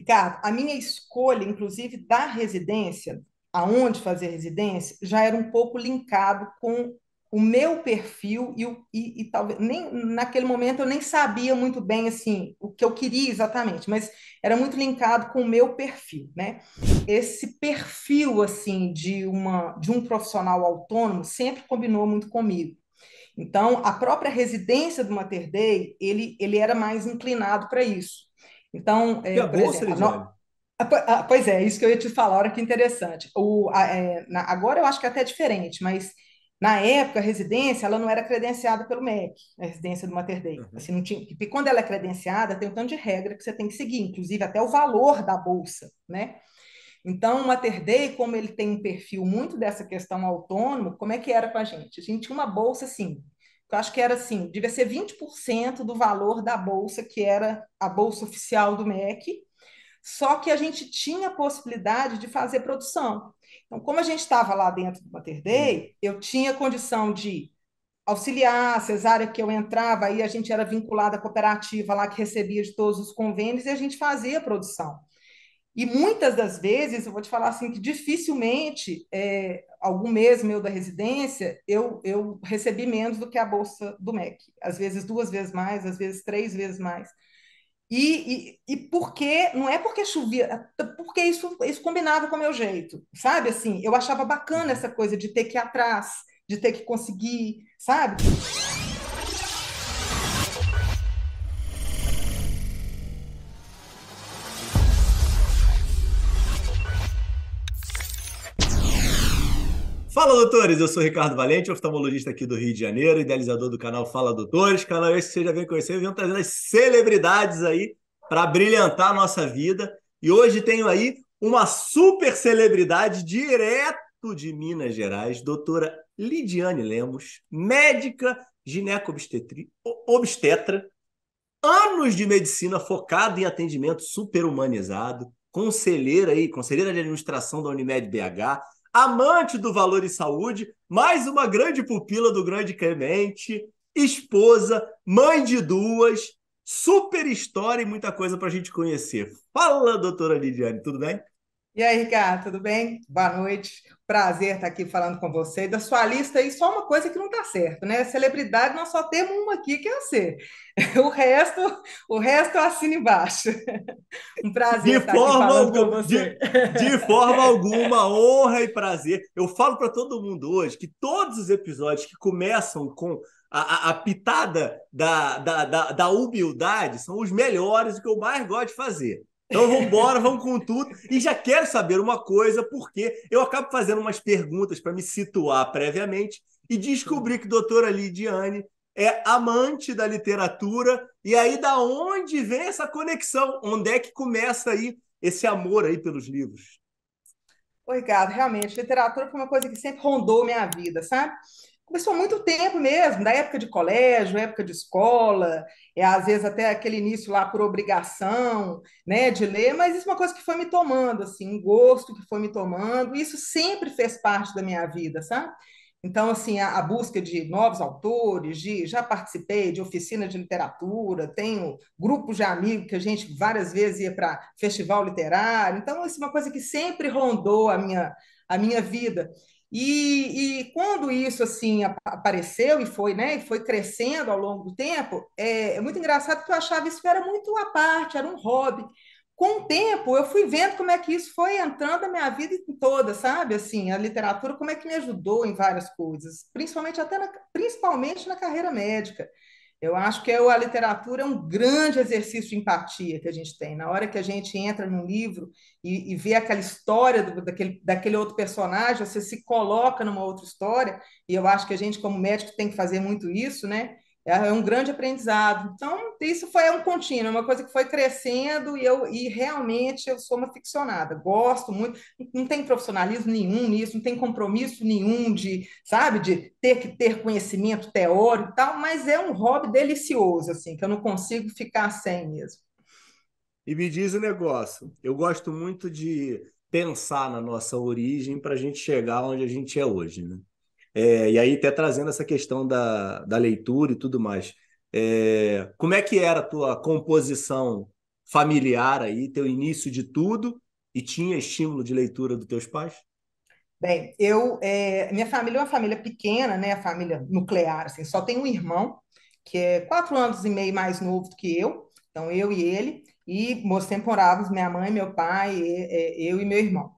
Ricardo, a minha escolha, inclusive, da residência, aonde fazer residência, já era um pouco linkado com o meu perfil e, e, e, talvez nem naquele momento eu nem sabia muito bem assim o que eu queria exatamente, mas era muito linkado com o meu perfil, né? Esse perfil assim de uma de um profissional autônomo sempre combinou muito comigo. Então, a própria residência do Mater Dei, ele ele era mais inclinado para isso. Então, é, por bolsa, exemplo, no... Ah, pois é, isso que eu ia te falar, olha que interessante. O, a, é, na, agora eu acho que é até diferente, mas na época, a residência ela não era credenciada pelo MEC, a residência do Mater Dei. Uhum. Assim, não tinha, e quando ela é credenciada, tem um tanto de regra que você tem que seguir, inclusive até o valor da bolsa, né? Então, o Mater Dei, como ele tem um perfil muito dessa questão autônomo, como é que era com a gente? A gente tinha uma bolsa assim, eu acho que era assim, devia ser 20% do valor da bolsa, que era a bolsa oficial do MEC, só que a gente tinha a possibilidade de fazer produção. Então, como a gente estava lá dentro do Mater Dei, eu tinha condição de auxiliar, a cesárea que eu entrava, aí a gente era vinculada à cooperativa lá que recebia de todos os convênios e a gente fazia produção. E muitas das vezes, eu vou te falar assim, que dificilmente, é, algum mês meu da residência, eu, eu recebi menos do que a bolsa do MEC. Às vezes duas vezes mais, às vezes três vezes mais. E, e, e porque, não é porque chovia, é porque isso, isso combinava com o meu jeito, sabe? Assim, eu achava bacana uhum. essa coisa de ter que ir atrás, de ter que conseguir, sabe? Fala, doutores! Eu sou Ricardo Valente, oftalmologista aqui do Rio de Janeiro, idealizador do canal Fala Doutores, canal esse que você já vem conhecer, vem trazendo as celebridades aí para brilhantar a nossa vida. E hoje tenho aí uma super celebridade direto de Minas Gerais, doutora Lidiane Lemos, médica gineco-obstetra, anos de medicina focada em atendimento super humanizado, conselheira aí, conselheira de administração da Unimed BH, amante do valor e saúde, mais uma grande pupila do grande Clemente, esposa, mãe de duas, super história e muita coisa para a gente conhecer. Fala, doutora Lidiane, tudo bem? E aí, Ricardo, tudo bem? Boa noite. Prazer estar aqui falando com você. Da sua lista aí, só uma coisa que não está certo, né? Celebridade, nós só temos uma aqui, que é você. O resto, o resto eu assino embaixo. Um prazer de estar forma aqui falando com você. De, de forma alguma, honra e prazer. Eu falo para todo mundo hoje que todos os episódios que começam com a, a, a pitada da, da, da, da humildade são os melhores e que eu mais gosto de fazer. Então vamos embora, vamos com tudo. E já quero saber uma coisa, porque eu acabo fazendo umas perguntas para me situar previamente e descobri que a doutora Lidiane é amante da literatura. E aí, da onde vem essa conexão? Onde é que começa aí esse amor aí pelos livros? Oi, realmente, literatura foi uma coisa que sempre rondou minha vida, sabe? Começou há muito tempo mesmo, da época de colégio, época de escola, é, às vezes até aquele início lá por obrigação, né, de ler, mas isso é uma coisa que foi me tomando, assim, um gosto que foi me tomando, isso sempre fez parte da minha vida, sabe? Então, assim, a, a, busca de novos autores, de, já participei de oficina de literatura, tenho grupos de amigos que a gente várias vezes ia para festival literário, então, isso é uma coisa que sempre rondou a minha, a minha vida. E, e, quando isso assim apareceu e foi, né, e foi crescendo ao longo do tempo, é, é, muito engraçado porque eu achava isso era muito à parte, era um hobby. Com o tempo, eu fui vendo como é que isso foi entrando na minha vida toda, sabe? Assim, a literatura, como é que me ajudou em várias coisas, principalmente até na, principalmente na carreira médica. Eu acho que a literatura é um grande exercício de empatia que a gente tem. Na hora que a gente entra num livro e, e vê aquela história do, daquele, daquele outro personagem, você se coloca numa outra história, e eu acho que a gente, como médico, tem que fazer muito isso, né? É, é um grande aprendizado. Então, isso foi um contínuo, uma coisa que foi crescendo e eu e realmente eu sou uma ficcionada. Gosto muito, não tem profissionalismo nenhum nisso, não tem compromisso nenhum de, sabe, de ter que ter conhecimento teórico e tal, mas é um hobby delicioso assim, que eu não consigo ficar sem mesmo. E me diz o um negócio, eu gosto muito de pensar na nossa origem para a gente chegar onde a gente é hoje, né? É, e aí, até trazendo essa questão da, da leitura e tudo mais. É, como é que era a tua composição familiar aí, teu início de tudo, e tinha estímulo de leitura dos teus pais? Bem, eu, é, minha família é uma família pequena, né? A família nuclear, assim, só tem um irmão que é quatro anos e meio mais novo do que eu, então eu e ele, e sempre morávamos minha mãe, meu pai, eu e meu irmão.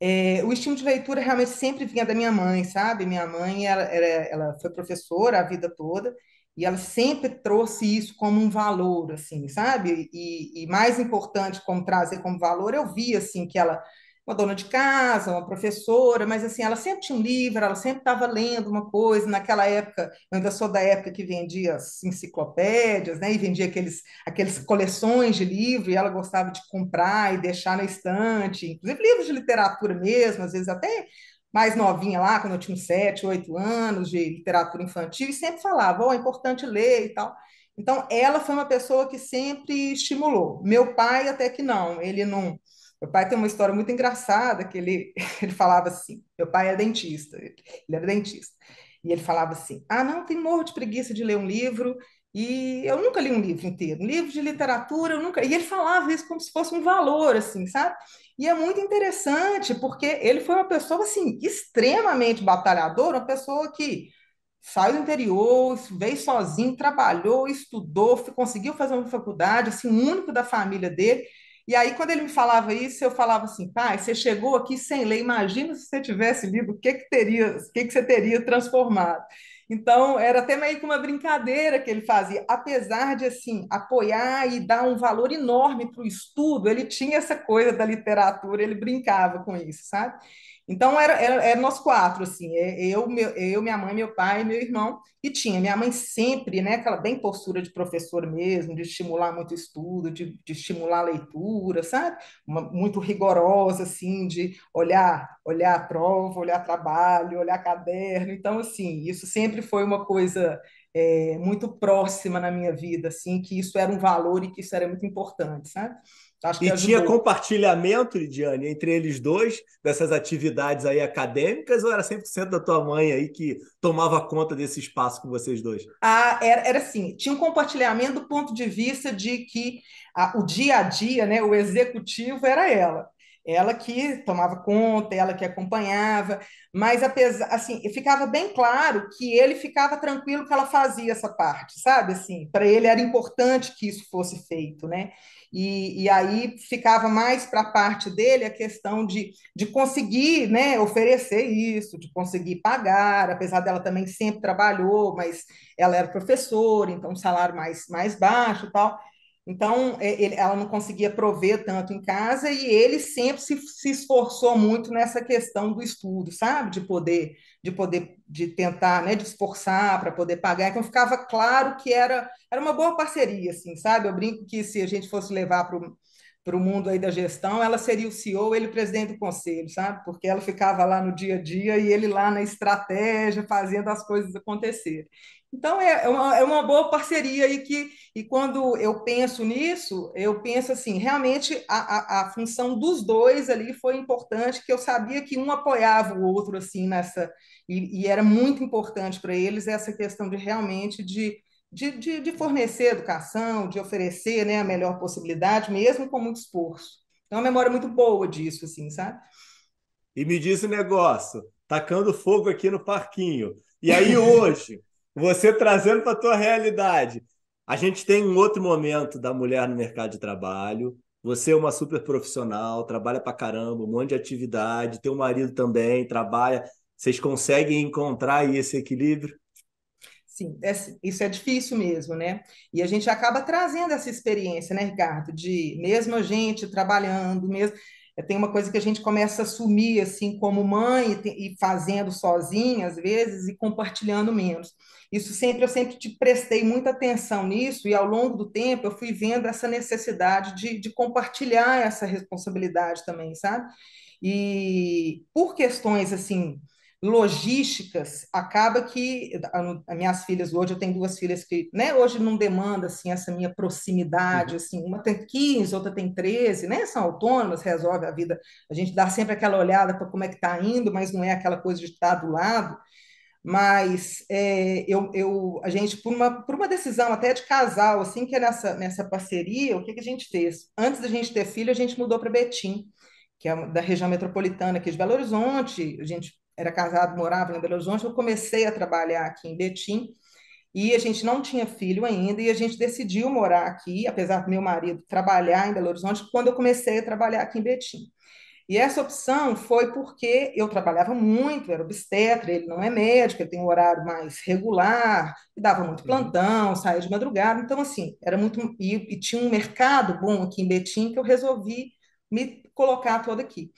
É, o estímulo de leitura realmente sempre vinha da minha mãe, sabe? Minha mãe, ela, ela, foi professora a vida toda, e ela sempre trouxe isso como um valor, assim, sabe? E, e mais importante como trazer como valor, eu vi, assim, que ela uma dona de casa, uma professora, mas assim, ela sempre tinha um livro, ela sempre estava lendo uma coisa. Naquela época, eu ainda sou da época que vendia as enciclopédias, né? E vendia aqueles, aqueles coleções de livro, e ela gostava de comprar e deixar na estante, inclusive livros de literatura mesmo, às vezes até mais novinha lá, quando eu tinha sete, oito anos, de literatura infantil, e sempre falava, oh, é importante ler e tal. Então, ela foi uma pessoa que sempre estimulou. Meu pai, até que não, ele não meu pai tem uma história muito engraçada que ele, ele falava assim: meu pai é dentista, ele era dentista. E ele falava assim: ah, não, tem morro de preguiça de ler um livro. E eu nunca li um livro inteiro, um livro de literatura, eu nunca. E ele falava isso como se fosse um valor, assim, sabe? E é muito interessante, porque ele foi uma pessoa, assim, extremamente batalhadora, uma pessoa que saiu do interior, veio sozinho, trabalhou, estudou, conseguiu fazer uma faculdade, assim, o único da família dele. E aí, quando ele me falava isso, eu falava assim, pai, você chegou aqui sem ler, imagina se você tivesse lido, o que, que teria, o que, que você teria transformado. Então, era até meio que uma brincadeira que ele fazia, apesar de assim apoiar e dar um valor enorme para o estudo, ele tinha essa coisa da literatura, ele brincava com isso, sabe? Então, era, era, era nós quatro, assim, é, eu, meu, eu, minha mãe, meu pai e meu irmão, e tinha minha mãe sempre, né, aquela bem postura de professor mesmo, de estimular muito estudo, de, de estimular a leitura, sabe? Uma, muito rigorosa, assim, de olhar, olhar a prova, olhar trabalho, olhar caderno, então, assim, isso sempre foi uma coisa é, muito próxima na minha vida, assim, que isso era um valor e que isso era muito importante, sabe? E ajudou. tinha compartilhamento, Lidiane, entre eles dois, dessas atividades aí acadêmicas, ou era 100% da tua mãe aí que tomava conta desse espaço com vocês dois? Ah, era, era assim, tinha um compartilhamento do ponto de vista de que a, o dia a dia, né, o executivo era ela ela que tomava conta, ela que acompanhava, mas apesar, assim, ficava bem claro que ele ficava tranquilo que ela fazia essa parte, sabe? Assim, para ele era importante que isso fosse feito, né? E, e aí ficava mais para a parte dele a questão de, de conseguir né, oferecer isso, de conseguir pagar, apesar dela também sempre trabalhou, mas ela era professora, então um salário mais, mais baixo e tal. Então, é, ele, ela não conseguia prover tanto em casa e ele sempre se, se esforçou muito nessa questão do estudo, sabe? De poder, de poder, de tentar, né? De esforçar para poder pagar. Então, ficava claro que era, era uma boa parceria, assim, sabe? Eu brinco que se a gente fosse levar para o para o mundo aí da gestão, ela seria o CEO, ele o presidente do conselho, sabe? Porque ela ficava lá no dia a dia e ele lá na estratégia, fazendo as coisas acontecerem. Então, é, é uma, é uma boa parceria e que, e quando eu penso nisso, eu penso assim, realmente a, a, a função dos dois ali foi importante, que eu sabia que um apoiava o outro assim nessa, e, e era muito importante para eles essa questão de realmente de, de, de, de, fornecer educação, de oferecer né, a melhor possibilidade, mesmo com muito esforço. Então, é uma memória muito boa disso, assim, sabe? E me diz o negócio, tacando fogo aqui no parquinho. E aí hoje, você trazendo para a tua realidade. A gente tem um outro momento da mulher no mercado de trabalho. Você é uma super profissional, trabalha para caramba, um monte de atividade, teu marido também trabalha. Vocês conseguem encontrar esse equilíbrio? Sim, é, isso é difícil mesmo, né? E a gente acaba trazendo essa experiência, né, Ricardo? De mesmo a gente trabalhando, mesmo tem uma coisa que a gente começa a assumir assim como mãe e, fazendo sozinha às vezes e compartilhando menos. Isso sempre eu sempre te prestei muita atenção nisso e ao longo do tempo eu fui vendo essa necessidade de, de compartilhar essa responsabilidade também, sabe? E por questões assim logísticas, acaba que as minhas filhas hoje, eu tenho duas filhas que, né, hoje não demanda assim essa minha proximidade, uhum. assim, uma tem 15, outra tem 13, né, são autônomas, resolve a vida. A gente dá sempre aquela olhada para como é que está indo, mas não é aquela coisa de estar do lado. mas é, eu, eu, a gente, por uma, por uma decisão até de casal, assim, que é nessa, nessa parceria, o que, que a gente fez? Antes da gente ter filho, a gente mudou para Betim, que é da região metropolitana aqui de Belo Horizonte, a gente era casado, morava em Belo Horizonte, eu comecei a trabalhar aqui em Betim, e a gente não tinha filho ainda, e a gente decidiu morar aqui, apesar do meu marido trabalhar em Belo Horizonte, quando eu comecei a trabalhar aqui em Betim. E essa opção foi porque eu trabalhava muito, era obstetra, ele não é médico, ele tem um horário mais regular, dava muito uhum. plantão, saía de madrugada, então assim, era muito e, e, tinha um mercado bom aqui em Betim que eu resolvi me colocar toda aqui.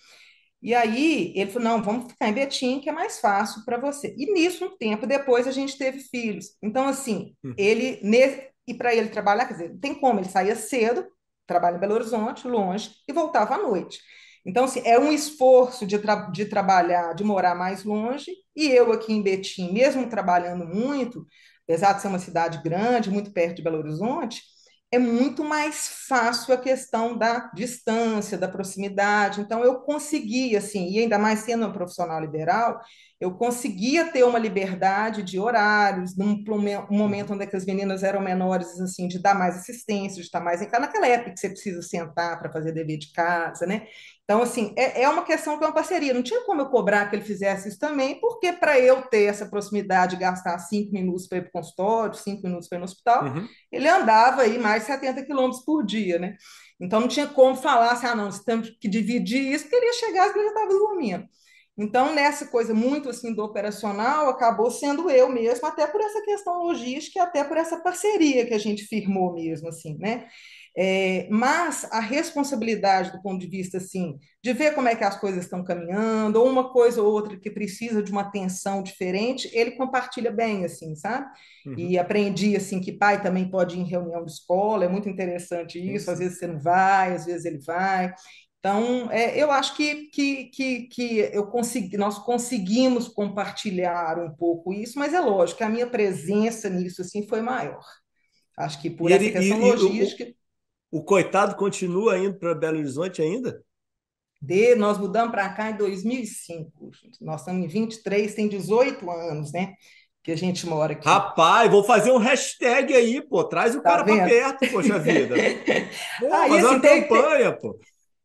E aí ele falou: "Não, vamos ficar em Betim, que é mais fácil para você". E nisso, um tempo depois a gente teve filhos. Então assim, uhum. ele e para ele trabalhar, quer dizer, não tem como, ele saía cedo, trabalha em Belo Horizonte, longe, e voltava à noite. Então, assim, é um esforço de, tra de trabalhar, de morar mais longe, e eu aqui em Betim, mesmo trabalhando muito, apesar de ser uma cidade grande, muito perto de Belo Horizonte, é muito mais fácil a questão da distância, da proximidade. Então, eu consegui, assim, e ainda mais sendo uma profissional liberal, eu conseguia ter uma liberdade de horários, num um momento onde as meninas eram menores, assim, de dar mais assistência, de estar mais em casa, naquela época que você precisa sentar para fazer dever de casa, né? Então, assim, é, é uma questão que é uma parceria. Não tinha como eu cobrar que ele fizesse isso também, porque para eu ter essa proximidade, gastar cinco minutos para ir para o consultório, cinco minutos para ir no hospital, uhum. ele andava aí mais de 70 quilômetros por dia, né? Então, não tinha como falar assim, ah, não, você tem que dividir isso, porque ele ia chegar e já estava dormindo. Então, nessa coisa muito assim do operacional, acabou sendo eu mesmo, até por essa questão logística, até por essa parceria que a gente firmou mesmo, assim, né? É, mas a responsabilidade do ponto de vista assim, de ver como é que as coisas estão caminhando, ou uma coisa ou outra que precisa de uma atenção diferente, ele compartilha bem, assim, sabe? Uhum. E aprendi assim que pai também pode ir em reunião de escola, é muito interessante isso. Às vezes você não vai, às vezes ele vai. Então, é, eu acho que, que, que, que eu consegui, nós conseguimos compartilhar um pouco isso, mas é lógico que a minha presença nisso assim foi maior. Acho que por e essa ele, questão e, logística. E o coitado continua indo para Belo Horizonte ainda? De, nós mudamos para cá em 2005. Nós estamos em 23, tem 18 anos, né? Que a gente mora aqui. Rapaz, vou fazer um hashtag aí, pô. Traz o tá cara para perto, poxa vida. Pô, aí, fazer assim, uma teve, campanha, pô.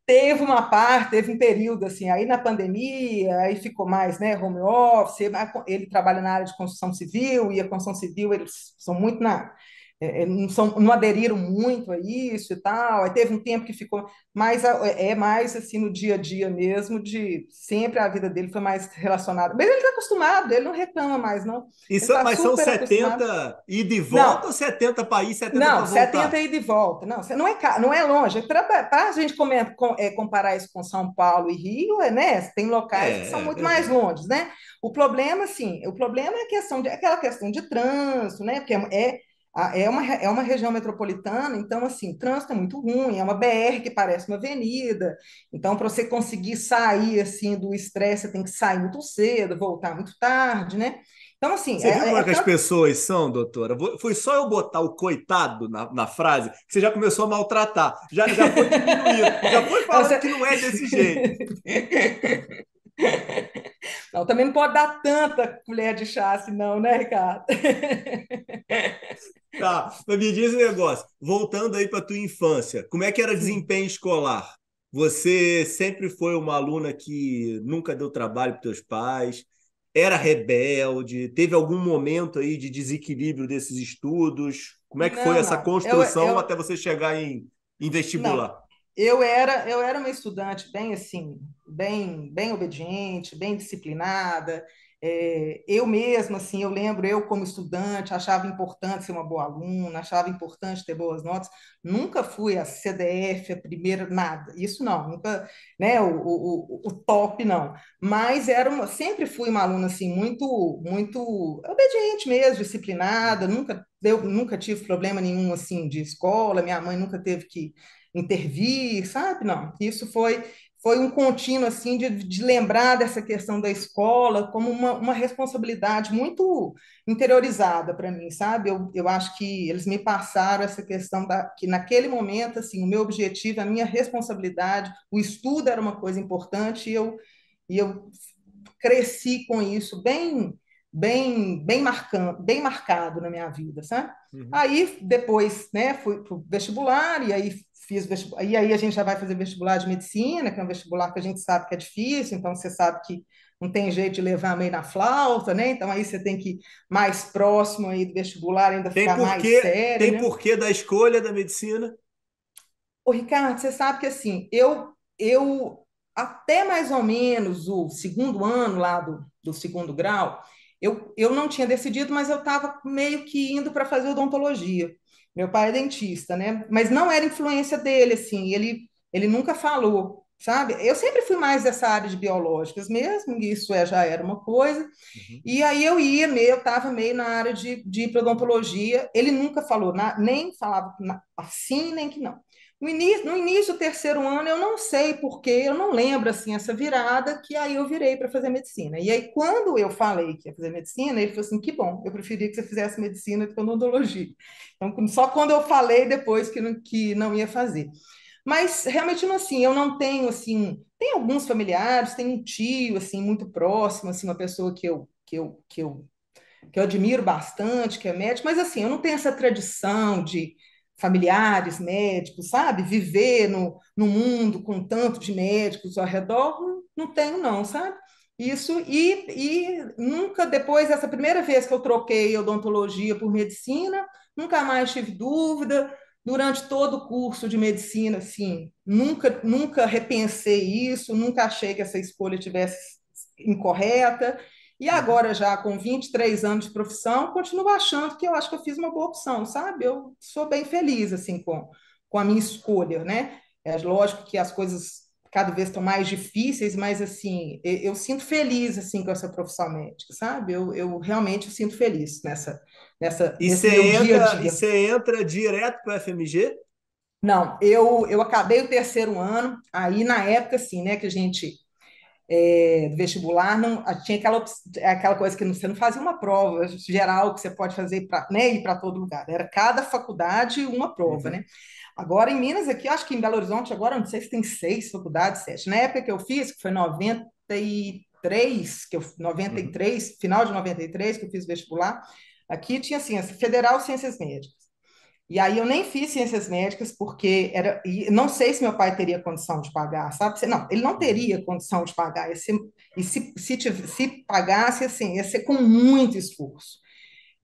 Teve uma parte, teve um período assim, aí na pandemia, aí ficou mais, né, home office, ele trabalha na área de construção civil, e a construção civil, eles são muito na é, é, não, são, não aderiram muito a isso e tal. Aí teve um tempo que ficou mais é, é mais assim no dia a dia mesmo, de sempre a vida dele foi mais relacionada. Mas ele está acostumado, ele não reclama mais, não. Isso, tá mas são 70 e de volta não, ou 70 para ir, 70 Não, 70 e de volta. Não, não é, não é longe. Para a gente comer, com, é, comparar isso com São Paulo e Rio, é, né? Tem locais é, que são muito é, mais longe, né? O problema, assim, o problema é a questão de, aquela questão de trânsito, né? Porque é é uma, é uma região metropolitana, então, assim, trânsito é muito ruim, é uma BR que parece uma avenida, então, para você conseguir sair, assim, do estresse, você tem que sair muito cedo, voltar muito tarde, né? Então, assim... Você é, viu como é, é que tanto... as pessoas são, doutora? Foi só eu botar o coitado na, na frase que você já começou a maltratar, já, já foi diminuindo, já foi falando você... que não é desse jeito. Não, também não pode dar tanta colher de chá assim, não, né, Ricardo? Tá, mas me diz um negócio. Voltando aí para tua infância, como é que era desempenho escolar? Você sempre foi uma aluna que nunca deu trabalho para teus pais, era rebelde, teve algum momento aí de desequilíbrio desses estudos? Como é que não, foi essa construção eu, eu... até você chegar em, em vestibular? Não eu era eu era uma estudante bem assim bem bem obediente bem disciplinada é, eu mesma, assim, eu lembro, eu como estudante, achava importante ser uma boa aluna, achava importante ter boas notas. Nunca fui a CDF, a primeira, nada. Isso não, nunca, né, o, o, o top não. Mas era uma, sempre fui uma aluna, assim, muito, muito obediente mesmo, disciplinada, nunca, eu nunca tive problema nenhum, assim, de escola, minha mãe nunca teve que intervir, sabe? Não, isso foi foi um contínuo assim de, de, lembrar dessa questão da escola como uma, uma responsabilidade muito interiorizada para mim, sabe? Eu, eu acho que eles me passaram essa questão da, que naquele momento assim o meu objetivo, a minha responsabilidade, o estudo era uma coisa importante e eu e eu cresci com isso bem bem, bem, marcando, bem marcado na minha vida, sabe? Uhum. Aí, depois, né, fui para o vestibular, e aí fiz vestibular, e aí a gente já vai fazer vestibular de medicina, que é um vestibular que a gente sabe que é difícil, então você sabe que não tem jeito de levar meio na flauta, né? Então aí você tem que ir mais próximo aí do vestibular, ainda tem ficar porquê, mais sério. Tem né? porquê da escolha da medicina? Ô, Ricardo, você sabe que assim, eu, eu até mais ou menos o segundo ano lá do, do segundo grau, eu, eu não tinha decidido, mas eu estava meio que indo para fazer odontologia. Meu pai é dentista, né? Mas não era influência dele, assim, ele, ele nunca falou, sabe? Eu sempre fui mais dessa área de biológicas mesmo, isso é, já era uma coisa. Uhum. E aí eu ia, meio, eu estava meio na área de, de odontologia. Ele nunca falou, na, nem falava assim, nem que não. No início, no início do terceiro ano, eu não sei porquê, eu não lembro assim essa virada, que aí eu virei para fazer medicina. E aí, quando eu falei que ia fazer medicina, ele falou assim: que bom, eu preferia que você fizesse medicina do que odontologia. Então, só quando eu falei depois que não, que não ia fazer. Mas realmente não assim, eu não tenho assim, tem alguns familiares, tem um tio assim muito próximo, assim, uma pessoa que eu que eu que eu que eu admiro bastante, que é médico, mas assim, eu não tenho essa tradição de familiares médicos, sabe? Viver no, no mundo com tanto de médicos ao redor, não, não tenho, não, sabe? Isso, e, e nunca depois, essa primeira vez que eu troquei odontologia por medicina, nunca mais tive dúvida. Durante todo o curso de medicina, assim, nunca, nunca repensei isso, nunca achei que essa escolha tivesse incorreta. E agora, já com 23 anos de profissão, continuo achando que eu acho que eu fiz uma boa opção, sabe? Eu sou bem feliz, assim, com, com a minha escolha, né? É lógico que as coisas cada vez estão mais difíceis, mas, assim, eu, eu sinto feliz, assim, com essa profissão médica, sabe? Eu, eu realmente sinto feliz nessa, nessa e meu entra, dia a dia. Você entra direto para o FMG? Não, eu, eu acabei o terceiro ano, aí na época, assim, né, que a gente é, do vestibular, não, tinha aquela, aquela coisa que você não fazia uma prova geral que você pode fazer para né, ir para todo lugar. Era cada faculdade uma prova, uhum. né? Agora, em Minas, aqui, acho que em Belo Horizonte, agora não sei se tem seis faculdades, sete. Na época que eu fiz, que foi 93, que eu, 93, uhum. final de 93, que eu fiz vestibular, aqui tinha assim, Federal Ciências Médicas. E aí eu nem fiz ciências médicas porque era, e não sei se meu pai teria condição de pagar, sabe? Não, ele não teria condição de pagar. e se, se, se pagasse, assim, ia ser com muito esforço.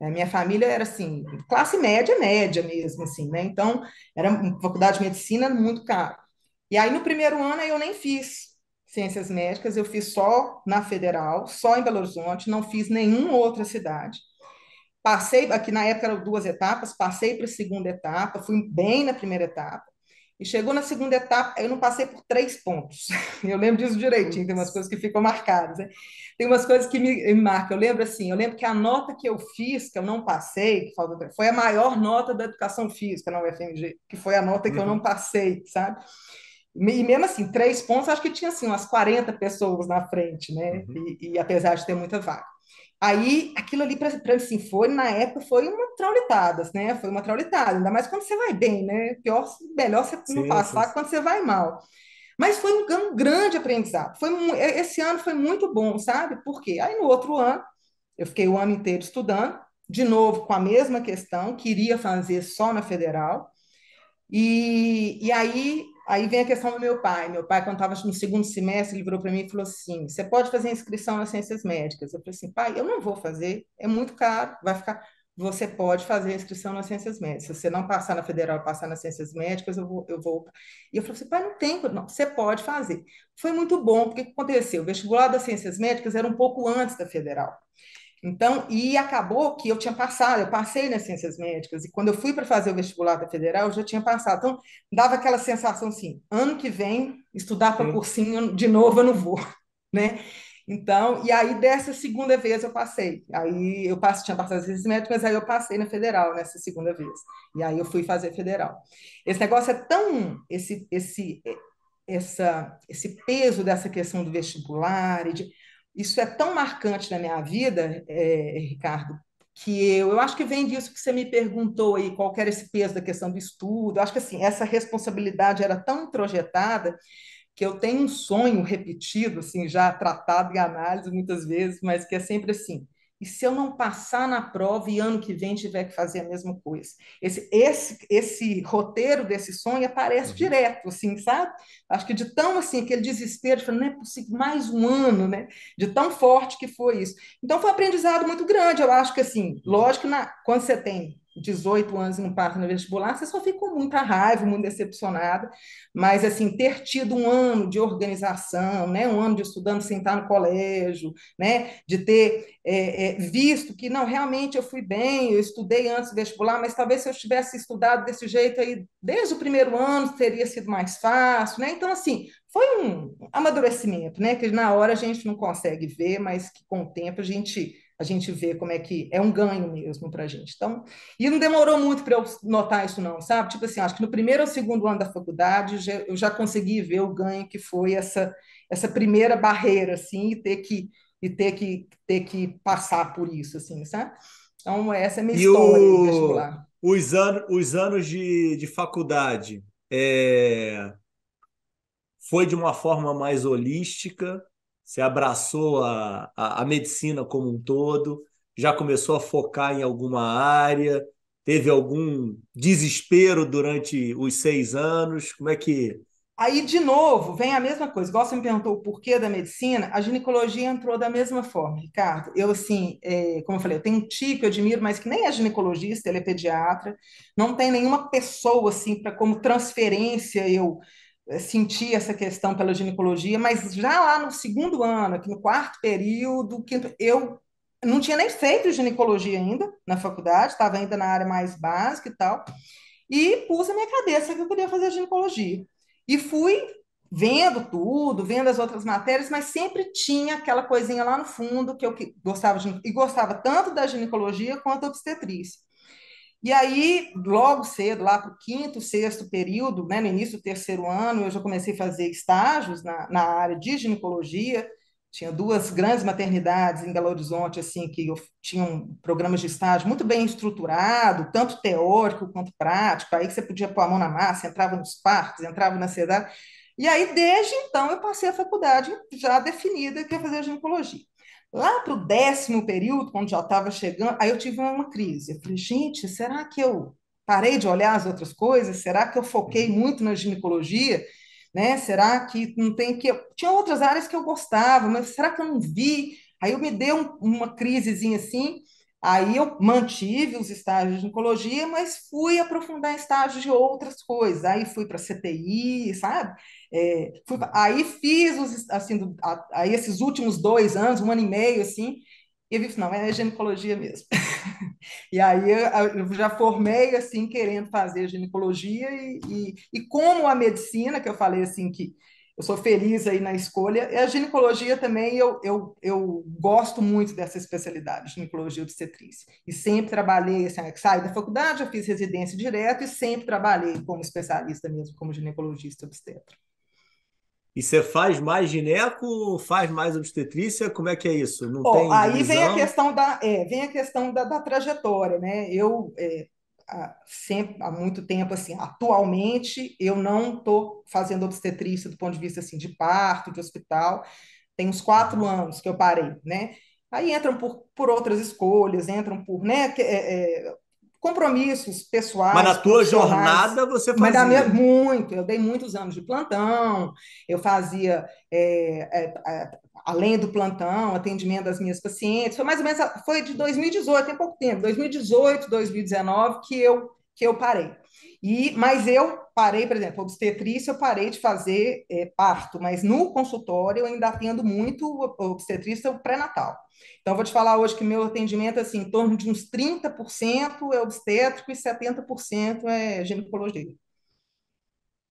A minha família era assim, classe média, média mesmo, assim, né? Então, era faculdade de medicina muito caro. E aí, no primeiro ano, eu nem fiz ciências médicas, eu fiz só na Federal, só em Belo Horizonte, não fiz nenhuma outra cidade. Passei, aqui na época eram duas etapas, passei para a segunda etapa, fui bem na primeira etapa. E chegou na segunda etapa, eu não passei por três pontos. Eu lembro disso direitinho, tem umas coisas que ficam marcadas. Né? Tem umas coisas que me, marcam. Eu lembro assim, eu lembro que a nota que eu fiz, que eu não passei, foi a maior nota da educação física na UFMG, que foi a nota que uhum. eu não uhum. passei, sabe? E mesmo assim, três pontos, acho que tinha assim, umas 40 pessoas na frente, né? Uhum. E, e apesar de ter muita vaga. Aí, aquilo ali, para assim, foi, na época, foi uma traulitada, né? Foi uma traulitada, ainda mais quando você vai bem, né? Pior, melhor você não passar sim. quando você vai mal. Mas foi um, um grande aprendizado. Foi, esse ano foi muito bom, sabe? Por quê? Aí, no outro ano, eu fiquei o ano inteiro estudando, de novo com a mesma questão, queria fazer só na federal. E, e aí Aí vem a questão do meu pai. Meu pai, quando estava no segundo semestre, ele virou para mim e falou assim: Você pode fazer inscrição nas ciências médicas? Eu falei assim: Pai, eu não vou fazer, é muito caro, vai ficar. Você pode fazer inscrição nas ciências médicas. Se você não passar na federal, passar nas ciências médicas, eu vou. Eu vou. E eu falei assim: Pai, não tem, não, você pode fazer. Foi muito bom, porque o que aconteceu? O vestibular das ciências médicas era um pouco antes da federal. Então, e acabou que eu tinha passado, eu passei nas ciências médicas, e quando eu fui para fazer o vestibular da federal, eu já tinha passado. Então, dava aquela sensação assim: ano que vem, estudar para cursinho de novo eu não vou, né? Então, e aí dessa segunda vez eu passei. Aí eu passei, tinha passado as ciências médicas, mas aí eu passei na federal nessa segunda vez. E aí eu fui fazer federal. Esse negócio é tão esse esse essa esse peso dessa questão do vestibular e de isso é tão marcante na minha vida, é, Ricardo, que eu, eu acho que vem disso que você me perguntou aí, qual era esse peso da questão do estudo. Eu acho que assim, essa responsabilidade era tão introjetada que eu tenho um sonho repetido, assim, já tratado em análise muitas vezes, mas que é sempre assim: e se eu não passar na prova e ano que vem tiver que fazer a mesma coisa? Esse, esse, esse roteiro desse sonho aparece uhum. direto, assim, sabe? Acho que de tão assim, aquele desespero, de não é possível, mais um ano, né? De tão forte que foi isso. Então foi um aprendizado muito grande. Eu acho que assim, uhum. lógico, na, quando você tem 18 anos e não passa no vestibular, você só fica com muita raiva, muito decepcionada, mas assim, ter tido um ano de organização, né, um ano de estudando sem estar no colégio, né, de ter é, é, visto que, não, realmente eu fui bem, eu estudei antes do vestibular, mas talvez se eu tivesse estudado desse jeito aí, desde o primeiro ano, teria sido mais fácil, né, então assim, foi um amadurecimento, né, que na hora a gente não consegue ver, mas que com o tempo a gente a gente vê como é que é um ganho mesmo para a gente. Então, e não demorou muito para eu notar isso, não, sabe? Tipo assim, acho que no primeiro ou segundo ano da faculdade eu já consegui ver o ganho que foi essa, essa primeira barreira, assim, e ter que, e ter que, ter que passar por isso, assim, sabe? Então, essa é a minha e história o... vestibular. Os, anos, os anos de, de faculdade é... foi de uma forma mais holística você abraçou a, a, a medicina como um todo, já começou a focar em alguma área, teve algum desespero durante os seis anos? Como é que. Aí, de novo, vem a mesma coisa. Igual você me perguntou o porquê da medicina, a ginecologia entrou da mesma forma, Ricardo. Eu, assim, é, como eu falei, eu tenho um tio que eu admiro, mas que nem é ginecologista, ele é pediatra. Não tem nenhuma pessoa, assim, para como transferência eu senti essa questão pela ginecologia, mas já lá no segundo ano, aqui no quarto período, quinto, eu não tinha nem feito ginecologia ainda na faculdade, estava ainda na área mais básica e tal, e pus na minha cabeça que eu queria fazer ginecologia. E fui vendo tudo, vendo as outras matérias, mas sempre tinha aquela coisinha lá no fundo que eu gostava de, e gostava tanto da ginecologia quanto da obstetrícia. E aí, logo cedo, lá para o quinto, sexto período, né, no início do terceiro ano, eu já comecei a fazer estágios na, na área de ginecologia. Tinha duas grandes maternidades em Belo Horizonte, assim, que tinham programas de estágio muito bem estruturado, tanto teórico quanto prático. Aí que você podia pôr a mão na massa, entrava nos parques, entrava na cidade. E aí, desde então, eu passei a faculdade já definida que ia fazer ginecologia. Lá para o décimo período, quando já estava chegando, aí eu tive uma crise. Eu falei, gente, será que eu parei de olhar as outras coisas? Será que eu foquei uhum. muito na ginecologia? Né? Será que não tem que. Tinha outras áreas que eu gostava, mas será que eu não vi? Aí eu me deu uma crisezinha assim. Aí eu mantive os estágios de ginecologia, mas fui aprofundar estágios de outras coisas. Aí fui para CTI, sabe? É, fui, aí fiz os, assim, a, aí esses últimos dois anos, um ano e meio, assim, e eu vi, não, é ginecologia mesmo. e aí eu, eu, já formei, assim, querendo fazer ginecologia e, e, e como a medicina, que eu falei, assim, que eu sou feliz aí na escolha. E a ginecologia também, eu, eu, eu gosto muito dessa especialidade, ginecologia obstetrícia. E sempre trabalhei, assim, saí da faculdade, eu fiz residência direto e sempre trabalhei como especialista mesmo, como ginecologista obstetra. E você faz mais gineco, faz mais obstetrícia? Como é que é isso? Não oh, tem aí vem a questão da, é, vem a questão da, da trajetória, né? Eu é, há, sempre há muito tempo assim, atualmente eu não estou fazendo obstetrícia do ponto de vista assim de parto, de hospital. Tem uns quatro uhum. anos que eu parei, né? Aí entram por, por outras escolhas, entram por, né? É, é, compromissos pessoais. Mas na tua jornada você fazia? Mas minha, muito, eu dei muitos anos de plantão, eu fazia, é, é, é, além do plantão, atendimento das minhas pacientes, foi mais ou menos, foi de 2018, tem pouco tempo, 2018, 2019, que eu, que eu parei. E, mas eu parei, por exemplo, obstetrícia, eu parei de fazer é, parto, mas no consultório eu ainda atendo muito obstetrícia pré-natal. Então, vou te falar hoje que meu atendimento, assim, em torno de uns 30% é obstétrico e 70% é ginecologia.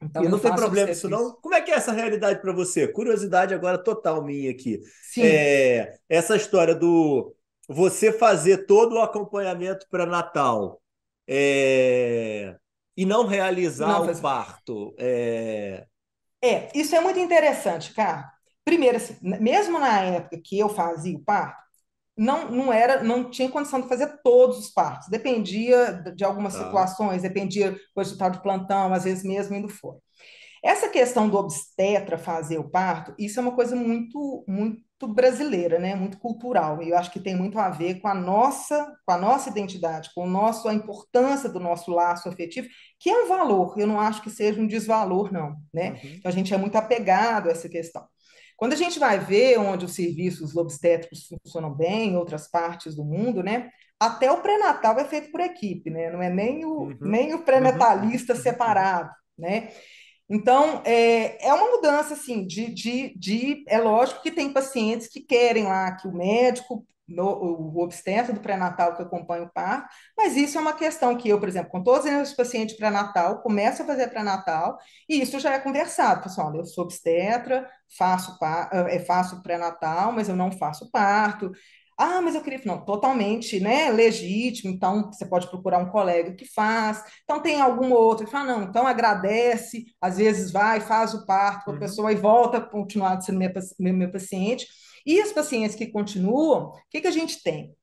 Então, e não tem problema isso não? Como é que é essa realidade para você? Curiosidade agora total minha aqui. Sim. É, essa história do você fazer todo o acompanhamento para Natal é, e não realizar não, o parto. É... é, isso é muito interessante, cara. Primeiro, assim, mesmo na época que eu fazia o parto, não, não era, não tinha condição de fazer todos os partos. Dependia de algumas ah. situações, dependia do resultado de plantão, às vezes mesmo indo fora. Essa questão do obstetra fazer o parto, isso é uma coisa muito, muito brasileira, né? Muito cultural. E eu acho que tem muito a ver com a nossa, com a nossa identidade, com o nosso, a importância do nosso laço afetivo, que é um valor. Eu não acho que seja um desvalor, não, né? Uhum. Então a gente é muito apegado a essa questão. Quando a gente vai ver onde os serviços obstétricos funcionam bem, em outras partes do mundo, né? Até o pré-natal é feito por equipe, né? Não é nem o, uhum. nem o pré-natalista uhum. separado, né? Então, é, é uma mudança, assim, de, de, de... É lógico que tem pacientes que querem lá que o médico, no, o obstetra do pré-natal que acompanha o parto, mas isso é uma questão que eu, por exemplo, com todos os pacientes pré-natal, começo a fazer pré-natal, e isso já é conversado. Pessoal, eu sou obstetra, faço, é, faço pré-natal, mas eu não faço parto, ah, mas eu queria, não, totalmente, né, legítimo, então você pode procurar um colega que faz, então tem algum outro que fala, não, então agradece, às vezes vai, faz o parto, uhum. a pessoa e volta a continuar sendo meu, meu, meu paciente. E as pacientes que continuam, o que, que a gente tem?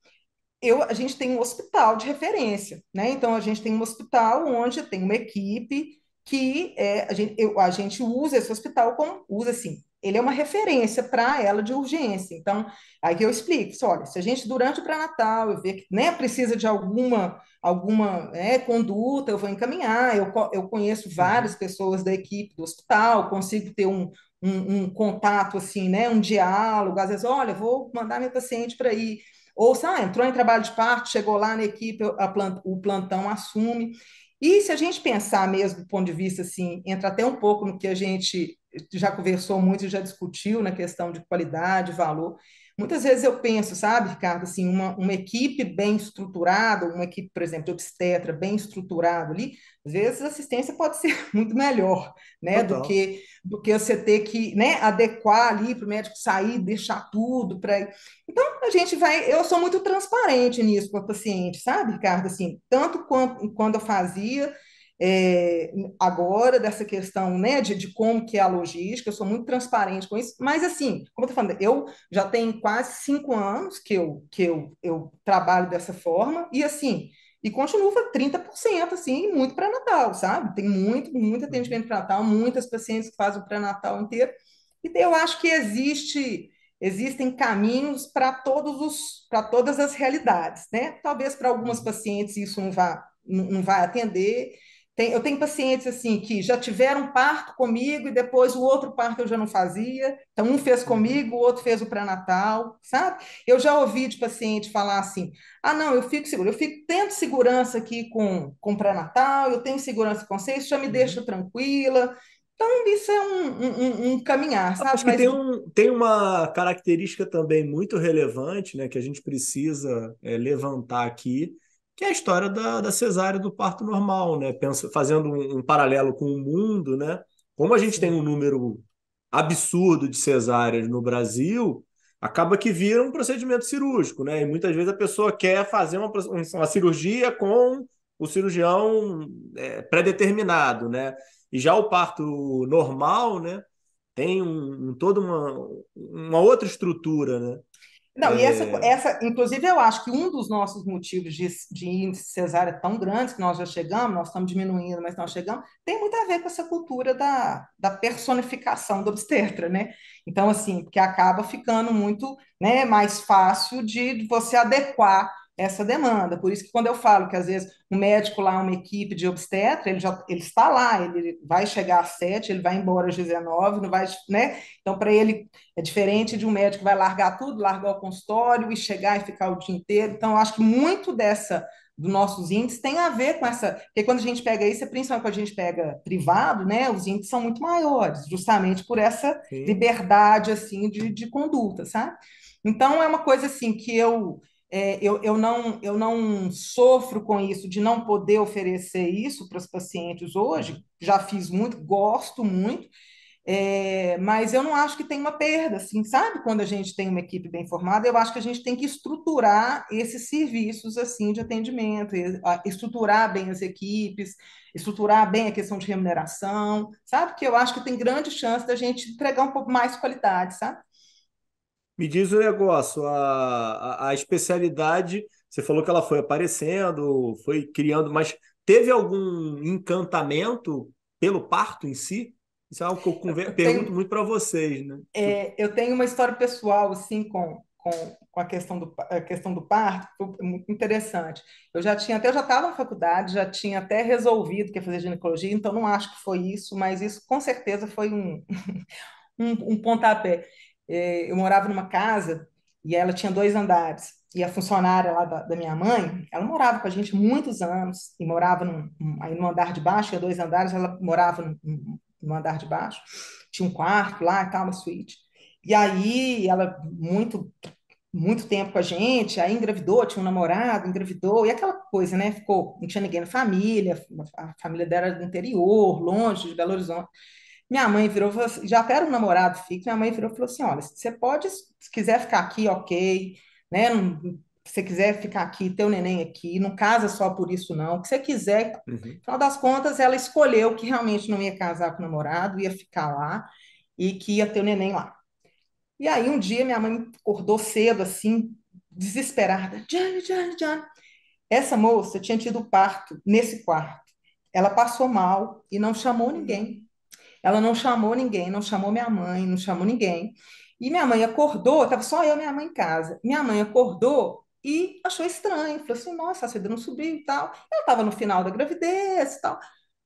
Eu, a gente tem um hospital de referência, né? Então a gente tem um hospital onde tem uma equipe que é, a, gente, eu, a gente usa esse hospital como usa assim, ele é uma referência para ela de urgência. Então, aí que eu explico, olha, se a gente durante o pré-natal eu ver que né, precisa de alguma alguma é, conduta, eu vou encaminhar. Eu, eu conheço várias uhum. pessoas da equipe do hospital, consigo ter um, um, um contato assim, né, um diálogo. Às vezes, olha, vou mandar meu paciente para ir. Ou, sabe, entrou em trabalho de parto, chegou lá na equipe, plant, o plantão assume. E se a gente pensar mesmo do ponto de vista assim, entra até um pouco no que a gente já conversou muito e já discutiu na questão de qualidade, valor. Muitas vezes eu penso, sabe, Ricardo, assim, uma, uma equipe bem estruturada, uma equipe, por exemplo, de obstetra bem estruturada ali, às vezes a assistência pode ser muito melhor, né, do que do que você ter que, né, adequar ali para o médico sair, deixar tudo para. Então a gente vai, eu sou muito transparente nisso com o paciente, sabe, Ricardo, assim, tanto quanto quando eu fazia é, agora dessa questão né, de, de, como que é a logística, eu sou muito transparente com isso, mas assim, como eu estou falando, eu já tenho quase cinco anos que eu, que eu, eu trabalho dessa forma, e assim, e continua 30%, assim, muito pré-natal, sabe? Tem muito, muito atendimento pré-natal, muitas pacientes que fazem o pré-natal inteiro, e eu acho que existe existem caminhos para todos os para todas as realidades, né? Talvez para algumas pacientes isso não vá não, não vai atender, tem, eu tenho pacientes assim que já tiveram parto comigo e depois o outro parto eu já não fazia. Então, um fez uhum. comigo, o outro fez o pré-natal, sabe? Eu já ouvi de paciente falar assim: ah, não, eu fico seguro, eu fico tendo segurança aqui com, com pré-natal, eu tenho segurança com você, isso já me uhum. deixa tranquila. Então, isso é um, um, um caminhar, sabe? Acho que Mas... tem, um, tem uma característica também muito relevante, né, que a gente precisa é, levantar aqui, que é a história da, da cesárea do parto normal, né? Pensa, fazendo um, um paralelo com o mundo, né? Como a gente tem um número absurdo de cesáreas no Brasil, acaba que vira um procedimento cirúrgico, né? E muitas vezes a pessoa quer fazer uma, uma cirurgia com o cirurgião é, pré-determinado, né? E já o parto normal, né? Tem um, um, toda uma, uma outra estrutura, né? Não, é... e essa, é. essa, inclusive, eu acho que um dos nossos motivos de, de índice cesárea tão grandes, que nós já chegamos, nós estamos diminuindo, mas nós chegamos, tem muito a ver com essa cultura da, da personificação do obstetra, né? Então, assim, porque acaba ficando muito né, mais fácil de você adequar essa demanda. Por isso que quando eu falo que às vezes um médico lá, uma equipe de obstetra, ele já ele está lá, ele vai chegar às sete, ele vai embora às 19, não vai, né? Então, para ele é diferente de um médico que vai largar tudo, largar o consultório e chegar e ficar o dia inteiro. Então, acho que muito dessa dos nossos índices tem a ver com essa, porque quando a gente pega isso, é principalmente quando a gente pega privado, né, os índices são muito maiores, justamente por essa Sim. liberdade, assim, de, de conduta, sabe? Então, é uma coisa, assim, que eu, é, eu, eu, não, eu não sofro com isso de não poder oferecer isso para os pacientes hoje, já fiz muito, gosto muito, é, mas eu não acho que tem uma perda, assim, sabe? Quando a gente tem uma equipe bem formada, eu acho que a gente tem que estruturar esses serviços assim de atendimento, estruturar bem as equipes, estruturar bem a questão de remuneração, sabe? Que eu acho que tem grande chance da gente entregar um pouco mais de qualidade, sabe? Me diz o negócio, a, a, a, especialidade, você falou que ela foi aparecendo, foi criando, mas teve algum encantamento pelo parto em si? Isso é algo que eu, conver... eu pergunto tenho, muito para vocês, né? É, eu tenho uma história pessoal, assim, com, com, com a, questão do, a questão do parto, foi muito interessante. Eu já tinha até, eu já estava na faculdade, já tinha até resolvido que ia fazer ginecologia, então não acho que foi isso, mas isso com certeza foi um, um, um pontapé. É, eu morava numa casa e ela tinha dois andares. E a funcionária lá da, da, minha mãe, ela morava com a gente muitos anos, e morava num, aí no andar de baixo, tinha dois andares, ela morava no, no andar de baixo, tinha um quarto lá e tal, uma suíte. E aí ela, muito muito tempo com a gente, aí engravidou, tinha um namorado, engravidou, e aquela coisa, né? Ficou, não tinha ninguém na família, a família dela era do interior, longe de Belo Horizonte. Minha mãe virou, assim, já era um namorado fixo, minha mãe virou e falou assim: olha, você pode, se quiser ficar aqui, ok, né? Não, se você quiser ficar aqui, ter o neném aqui, não casa só por isso, não. O que você quiser. Uhum. No final das contas, ela escolheu que realmente não ia casar com o namorado, ia ficar lá e que ia ter o neném lá. E aí, um dia, minha mãe acordou cedo, assim, desesperada. Johnny, Johnny, Johnny. Essa moça tinha tido parto nesse quarto. Ela passou mal e não chamou ninguém. Ela não chamou ninguém, não chamou minha mãe, não chamou ninguém. E minha mãe acordou, estava só eu e minha mãe em casa. Minha mãe acordou e achou estranho. Falou assim: nossa, a Cida não subiu e tal. Ela estava no final da gravidez e tal.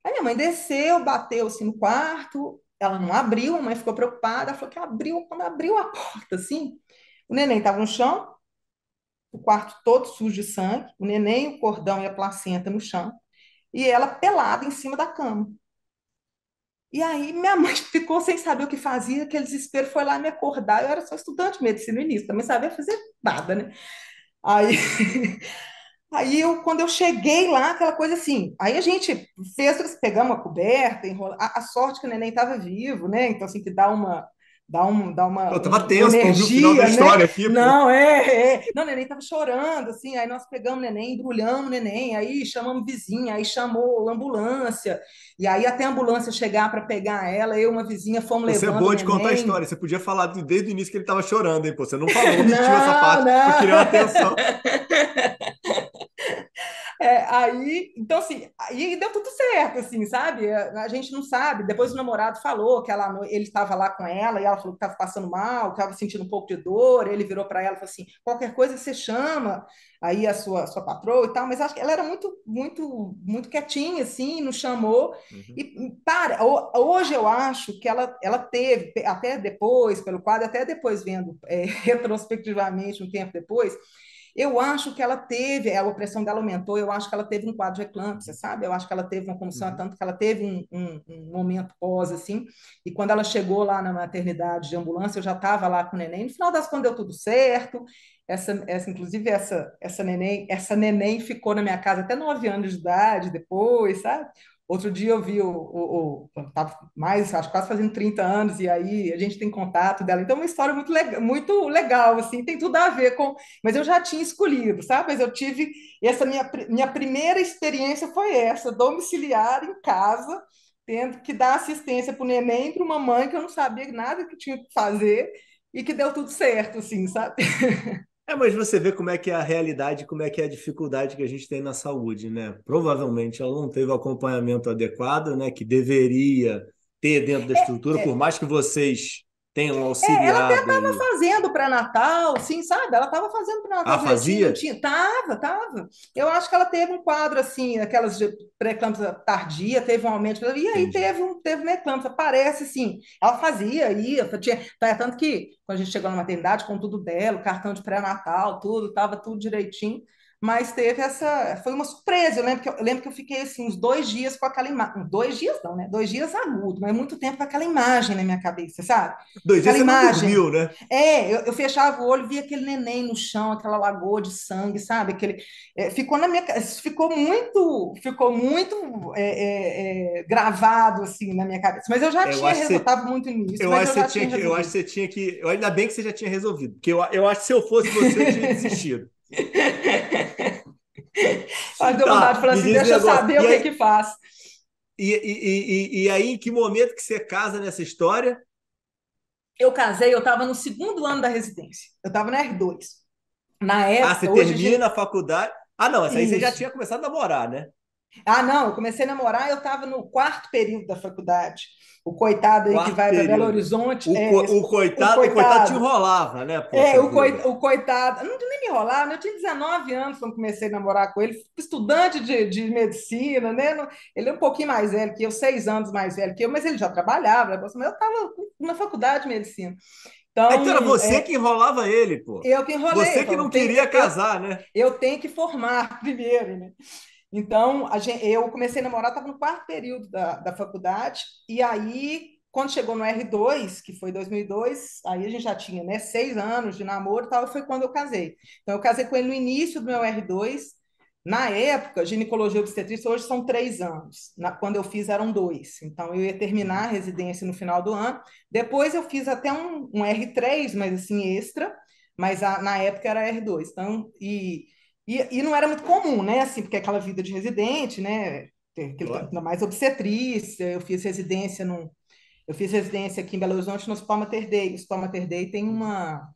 Aí minha mãe desceu, bateu assim no quarto. Ela não abriu, a mãe ficou preocupada. Ela falou que abriu. Quando abriu a porta, assim, o neném estava no chão, o quarto todo sujo de sangue, o neném, o cordão e a placenta no chão, e ela pelada em cima da cama. E aí minha mãe ficou sem saber o que fazia, aquele desespero foi lá me acordar. Eu era só estudante de medicina no início, também sabia fazer nada, né? Aí, aí eu, quando eu cheguei lá, aquela coisa assim, aí a gente fez, pegamos uma coberta, enrola, a, a sorte que o neném estava vivo, né? Então, assim, que dá uma, dá, um, dá uma. Eu tava tenso energia, o final da né? história aqui. Não, é, é. Não, o neném tava chorando, assim. Aí nós pegamos o neném, embrulhamos o neném, aí chamamos vizinha, aí chamou a ambulância. E aí, até a ambulância chegar para pegar ela, eu e uma vizinha fomos Você levando. Você é boa de contar a história. Você podia falar desde o início que ele estava chorando, hein? Pô, você não falou, omitiu essa parte. Não. Eu queria atenção. É, aí, então assim, aí deu tudo certo, assim, sabe? A, a gente não sabe. Depois o namorado falou que ela, ele estava lá com ela e ela falou que estava passando mal, que estava sentindo um pouco de dor. Ele virou para ela e falou assim: qualquer coisa você chama aí a sua, sua patroa e tal. Mas acho que ela era muito, muito, muito quietinha, assim, não chamou. Uhum. E para, hoje eu acho que ela, ela teve, até depois, pelo quadro, até depois vendo é, retrospectivamente, um tempo depois eu acho que ela teve, a opressão dela aumentou, eu acho que ela teve um quadro de eclâmpsia, sabe? Eu acho que ela teve uma convulsão, uhum. tanto que ela teve um, um, um, momento pós, assim, e quando ela chegou lá na maternidade de ambulância, eu já estava lá com o neném, no final das contas deu tudo certo, essa, essa inclusive essa, essa neném, essa neném ficou na minha casa até nove anos de idade depois, sabe? Outro dia eu vi o, o, o mais, acho quase fazendo 30 anos, e aí a gente tem contato dela. Então, é uma história muito, legal, muito legal, assim, tem tudo a ver com. Mas eu já tinha escolhido, sabe? Mas eu tive. Essa minha, minha primeira experiência foi essa, domiciliar em casa, tendo que dar assistência para o neném para uma mãe que eu não sabia nada que tinha que fazer e que deu tudo certo, assim, sabe? É, mas você vê como é que é a realidade, como é que é a dificuldade que a gente tem na saúde, né? Provavelmente ela não teve o acompanhamento adequado, né? Que deveria ter dentro da estrutura, é, é. por mais que vocês tenham auxiliado. É, ela até estava fazendo pré-natal, sim, sabe? Ela estava fazendo pré-natal. Ah, fazia? Tinha, tava, tava. Eu acho que ela teve um quadro assim, aquelas de pré-eclâmpsia tardia, teve um aumento, e aí Entendi. teve, um, teve uma eclâmpsia, parece assim. Ela fazia, ia, tinha, tá, tanto que quando a gente chegou na maternidade, com tudo dela, cartão de pré-natal, tudo, tava tudo direitinho mas teve essa. Foi uma surpresa. Eu lembro que eu, eu lembro que eu fiquei assim, uns dois dias com aquela imagem. Dois dias não, né? Dois dias agudo, mas muito tempo com aquela imagem na minha cabeça, sabe? Dois aquela dias imagem. você dormiu, né? É, eu, eu, fechava o olho, via aquele neném no chão, aquela lagoa de sangue, sabe? Aquele, é, ficou na minha ficou muito, ficou muito é, é, é gravado assim na minha cabeça. Mas eu já eu tinha resolvido, muito nisso. Eu acho, eu, que que, eu acho que você tinha que. Ainda bem que você já tinha resolvido, porque eu, eu acho que se eu fosse você, eu tinha desistido. Mas deu vontade de falar assim, deixa eu saber o que que faz. E, e, e, e, aí, em que momento que você casa nessa história? Eu casei, eu estava no segundo ano da residência. Eu estava na R2. Na época. Ah, você termina a faculdade. Ah, não, essa aí Isso. você já tinha começado a namorar, né? Ah, não, eu comecei a namorar, eu estava no quarto período da faculdade. O coitado aí que vai para Belo Horizonte. O, é, co o, coitado, o, coitado, o coitado te enrolava, né? é, o, coi, o coitado. Não nem me enrolava, eu tinha 19 anos quando comecei a namorar com ele, estudante de, de medicina, né? Ele é um pouquinho mais velho que eu, seis anos mais velho que eu, mas ele já trabalhava, né? eu estava na faculdade de medicina. Então, então era você é, que enrolava ele, pô. Eu que enrolei. Você que não queria casar, né? Eu tenho que formar primeiro, né? Então, gente, eu comecei a namorar, estava no quarto período da, da faculdade, e aí, quando chegou no R2, que foi 2002, aí a gente já tinha né, seis anos de namoro e tal, e foi quando eu casei. Então, eu casei com ele no início do meu R2, na época, ginecologia obstetrícia hoje são três anos. Na, quando eu fiz eram dois. Então eu ia terminar a residência no final do ano. Depois eu fiz até um, um R3, mas assim extra. Mas a, na época era R2. Então e, e, e, não era muito comum, né? Assim, porque aquela vida de residente, né? Ainda mais obstetrícia. Eu fiz residência no, eu fiz residência aqui em Belo Horizonte no Hospital Mater Dei. O Hospital Mater Dei tem uma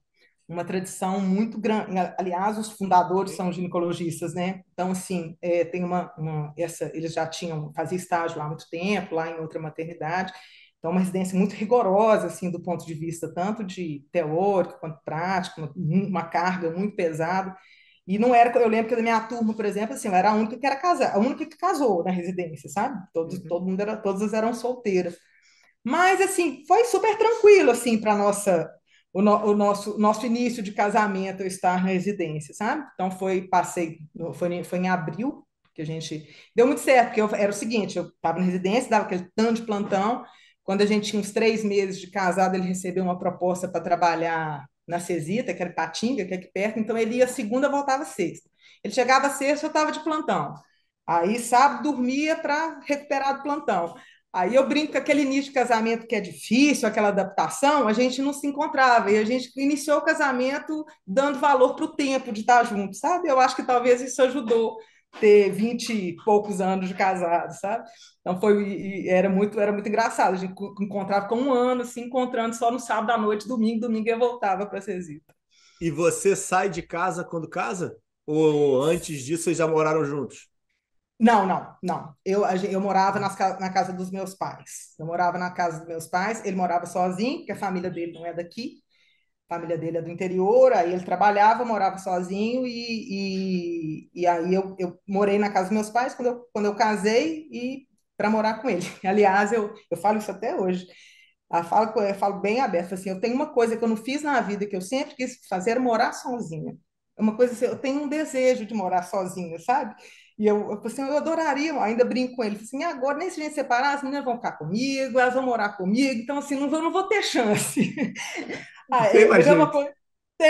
uma tradição muito grande. Aliás, os fundadores são ginecologistas, né? Então, assim, é, tem uma, uma, essa, eles já tinham fazia estágio lá há muito tempo, lá em outra maternidade. Então, uma residência muito rigorosa, assim, do ponto de vista tanto de teórico quanto prático, uma, uma carga muito pesada. E não era, eu lembro que da minha turma, por exemplo, assim, eu era a única que era casada, a única que casou na residência, sabe? Todos, uhum. todo mundo era, todas eram solteiras. Mas assim, foi super tranquilo assim para nossa o, no, o nosso, nosso início de casamento eu estar na residência, sabe? Então foi, passei, foi, foi em abril que a gente deu muito certo, porque eu, era o seguinte, eu estava na residência, dava aquele tanto de plantão, quando a gente tinha uns três meses de casado, ele recebeu uma proposta para trabalhar na Cesita, que era Patinga, que é aqui perto, então ele ia segunda, voltava sexta. Ele chegava sexta, eu estava de plantão. Aí sábado dormia para recuperar do plantão. Aí eu brinco que aquele início de casamento que é difícil, aquela adaptação, a gente não se encontrava. E a gente iniciou o casamento dando valor para o tempo de estar junto, sabe? Eu acho que talvez isso ajudou ter vinte e poucos anos de casado, sabe? Então foi era muito era muito engraçado. A gente encontrava com um ano, se encontrando só no sábado à noite, domingo, domingo eu voltava para Cesita. E você sai de casa quando casa? Ou antes disso vocês já moraram juntos? Não, não, não. Eu, eu morava nas, na casa dos meus pais. Eu morava na casa dos meus pais, ele morava sozinho, porque a família dele não é daqui, a família dele é do interior, aí ele trabalhava, morava sozinho, e, e, e aí eu, eu morei na casa dos meus pais quando eu, quando eu casei e para morar com ele. Aliás, eu, eu falo isso até hoje. Eu falo, eu falo bem aberto, assim, eu tenho uma coisa que eu não fiz na vida, que eu sempre quis fazer, era morar sozinha. É uma coisa assim, eu tenho um desejo de morar sozinha, sabe? E eu, eu, assim, eu adoraria, ainda brinco com ele, assim, agora nem se a gente separar, as meninas vão ficar comigo, elas vão morar comigo, então assim, não vou, não vou ter chance. ah, tem é, mais é coisa,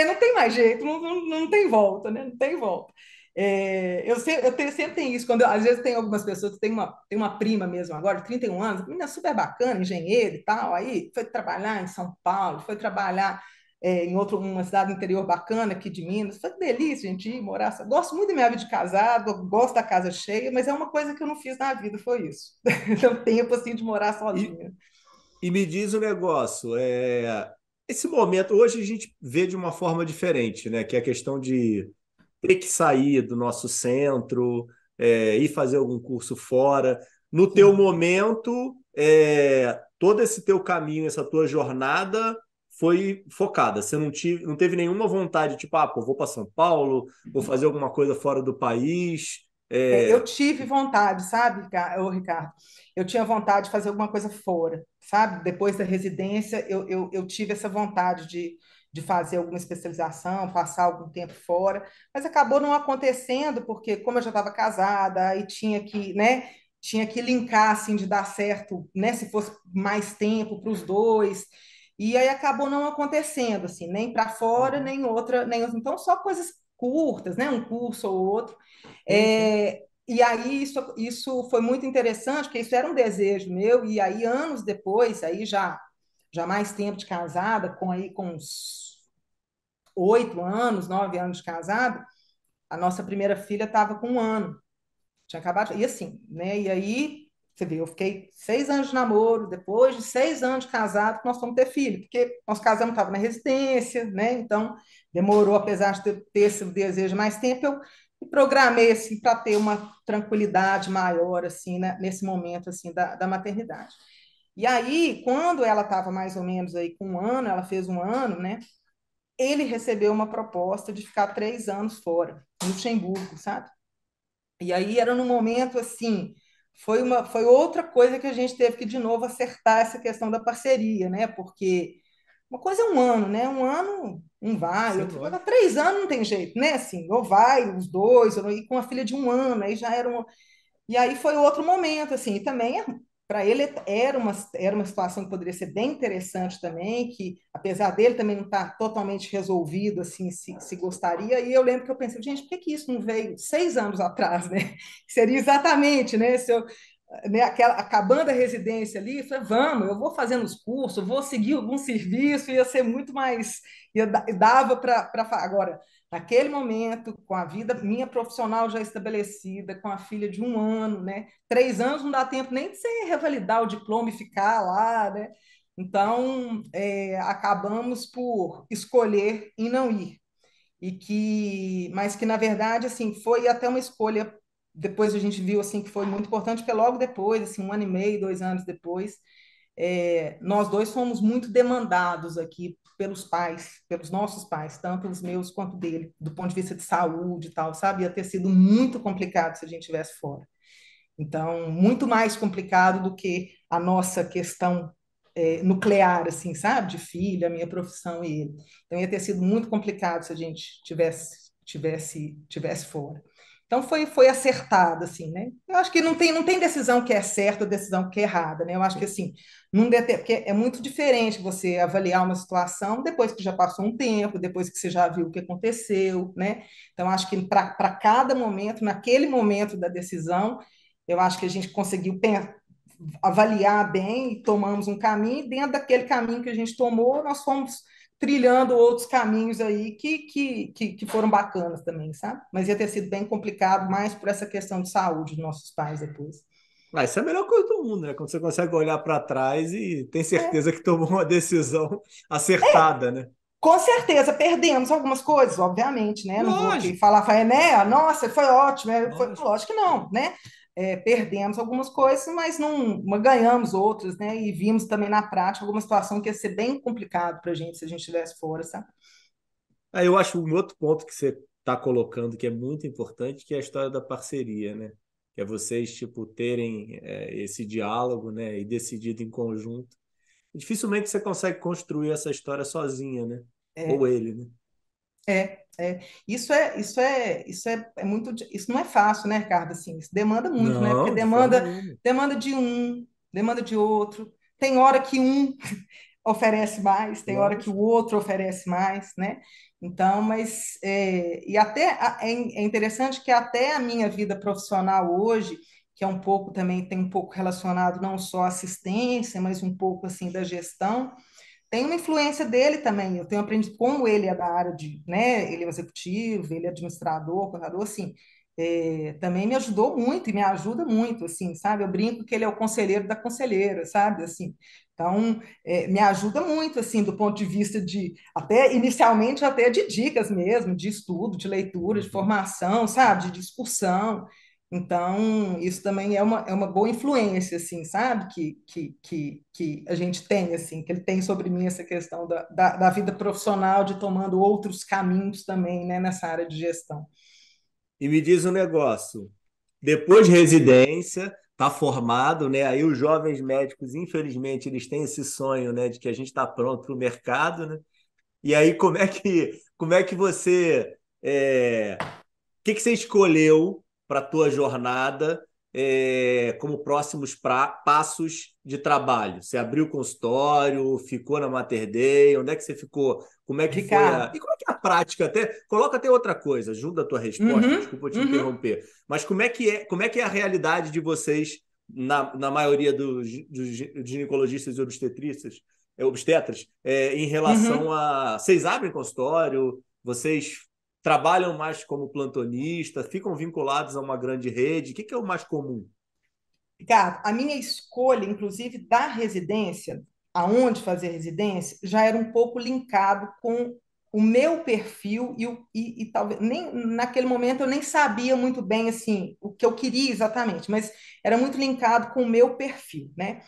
não tem mais jeito, não, não, não tem volta, né? Não tem volta. É, eu, sempre, eu tenho, sempre tenho isso, quando eu, às vezes tem algumas pessoas que tem uma, tem uma prima mesmo agora, de 31 anos, menina super bacana, engenheiro e tal, aí foi trabalhar em São Paulo, foi trabalhar é, em outro, uma cidade interior bacana aqui de Minas. Foi delícia, gente, ir morar. Gosto muito da minha vida de casado, gosto da casa cheia, mas é uma coisa que eu não fiz na vida, foi isso. Então, tempo assim de morar sozinha. E, e me diz o um negócio, é, esse momento, hoje a gente vê de uma forma diferente, né? Que é a questão de ter que sair do nosso centro, é, ir fazer algum curso fora. No teu momento, é, todo esse teu caminho, essa tua jornada foi focada. Você não, tive, não teve nenhuma vontade, tipo, ah, pô, vou para São Paulo, vou fazer alguma coisa fora do país. É... Eu tive vontade, sabe, Ricardo? Eu tinha vontade de fazer alguma coisa fora, sabe? Depois da residência, eu, eu, eu tive essa vontade de, de fazer alguma especialização, passar algum tempo fora, mas acabou não acontecendo, porque como eu já estava casada e tinha que, né, tinha que linkar, assim, de dar certo, né, se fosse mais tempo para os dois, e aí acabou não acontecendo, assim, nem para fora, nem outra, nem outra. Então, só coisas curtas, né? Um curso ou outro. É, e aí isso, isso foi muito interessante, porque isso era um desejo meu, e aí anos depois, aí já, já mais tempo de casada, com aí com uns oito anos, nove anos de casada, a nossa primeira filha estava com um ano. Tinha acabado, e assim, né? E aí você vê, eu fiquei seis anos de namoro, depois de seis anos de casado, nós fomos ter filho, porque nós casamos, estava na residência, né? Então, demorou, apesar de ter, ter esse desejo mais tempo, eu me programei, assim, para ter uma tranquilidade maior, assim, né? nesse momento, assim, da, da maternidade. E aí, quando ela estava mais ou menos aí com um ano, ela fez um ano, né? Ele recebeu uma proposta de ficar três anos fora, em Luxemburgo, sabe? E aí era num momento assim, foi uma, foi outra coisa que a gente teve que de novo acertar essa questão da parceria, né? Porque uma coisa é um ano, né? Um ano um vai, outro vai. Três anos não tem jeito, né? Assim, ou vai os dois, ou ir com a filha de um ano, aí já era um. E aí foi outro momento, assim, e também é para ele era uma, era uma situação que poderia ser bem interessante também, que apesar dele também não estar tá totalmente resolvido, assim, se, se gostaria, e eu lembro que eu pensei, gente, por que, que isso não veio seis anos atrás, né? Seria exatamente, né? Se eu, né, aquela, acabando a residência ali, falei, vamos, eu vou fazendo os cursos, vou seguir algum serviço, ia ser muito mais, ia, dava para, agora, naquele momento, com a vida minha profissional já estabelecida, com a filha de um ano, né? Três anos não dá tempo nem de você revalidar o diploma e ficar lá, né? Então, é, acabamos por escolher e não ir. E que, mas que, na verdade, assim, foi até uma escolha, depois a gente viu, assim, que foi muito importante, porque logo depois, assim, um ano e meio, dois anos depois, é, nós dois fomos muito demandados aqui pelos pais, pelos nossos pais, tanto os meus quanto dele, do ponto de vista de saúde e tal, sabe? Ia ter sido muito complicado se a gente estivesse fora. Então, muito mais complicado do que a nossa questão é, nuclear, assim, sabe? De filha, minha profissão e ele. Então, ia ter sido muito complicado se a gente tivesse, tivesse, tivesse fora. Então foi, foi acertado, assim, né? Eu acho que não tem, não tem decisão que é certa ou decisão que é errada, né? Eu acho que, assim, não deve porque é muito diferente você avaliar uma situação depois que já passou um tempo, depois que você já viu o que aconteceu, né? Então, acho que para cada momento, naquele momento da decisão, eu acho que a gente conseguiu avaliar bem e tomamos um caminho, e dentro daquele caminho que a gente tomou, nós fomos trilhando outros caminhos aí que, que, que, que, foram bacanas também, sabe? Mas ia ter sido bem complicado, mais por essa questão de saúde dos nossos pais depois. Ah, isso é a melhor coisa do mundo, né? Quando você consegue olhar para trás e tem certeza é. que tomou uma decisão acertada, é. né? Com certeza, perdemos algumas coisas, obviamente, né? Não lógico. vou falar, falar, né? Nossa, foi ótimo. Lógico. Foi, lógico que não, né? É, perdemos algumas coisas, mas não ganhamos outras, né? E vimos também na prática alguma situação que ia ser bem complicado para a gente se a gente estivesse fora, sabe? Aí eu acho um outro ponto que você está colocando que é muito importante, que é a história da parceria, né? Que é vocês, tipo, terem é, esse diálogo, né? E decidido em conjunto. E dificilmente você consegue construir essa história sozinha, né? É. Ou ele, né? É, é, isso é, isso é, isso é, é, muito, isso não é fácil, né, Ricardo? Assim, isso demanda muito, né? Porque demanda, demanda de um, demanda de outro. Tem hora que um oferece mais, tem hora que o outro oferece mais, né? Então, mas é, e até é, é interessante que até a minha vida profissional hoje, que é um pouco também tem um pouco relacionado não só à assistência, mas um pouco assim da gestão tem uma influência dele também. Eu tenho aprendido como ele é da área de, né? Ele é executivo, ele é administrador, contador, assim. É, também me ajudou muito e me ajuda muito, assim, sabe? Eu brinco que ele é o conselheiro da conselheira, sabe? Assim, então, é, me ajuda muito, assim, do ponto de vista de, até inicialmente, até de dicas mesmo, de estudo, de leitura, de uhum. formação, sabe? De discussão. Então, isso também é uma, é uma boa influência, assim, sabe? Que, que, que, que a gente tem, assim, que ele tem sobre mim essa questão da, da, da vida profissional, de tomando outros caminhos também, né, nessa área de gestão. E me diz um negócio, depois de residência, tá formado, né? Aí os jovens médicos, infelizmente, eles têm esse sonho, né, de que a gente está pronto para o mercado, né? E aí como é que como é que você é... o que, que você escolheu para a tua jornada é, como próximos pra, passos de trabalho? Você abriu o consultório, ficou na Mater Day, onde é que você ficou? Como é que Ricardo. foi a... E como é que é a prática? Até, coloca até outra coisa, ajuda a tua resposta, uhum, desculpa te uhum. interromper. Mas como é, que é, como é que é a realidade de vocês, na, na maioria dos, dos ginecologistas e obstetristas, é, obstetras, é, em relação uhum. a... Vocês abrem consultório? Vocês trabalham mais como plantonista, ficam vinculados a uma grande rede? O que, é o mais comum? Ricardo, a minha escolha, inclusive, da residência, aonde fazer residência, já era um pouco linkado com o meu perfil e, e, e, talvez nem naquele momento eu nem sabia muito bem assim o que eu queria exatamente, mas era muito linkado com o meu perfil, né?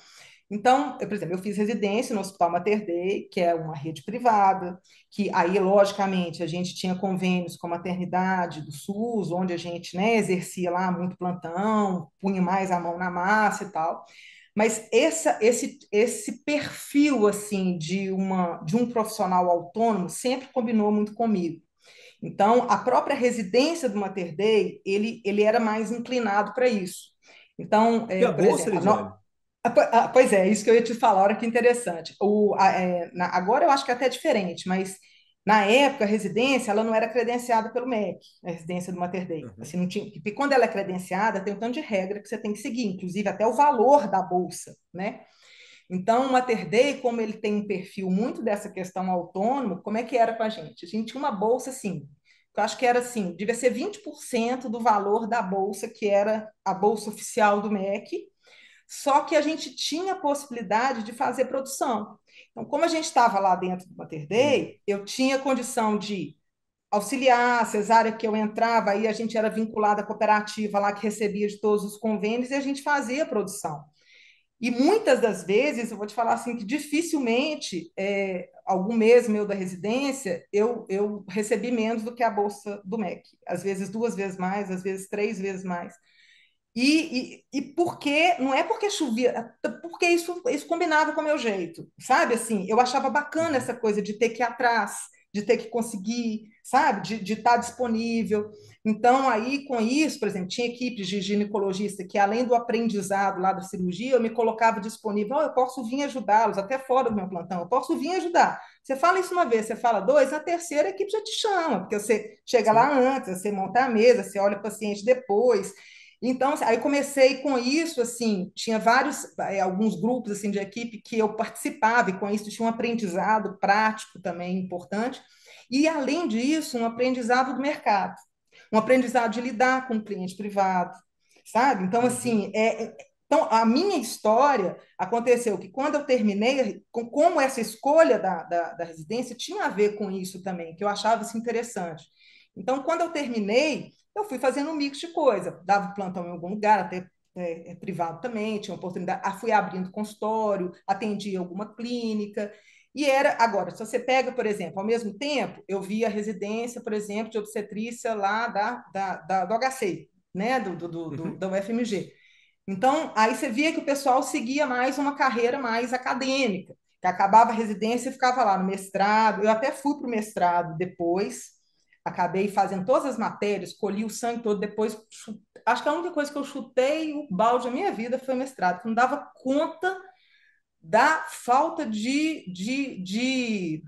Então, eu, por exemplo, eu fiz residência no Hospital Mater Dei, que é uma rede privada, que aí, logicamente, a gente tinha convênios com a maternidade do SUS, onde a gente, né, exercia lá muito plantão, punha mais a mão na massa e tal. Mas essa, esse, esse perfil assim de, uma, de um profissional autônomo sempre combinou muito comigo. Então, a própria residência do Mater Dei, ele, ele era mais inclinado para isso. Então, é, e a bolsa, exemplo. Ah, pois é, isso que eu ia te falar, olha que interessante. O, a, é, na, agora eu acho que é até diferente, mas na época a residência ela não era credenciada pelo MEC, a residência do Mater Dei. Uhum. Assim, não tinha, porque quando ela é credenciada, tem um tanto de regra que você tem que seguir, inclusive até o valor da bolsa, né? Então, o Mater Dei, como ele tem um perfil muito dessa questão autônomo, como é que era com a gente? A gente tinha uma bolsa assim, eu acho que era assim, devia ser 20% do valor da bolsa, que era a bolsa oficial do MEC, só que a gente tinha a possibilidade de fazer produção. Então, como a gente estava lá dentro do Mater Day, eu tinha condição de auxiliar, a cesárea que eu entrava, aí a gente era vinculada à cooperativa lá que recebia de todos os convênios e a gente fazia produção. E muitas das vezes, eu vou te falar assim, que dificilmente, é, algum mês meu da residência, eu, eu recebi menos do que a bolsa do MEC. Às vezes duas vezes mais, às vezes três vezes mais. E, e, e porque, não é porque chovia, é porque isso, isso combinava com o meu jeito, sabe? Assim, eu achava bacana uhum. essa coisa de ter que ir atrás, de ter que conseguir, sabe? De, de estar disponível. Então, aí, com isso, por exemplo, tinha equipes de ginecologista que, além do aprendizado lá da cirurgia, eu me colocava disponível, oh, eu posso vir ajudá-los, até fora do meu plantão, eu posso vir ajudar. Você fala isso uma vez, você fala dois, na terceira a equipe já te chama, porque você chega lá antes, você monta a mesa, você olha o paciente depois. Então, assim, aí comecei com isso, assim, tinha vários, eh, alguns grupos, assim, de equipe que eu participava, e com isso tinha um aprendizado prático também importante, e, além disso, um aprendizado do mercado, um aprendizado de lidar com o cliente privado, sabe? Então, uhum. assim, é, é, então, a minha história aconteceu que quando eu terminei, com, como essa escolha da, da, da residência tinha a ver com isso também, que eu achava isso interessante. Então, quando eu terminei, eu fui fazendo um mix de coisa. Dava plantão em algum lugar, até é, é, privado também, tinha oportunidade. Ah, fui abrindo consultório, atendi alguma clínica. E era, agora, se você pega, por exemplo, ao mesmo tempo, eu vi a residência, por exemplo, de obstetrícia lá da, da, da do HC, né, do, do, do, uhum. da UFMG. Então, aí você via que o pessoal seguia mais uma carreira mais acadêmica, que acabava a residência e ficava lá no mestrado. Eu até fui para o mestrado depois, acabei fazendo todas as matérias, colhi o sangue todo, depois acho que a única coisa que eu chutei o balde da minha vida foi mestrado, que não dava conta da falta de, de, de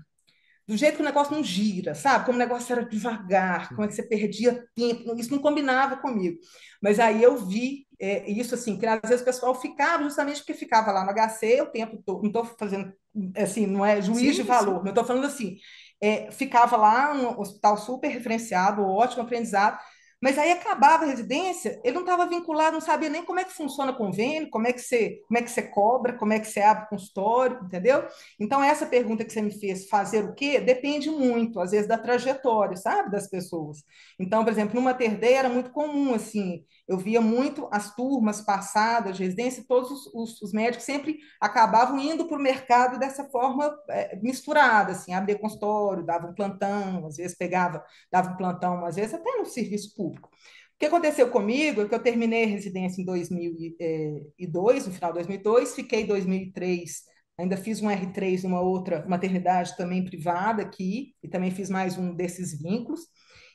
do jeito que o negócio não gira, sabe? Como o negócio era devagar, como é que você perdia tempo, isso não combinava comigo. Mas aí eu vi é, isso assim, que às vezes o pessoal ficava justamente porque ficava lá no HC o tempo todo, não estou fazendo assim, não é juiz sim, de valor, sim. não estou falando assim, é, ficava lá, um hospital super referenciado, ótimo aprendizado, mas aí acabava a residência, ele não estava vinculado, não sabia nem como é que funciona convênio, como é que você, como é que você cobra, como é que você abre consultório, entendeu? Então, essa pergunta que você me fez, fazer o quê? Depende muito, às vezes, da trajetória, sabe, das pessoas. Então, por exemplo, numa terdeia era muito comum, assim, eu via muito as turmas passadas de residência, todos os, os, os médicos sempre acabavam indo para o mercado dessa forma é, misturada, assim, abrir consultório, dava um plantão, às vezes pegava, dava um plantão, às vezes até no serviço público. O que aconteceu comigo é que eu terminei a residência em 2002, no final de 2002, fiquei em 2003, ainda fiz um R3 numa outra maternidade também privada aqui, e também fiz mais um desses vínculos.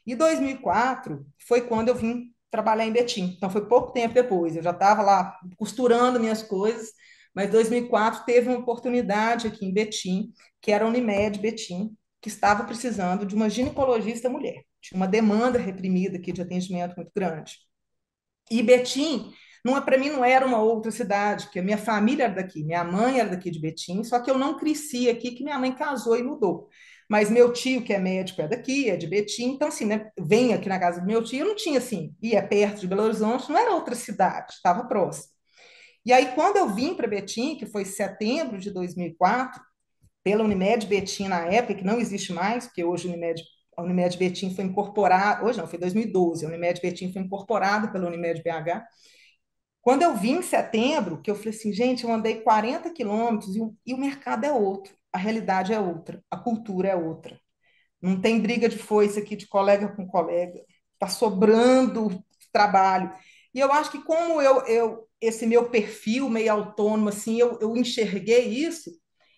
E 2004 foi quando eu vim trabalhar em Betim. Então, foi pouco tempo depois. Eu já estava lá costurando minhas coisas, mas 2004 teve uma oportunidade aqui em Betim, que era a Unimed Betim, que estava precisando de uma ginecologista mulher. Tinha uma demanda reprimida aqui de atendimento muito grande. E Betim, é, para mim, não era uma outra cidade, porque a minha família era daqui, minha mãe era daqui de Betim, só que eu não cresci aqui, que minha mãe casou e mudou. Mas meu tio, que é médico, é daqui, é de Betim, então, assim, né, vem aqui na casa do meu tio, eu não tinha, assim, ia perto de Belo Horizonte, não era outra cidade, estava próximo. E aí, quando eu vim para Betim, que foi em setembro de 2004, pela Unimed Betim na época, que não existe mais, porque hoje a Unimed, a Unimed Betim foi incorporada, hoje não, foi 2012, a Unimed Betim foi incorporada pela Unimed BH, Quando eu vim em setembro, que eu falei assim, gente, eu andei 40 quilômetros e, o mercado é outro, a realidade é outra, a cultura é outra. Não tem briga de foice aqui de colega com colega, está sobrando trabalho. E eu acho que como eu, eu esse meu perfil meio autônomo, assim, eu, eu enxerguei isso,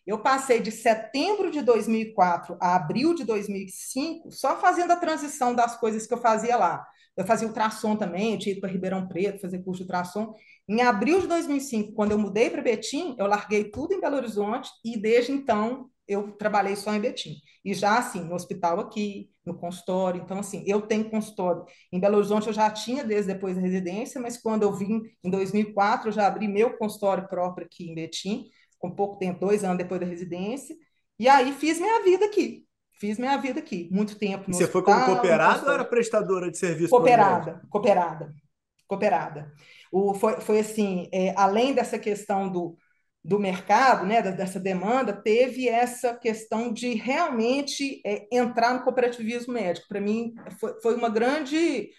eu passei de setembro de 2004 a abril de 2005 só fazendo a transição das coisas que eu fazia lá. Eu fazia ultrassom também, eu tinha ido para Ribeirão Preto fazer curso de ultrassom. Em abril de 2005, quando eu mudei para Betim, eu larguei tudo em Belo Horizonte e desde então eu trabalhei só em Betim. E já assim, no hospital aqui, no consultório. Então, assim, eu tenho consultório. Em Belo Horizonte eu já tinha desde depois da residência, mas quando eu vim em 2004, eu já abri meu consultório próprio aqui em Betim com pouco tempo, dois anos depois da residência, e aí fiz minha vida aqui. Fiz minha vida aqui, muito tempo. Você hospital, foi como cooperada ou era prestadora de serviço? Cooperada, cooperada, cooperada. O, foi, foi assim, é, além dessa questão do, do mercado, né, dessa demanda, teve essa questão de realmente é, entrar no cooperativismo médico. Para mim, foi, foi uma grande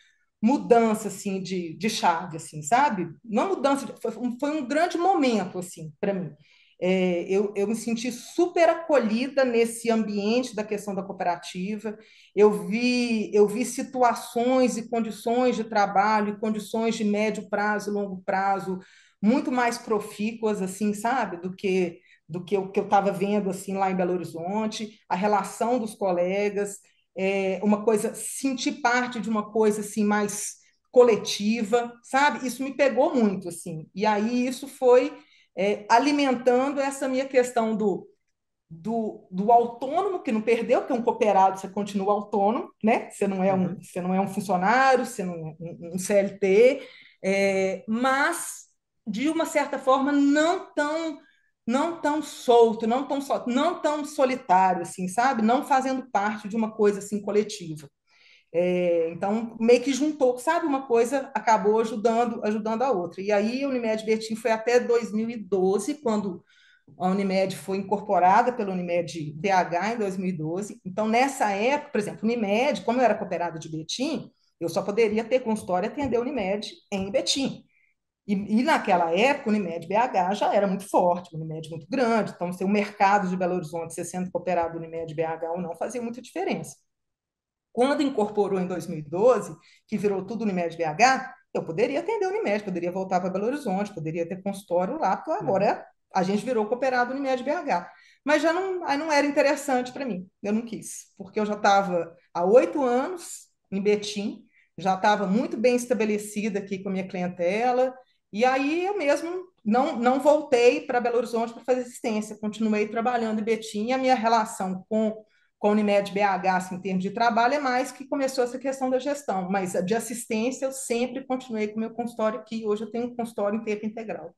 mudança assim de, de chave, assim, sabe? Não mudança, foi, foi um grande momento assim para mim. É, eu, eu me senti super acolhida nesse ambiente da questão da cooperativa. Eu vi, eu vi situações e condições de trabalho, e condições de médio prazo e longo prazo muito mais profícuas, assim, sabe, do que do que o que eu estava vendo assim lá em Belo Horizonte, a relação dos colegas, é, uma coisa, sentir parte de uma coisa assim mais coletiva, sabe? Isso me pegou muito, assim. E aí isso foi é, alimentando essa minha questão do, do, do autônomo, que não perdeu, porque um cooperado você continua autônomo, né? Você não é um, uhum. você não é um funcionário, você não é um, um CLT, é, mas de uma certa forma não tão não tão solto, não tão não tão solitário assim, sabe? Não fazendo parte de uma coisa assim coletiva. É, então, meio que juntou, sabe? Uma coisa acabou ajudando, ajudando a outra. E aí, a Unimed Betim foi até 2012, quando a Unimed foi incorporada pela Unimed BH em 2012. Então, nessa época, por exemplo, Unimed, como eu era cooperada de Betim, eu só poderia ter consultório e atender a Unimed em Betim. E, e, naquela época, o Unimed BH já era muito forte, o Unimed muito grande, então, se o mercado de Belo Horizonte, ser sendo cooperado do Unimed BH ou não, fazia muita diferença. Quando incorporou em 2012, que virou tudo Unimed BH, eu poderia atender o Unimed, poderia voltar para Belo Horizonte, poderia ter consultório lá, porque agora a gente virou cooperado Unimed BH. Mas já não, não era interessante para mim, eu não quis, porque eu já estava há oito anos em Betim, já estava muito bem estabelecida aqui com a minha clientela, e aí eu mesmo não, não voltei para Belo Horizonte para fazer assistência, continuei trabalhando em Betim, e a minha relação com com a Unimed BH, assim, em termos de trabalho, é mais que começou essa questão da gestão, mas de assistência eu sempre continuei com o meu consultório aqui, hoje eu tenho um consultório em tempo integral.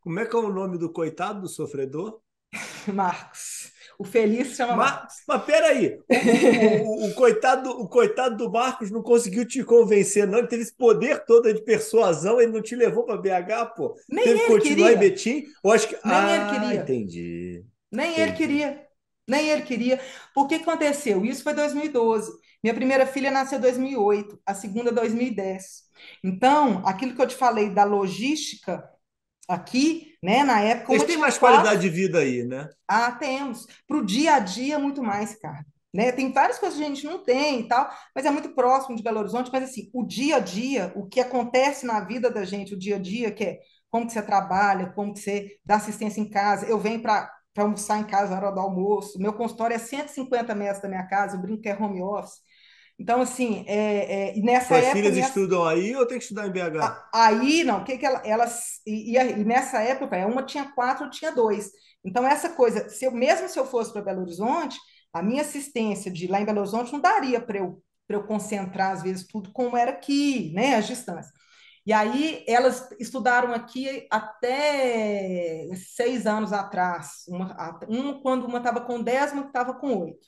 Como é que é o nome do coitado do sofredor? Marcos. O feliz chama Mar... Marcos. Mas peraí, o, o, o, coitado, o coitado do Marcos não conseguiu te convencer, não. Ele teve esse poder todo de persuasão, ele não te levou para BH, pô. Nem teve ele continuar queria. em Betim? Eu acho que... Nem ah, ele queria. entendi. Nem entendi. ele queria. Nem ele queria. Por que aconteceu? Isso foi 2012. Minha primeira filha nasceu em 2008, a segunda 2010. Então, aquilo que eu te falei da logística aqui, né, na época... Vocês têm mais qualidade de vida aí, né? Ah, temos. Para o dia a dia, muito mais, cara. Né? Tem várias coisas que a gente não tem e tal, mas é muito próximo de Belo Horizonte. Mas, assim, o dia a dia, o que acontece na vida da gente, o dia a dia, que é como que você trabalha, como que você dá assistência em casa. Eu venho para para almoçar em casa na hora do almoço. Meu consultório é 150 metros da minha casa, eu brinco que é home office. Então, assim, é, é, nessa Suas época... filhas estudam aí ou tem que estudar em BH? Aí, não, o que que ela, elas... E, e, nessa época, uma tinha quatro, tinha dois. Então, essa coisa, se eu, mesmo se eu fosse para Belo Horizonte, a minha assistência de lá em Belo Horizonte não daria para eu, eu concentrar, às vezes, tudo como era aqui, né, as distâncias. E aí elas estudaram aqui até seis anos atrás, uma, uma quando uma estava com dez, uma estava com oito.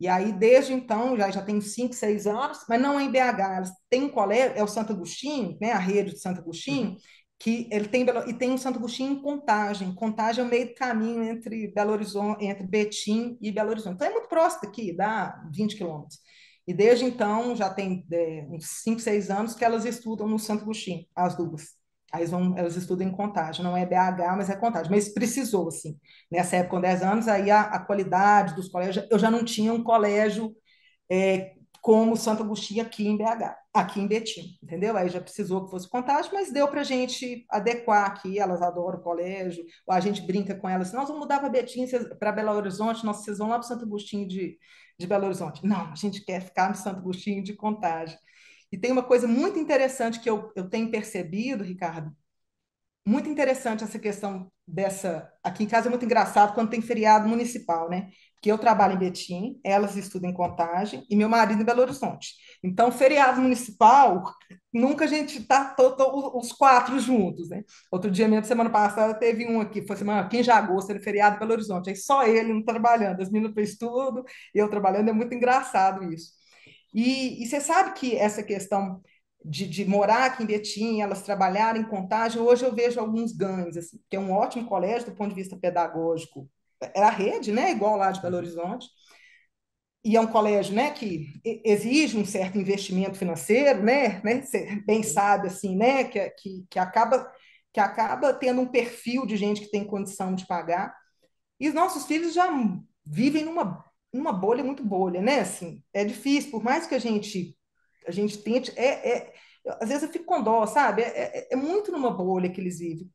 E aí, desde então, já, já tem cinco, seis anos, mas não é em BH. Elas têm um colégio, é o Santo Agostinho, né, a rede de Santo Agostinho, uhum. que ele tem e tem um Santo Agostinho em Contagem. Contagem é o meio do caminho entre Belo Horizonte, entre Betim e Belo Horizonte. Então é muito próximo daqui, dá 20 quilômetros. E desde então, já tem é, uns 5, 6 anos que elas estudam no Santo Agostinho, as duas. Aí vão, elas estudam em contagem, não é BH, mas é contagem. Mas precisou, assim. Nessa época, com 10 anos, aí a, a qualidade dos colégios, eu já não tinha um colégio é, como Santo Agostinho aqui em BH, aqui em Betim, entendeu? Aí já precisou que fosse contagem, mas deu para a gente adequar aqui, elas adoram o colégio, a gente brinca com elas, nós vamos mudar para Betim, para Belo Horizonte, nós, vocês vão lá para Santo Agostinho de, de Belo Horizonte. Não, a gente quer ficar no Santo Agostinho de contagem. E tem uma coisa muito interessante que eu, eu tenho percebido, Ricardo, muito interessante essa questão dessa. Aqui em casa é muito engraçado quando tem feriado municipal, né? Que eu trabalho em Betim, elas estudam em Contagem e meu marido em Belo Horizonte. Então, feriado municipal, nunca a gente está os quatro juntos, né? Outro dia mesmo, semana passada, teve um aqui, foi semana 15 de agosto, ele feriado em Belo Horizonte. Aí só ele não trabalhando, as meninas fez tudo, eu trabalhando, é muito engraçado isso. E, e você sabe que essa questão de, de, morar aqui em Betim, elas trabalharem em contagem, hoje eu vejo alguns ganhos, assim, que é um ótimo colégio do ponto de vista pedagógico. É a rede, né, igual lá de Belo Horizonte, e é um colégio, né, que exige um certo investimento financeiro, né, né você bem sabe, assim, né, que, que, que, acaba, que acaba tendo um perfil de gente que tem condição de pagar, e os nossos filhos já vivem numa, numa bolha muito bolha, né, assim, é difícil, por mais que a gente a gente tente. É, é, às vezes eu fico com dó, sabe? É, é, é, muito numa bolha que eles vivem.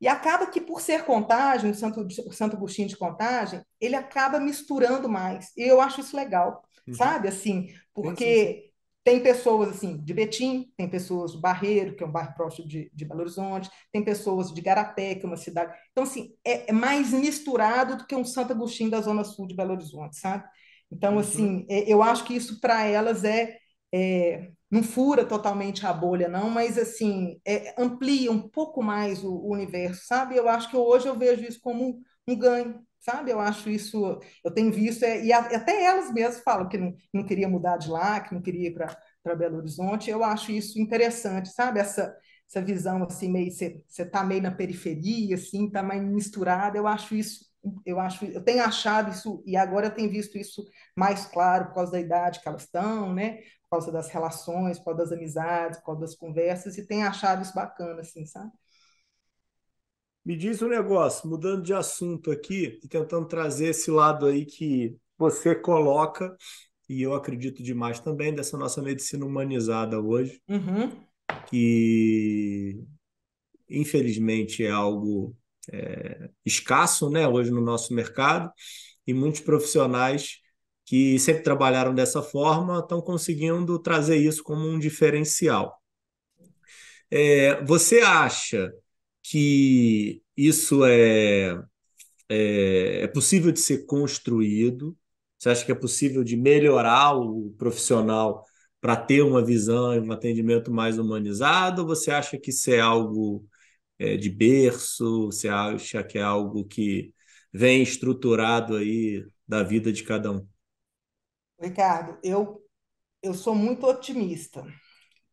E acaba que, por ser contagem, o Santo, o Santo Agostinho de contagem, ele acaba misturando mais. E eu acho isso legal, uhum. sabe? Assim, porque tem pessoas assim de Betim, tem pessoas do Barreiro, que é um bairro próximo de, de Belo Horizonte, tem pessoas de Garapé, que é uma cidade. Então, assim, é, é mais misturado do que um Santo Agostinho da Zona Sul de Belo Horizonte, sabe? Então, uhum. assim, é, eu acho que isso para elas é é, não fura totalmente a bolha, não, mas assim, é, amplia um pouco mais o, o, universo, sabe? Eu acho que hoje eu vejo isso como um, um ganho, sabe? Eu acho isso, eu tenho visto, é, e a, até elas mesmas falam que não, não queria mudar de lá, que não queria ir para Belo Horizonte, eu acho isso interessante, sabe? Essa, essa visão assim, meio, você está meio na periferia, assim, está mais misturada, eu acho isso eu acho, eu tenho achado isso e agora eu tenho visto isso mais claro por causa da idade que elas estão, né? causa das relações, por causa das amizades, por causa das conversas, e tem achado isso bacana, assim, sabe? Me diz um negócio, mudando de assunto aqui e tentando trazer esse lado aí que você coloca, e eu acredito demais também, dessa nossa medicina humanizada hoje, uhum. que infelizmente é algo é, escasso né, hoje no nosso mercado, e muitos profissionais que sempre trabalharam dessa forma estão conseguindo trazer isso como um diferencial. É, você acha que isso é, é, é, possível de ser construído? Você acha que é possível de melhorar o profissional para ter uma visão e um atendimento mais humanizado? Ou você acha que isso é algo é, de berço? Você acha que é algo que vem estruturado aí da vida de cada um? Ricardo, eu, eu sou muito otimista.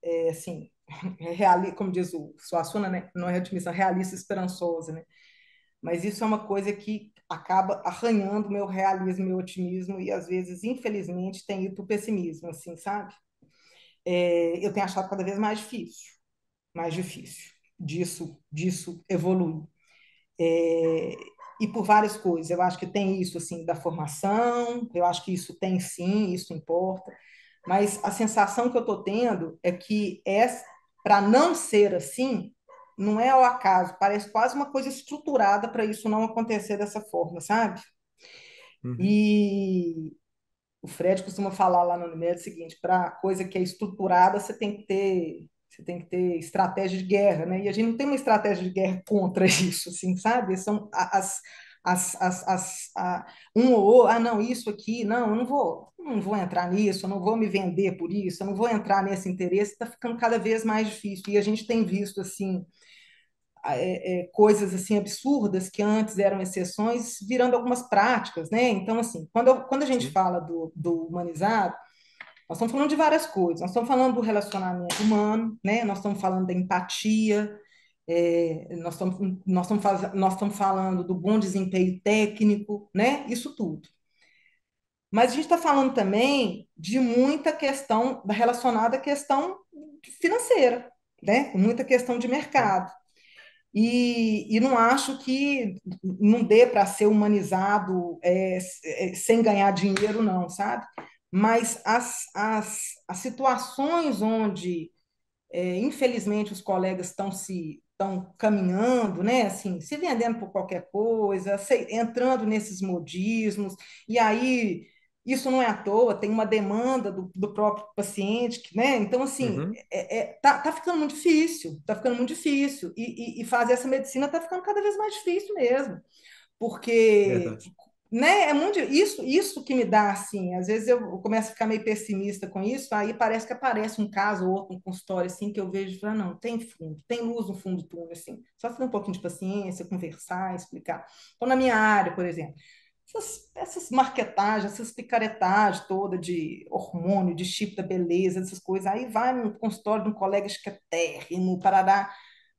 É, assim, reali, como diz o Suassuna, né? não é otimista, realista esperançosa. Né? Mas isso é uma coisa que acaba arranhando meu realismo, meu otimismo, e às vezes, infelizmente, tem ido para o pessimismo, assim, sabe? É, eu tenho achado cada vez mais difícil, mais difícil disso, disso evoluir. É, e por várias coisas. Eu acho que tem isso assim da formação, eu acho que isso tem sim, isso importa, mas a sensação que eu estou tendo é que é para não ser assim, não é ao acaso, parece quase uma coisa estruturada para isso não acontecer dessa forma, sabe? Uhum. E o Fred costuma falar lá no Unimed o seguinte: para coisa que é estruturada, você tem que ter você tem que ter estratégia de guerra, né? E a gente não tem uma estratégia de guerra contra isso, assim, sabe? São as, as, as, as a, um ou outro, ah, não, isso aqui, não, eu não vou, não vou entrar nisso, eu não vou me vender por isso, eu não vou entrar nesse interesse, está ficando cada vez mais difícil. E a gente tem visto, assim, é, é, coisas assim absurdas que antes eram exceções virando algumas práticas, né? Então, assim, quando, eu, quando a gente fala do, do humanizado, nós estamos falando de várias coisas. Nós estamos falando do relacionamento humano, né? Nós estamos falando da empatia, é, nós, estamos, nós, estamos nós estamos falando do bom desempenho técnico, né? Isso tudo. Mas a gente está falando também de muita questão relacionada à questão financeira, né? Muita questão de mercado. e, e não acho que não dê para ser humanizado é, é, sem ganhar dinheiro, não, sabe? Mas as, as, as situações onde, é, infelizmente, os colegas estão se estão caminhando, né, assim, se vendendo por qualquer coisa, se, entrando nesses modismos, e aí isso não é à toa, tem uma demanda do, do próprio paciente, né? Então, assim, uhum. é, é, tá, tá ficando muito difícil, tá ficando muito difícil. E, e, e fazer essa medicina tá ficando cada vez mais difícil mesmo. Porque Verdade. Né, é muito isso, isso que me dá assim, às vezes eu começo a ficar meio pessimista com isso, aí parece que aparece um caso ou outro, um consultório assim, que eu vejo falo, não, tem fundo, tem luz no fundo do túnel, assim, só ter um pouquinho de paciência, conversar, explicar. Então, na minha área, por exemplo, essas, essas marketagens, essas picaretagens toda de hormônio, de chip da beleza, essas coisas. Aí vai no consultório de um colega esquetérrimo, parará.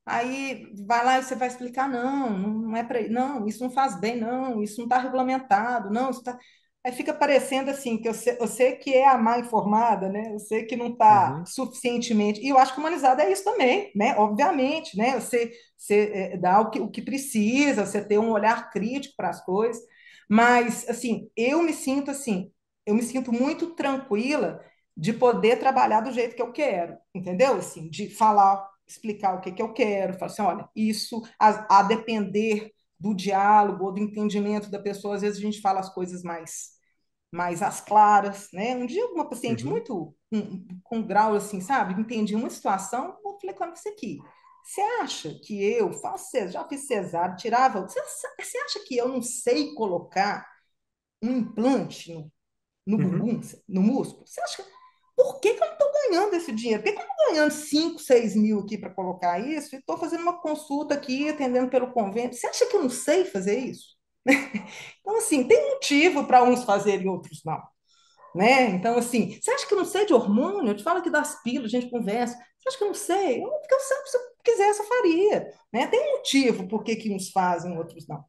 Aí vai lá e você vai explicar, não, não é para não, isso não faz bem, não, isso não está regulamentado, não, isso tá... Aí fica parecendo assim, que eu sei, eu sei que é a má informada, né? Eu sei que não está uhum. suficientemente. E eu acho que humanizada é isso também, né? Obviamente, né? Você, você é, dá o que, o que precisa, você ter um olhar crítico para as coisas. Mas, assim, eu me sinto assim, eu me sinto muito tranquila de poder trabalhar do jeito que eu quero, entendeu? Assim, de falar, explicar o que, que eu quero, falar assim, olha, isso a, a depender do diálogo ou do entendimento da pessoa, às vezes a gente fala as coisas mais mais às claras, né? Um dia uma paciente uhum. muito com, com grau assim, sabe? Entendi uma situação, vou falei com você aqui. Você acha que eu faço, já fiz cesárea, tirava. Você, você acha que eu não sei colocar um implante no, no uhum. bumbum, no músculo? Você acha por que, que eu não estou ganhando esse dinheiro? Por que, que eu estou ganhando 5, 6 mil aqui para colocar isso? E estou fazendo uma consulta aqui, atendendo pelo convênio. Você acha que eu não sei fazer isso? então, assim, tem motivo para uns fazerem, outros não. Né? Então, assim, você acha que eu não sei de hormônio? Eu te falo aqui das pílulas, a gente conversa. Você acha que eu não sei? Eu, porque eu sei, se eu quisesse, eu faria. Né? Tem motivo por que, que uns fazem, outros não.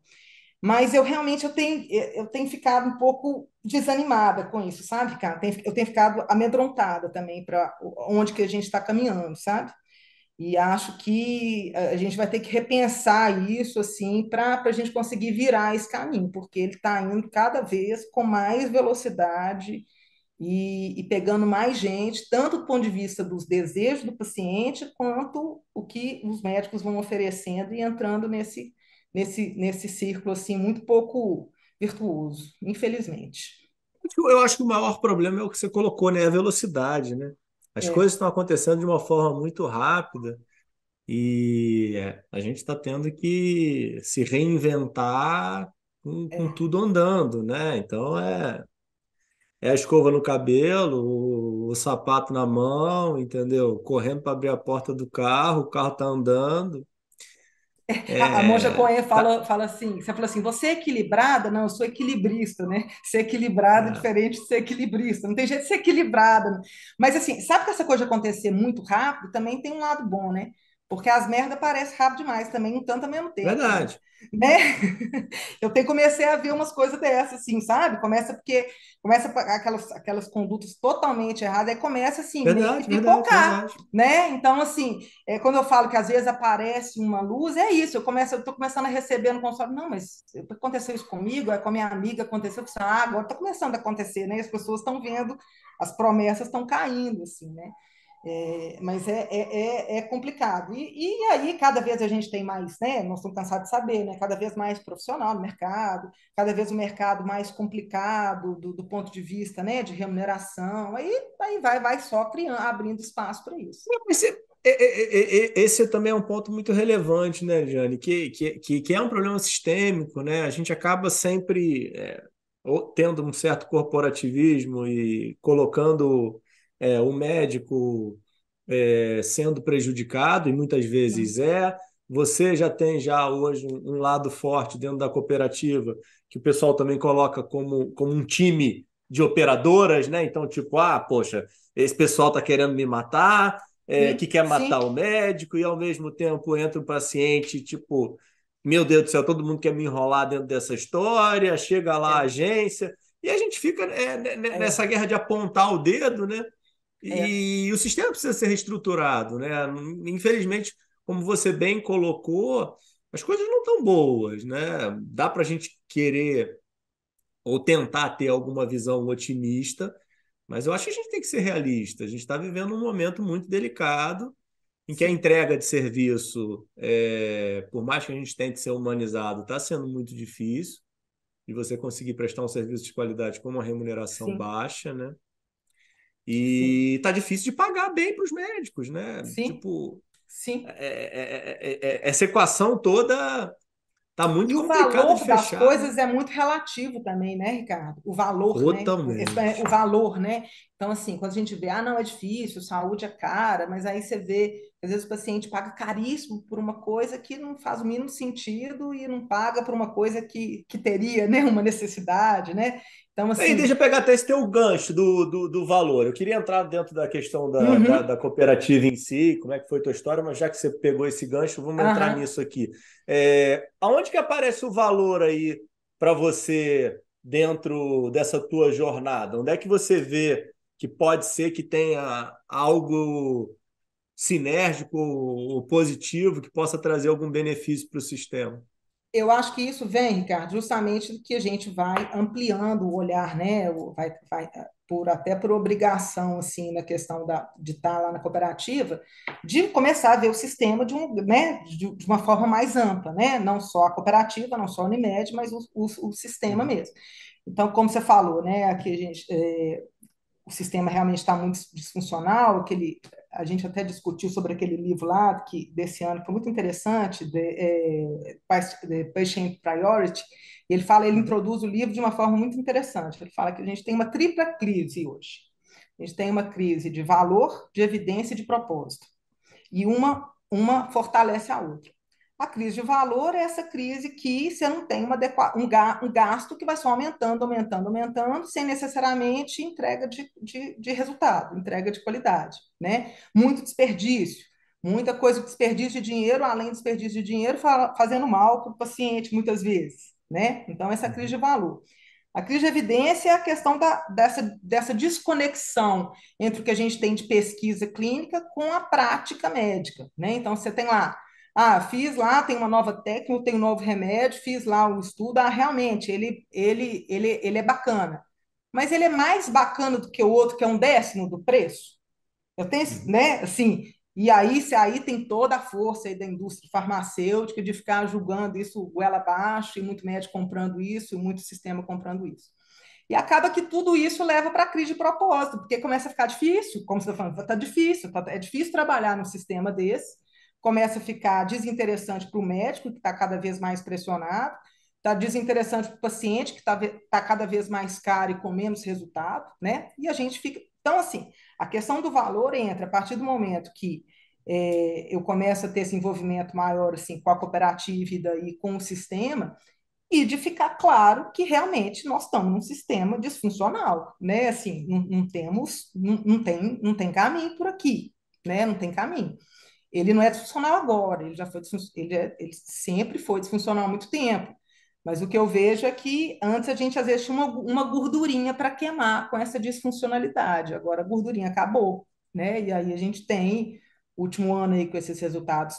Mas eu realmente eu tenho, eu tenho ficado um pouco desanimada com isso, sabe, cara? Eu tenho ficado amedrontada também para onde que a gente está caminhando, sabe? E acho que a gente vai ter que repensar isso assim para a gente conseguir virar esse caminho, porque ele está indo cada vez com mais velocidade e, e, pegando mais gente, tanto do ponto de vista dos desejos do paciente, quanto o que os médicos vão oferecendo e entrando nesse, nesse, nesse círculo assim muito pouco virtuoso, infelizmente. Eu acho que o maior problema é o que você colocou, né? A velocidade, né? As é. coisas estão acontecendo de uma forma muito rápida e a gente está tendo que se reinventar com, com é. tudo andando, né? Então é é a escova no cabelo, o, o sapato na mão, entendeu? Correndo para abrir a porta do carro, o carro está andando. É, a, a Monja Cohen fala, tá... fala assim: você fala assim, você é equilibrada? Não, eu sou equilibrista, né? Ser equilibrada é, é diferente de ser equilibrista, não tem jeito de ser equilibrada. Né? Mas assim, sabe que essa coisa de acontecer muito rápido também tem um lado bom, né? Porque as merdas parecem rápido demais também, um tanto ao mesmo tempo. Verdade. Né? Eu tenho, comecei a ver umas coisas dessas, assim, sabe? Começa porque começa aquelas, aquelas condutas totalmente erradas, aí começa assim, verdade, meio pipocar, né? Então, assim, é, quando eu falo que às vezes aparece uma luz, é isso, eu começo, eu tô começando a receber no consultório, não, mas aconteceu isso comigo, é com a minha amiga, aconteceu com ah, agora está começando a acontecer, né? As pessoas estão vendo, as promessas estão caindo, assim, né? É, mas é, é, é, é complicado. E, e, aí, cada vez a gente tem mais, né? Nós estamos cansados de saber, né? Cada vez mais profissional no mercado, cada vez o mercado mais complicado do, do ponto de vista né, de remuneração. Aí, aí vai, vai só criando, abrindo espaço para isso. Esse, esse também é um ponto muito relevante, né, Jane? Que, que, que é um problema sistêmico, né? A gente acaba sempre é, tendo um certo corporativismo e colocando é, o médico é, sendo prejudicado, e muitas vezes é. Você já tem já hoje um, um lado forte dentro da cooperativa, que o pessoal também coloca como, como um time de operadoras, né? Então, tipo, ah, poxa, esse pessoal está querendo me matar, é, que quer matar Sim. o médico, e ao mesmo tempo entra o paciente, tipo, meu Deus do céu, todo mundo quer me enrolar dentro dessa história, chega lá a é. agência, e a gente fica é, nessa guerra de apontar o dedo, né? É. E o sistema precisa ser reestruturado, né? Infelizmente, como você bem colocou, as coisas não estão boas, né? Dá para a gente querer ou tentar ter alguma visão otimista, mas eu acho que a gente tem que ser realista. A gente está vivendo um momento muito delicado em que a entrega de serviço, é, por mais que a gente tente ser humanizado, está sendo muito difícil de você conseguir prestar um serviço de qualidade com uma remuneração Sim. baixa, né? E está difícil de pagar bem para os médicos, né? Sim. Tipo, Sim. É, é, é, essa equação toda Tá muito e o valor das coisas é muito relativo também, né, Ricardo? O valor, Totalmente. né? O valor, né? Então, assim, quando a gente vê, ah, não, é difícil, saúde é cara, mas aí você vê, às vezes o paciente paga caríssimo por uma coisa que não faz o mínimo sentido e não paga por uma coisa que, que teria, né, uma necessidade, né? Então, assim... Aí, deixa eu pegar até esse teu gancho do, do, do valor. Eu queria entrar dentro da questão da, uhum. da, da, cooperativa em si, como é que foi a tua história, mas já que você pegou esse gancho, vamos uhum. entrar nisso aqui. É, aonde que aparece o valor aí para você dentro dessa tua jornada? Onde é que você vê que pode ser que tenha algo sinérgico ou positivo que possa trazer algum benefício para o sistema? Eu acho que isso vem, Ricardo, justamente que a gente vai ampliando o olhar, né? Vai, vai por até por obrigação, assim, na questão da, de estar lá na cooperativa, de começar a ver o sistema de, um, né, de, de uma forma mais ampla, né? Não só a cooperativa, não só a Unimed, mas o, o, o sistema mesmo. Então, como você falou, né? Aqui a gente, é, o sistema realmente está muito disfuncional, aquele a gente até discutiu sobre aquele livro lá, que desse ano, que foi muito interessante, de, é, de Patient Priority, ele fala, ele introduz o livro de uma forma muito interessante, ele fala que a gente tem uma tripla crise hoje, a gente tem uma crise de valor, de evidência e de propósito, e uma, uma fortalece a outra. A crise de valor é essa crise que você não tem uma um, gasto que vai só aumentando, aumentando, aumentando, sem necessariamente entrega de, de, de resultado, entrega de qualidade. Né? Muito desperdício, muita coisa, desperdício de dinheiro, além de desperdício de dinheiro, fazendo mal para o paciente, muitas vezes. Né? Então, essa crise de valor. A crise de evidência é a questão da, dessa, dessa desconexão entre o que a gente tem de pesquisa clínica com a prática médica. Né? Então, você tem lá ah, fiz lá, tem uma nova técnica, tem um novo remédio, fiz lá o estudo. Ah, realmente, ele, ele, ele, ele é bacana. Mas ele é mais bacana do que o outro, que é um décimo do preço. Eu tenho, uhum. né, assim, e aí, se aí tem toda a força aí da indústria farmacêutica de ficar julgando isso goela abaixo, e muito médico comprando isso, e muito sistema comprando isso. E acaba que tudo isso leva para a crise de propósito, porque começa a ficar difícil, como você está falando, está difícil, tá, é difícil trabalhar num sistema desse, começa a ficar desinteressante para o médico, que está cada vez mais pressionado, está desinteressante para o paciente, que está tá cada vez mais caro e com menos resultado, né? E a gente fica. Então, assim, a questão do valor entra a partir do momento que é, eu começo a ter esse envolvimento maior assim, com a cooperativa e daí com o sistema, e de ficar claro que realmente nós estamos num sistema disfuncional, né? Assim, não, não temos, não, não, tem, não tem caminho por aqui, né? Não tem caminho. Ele não é disfuncional agora, ele já foi ele, é, ele sempre foi disfuncional há muito tempo. Mas o que eu vejo é que antes a gente às vezes tinha uma, uma gordurinha para queimar com essa disfuncionalidade. Agora a gordurinha acabou, né? E aí a gente tem o último ano aí com esses resultados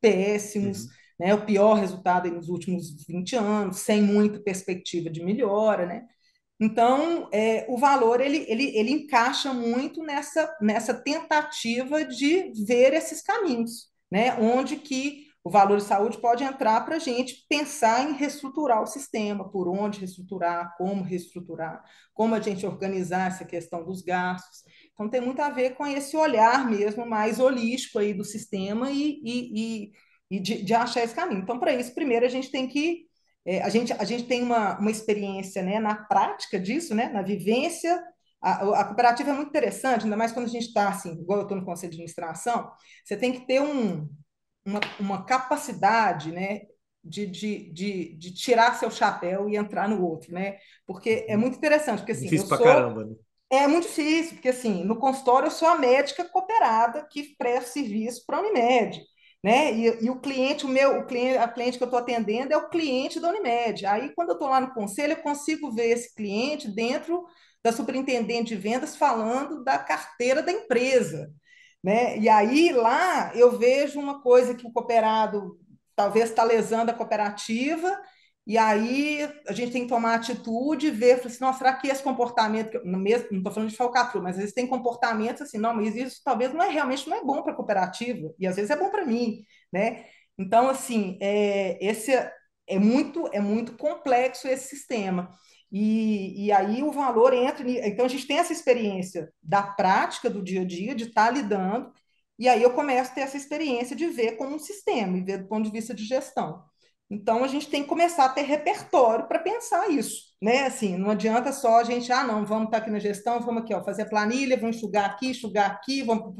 péssimos, uhum. né? O pior resultado nos últimos 20 anos, sem muita perspectiva de melhora, né? Então, é, o valor ele, ele, ele encaixa muito nessa, nessa tentativa de ver esses caminhos, né? onde que o valor de saúde pode entrar para a gente pensar em reestruturar o sistema, por onde reestruturar, como reestruturar, como a gente organizar essa questão dos gastos. Então, tem muito a ver com esse olhar mesmo mais holístico aí do sistema e, e, e, e de, de achar esse caminho. Então, para isso, primeiro a gente tem que é, a, gente, a gente tem uma, uma experiência né, na prática disso, né, na vivência. A, a cooperativa é muito interessante, ainda mais quando a gente está assim, igual eu estou no conselho de administração, você tem que ter um, uma, uma capacidade né, de, de, de, de, tirar seu chapéu e entrar no outro, né? Porque é muito interessante, porque assim, difícil eu sou, caramba, né? É muito difícil, porque assim, no consultório eu sou a médica cooperada que presta serviço para a Unimed né? E, e, o cliente, o meu, o cliente, a cliente que eu estou atendendo é o cliente da Unimed. Aí, quando eu estou lá no conselho, eu consigo ver esse cliente dentro da superintendente de vendas falando da carteira da empresa. Né? E aí lá eu vejo uma coisa que o cooperado talvez está lesando a cooperativa, e aí a gente tem que tomar atitude e ver, assim, nossa, será que esse comportamento, mesmo, não estou falando de falcatrua, mas às vezes tem comportamentos assim, não, mas isso talvez não é realmente não é bom para a cooperativa, e às vezes é bom para mim, né? Então, assim, é, esse é muito, é muito complexo esse sistema. E, e aí o valor entra. Então, a gente tem essa experiência da prática do dia a dia, de estar tá lidando, e aí eu começo a ter essa experiência de ver como um sistema e ver do ponto de vista de gestão. Então, a gente tem que começar a ter repertório para pensar isso, né? Assim, não adianta só a gente, ah, não, vamos estar tá aqui na gestão, vamos aqui, ó, fazer planilha, vamos enxugar aqui, enxugar aqui, vamos...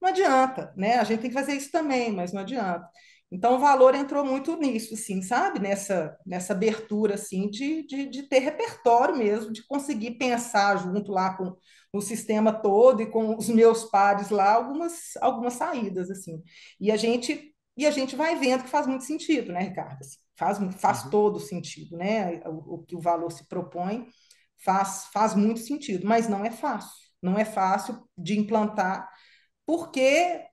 Não adianta, né? A gente tem que fazer isso também, mas não adianta. Então, o valor entrou muito nisso, assim, sabe? Nessa, nessa abertura, assim, de, de, de ter repertório mesmo, de conseguir pensar junto lá com o sistema todo e com os meus pares lá algumas, algumas saídas, assim. E a gente e a gente vai vendo que faz muito sentido, né, Ricardo? Assim, faz faz uhum. todo sentido, né? O, o, que o valor se propõe faz, faz muito sentido, mas não é fácil. Não é fácil de implantar, porque,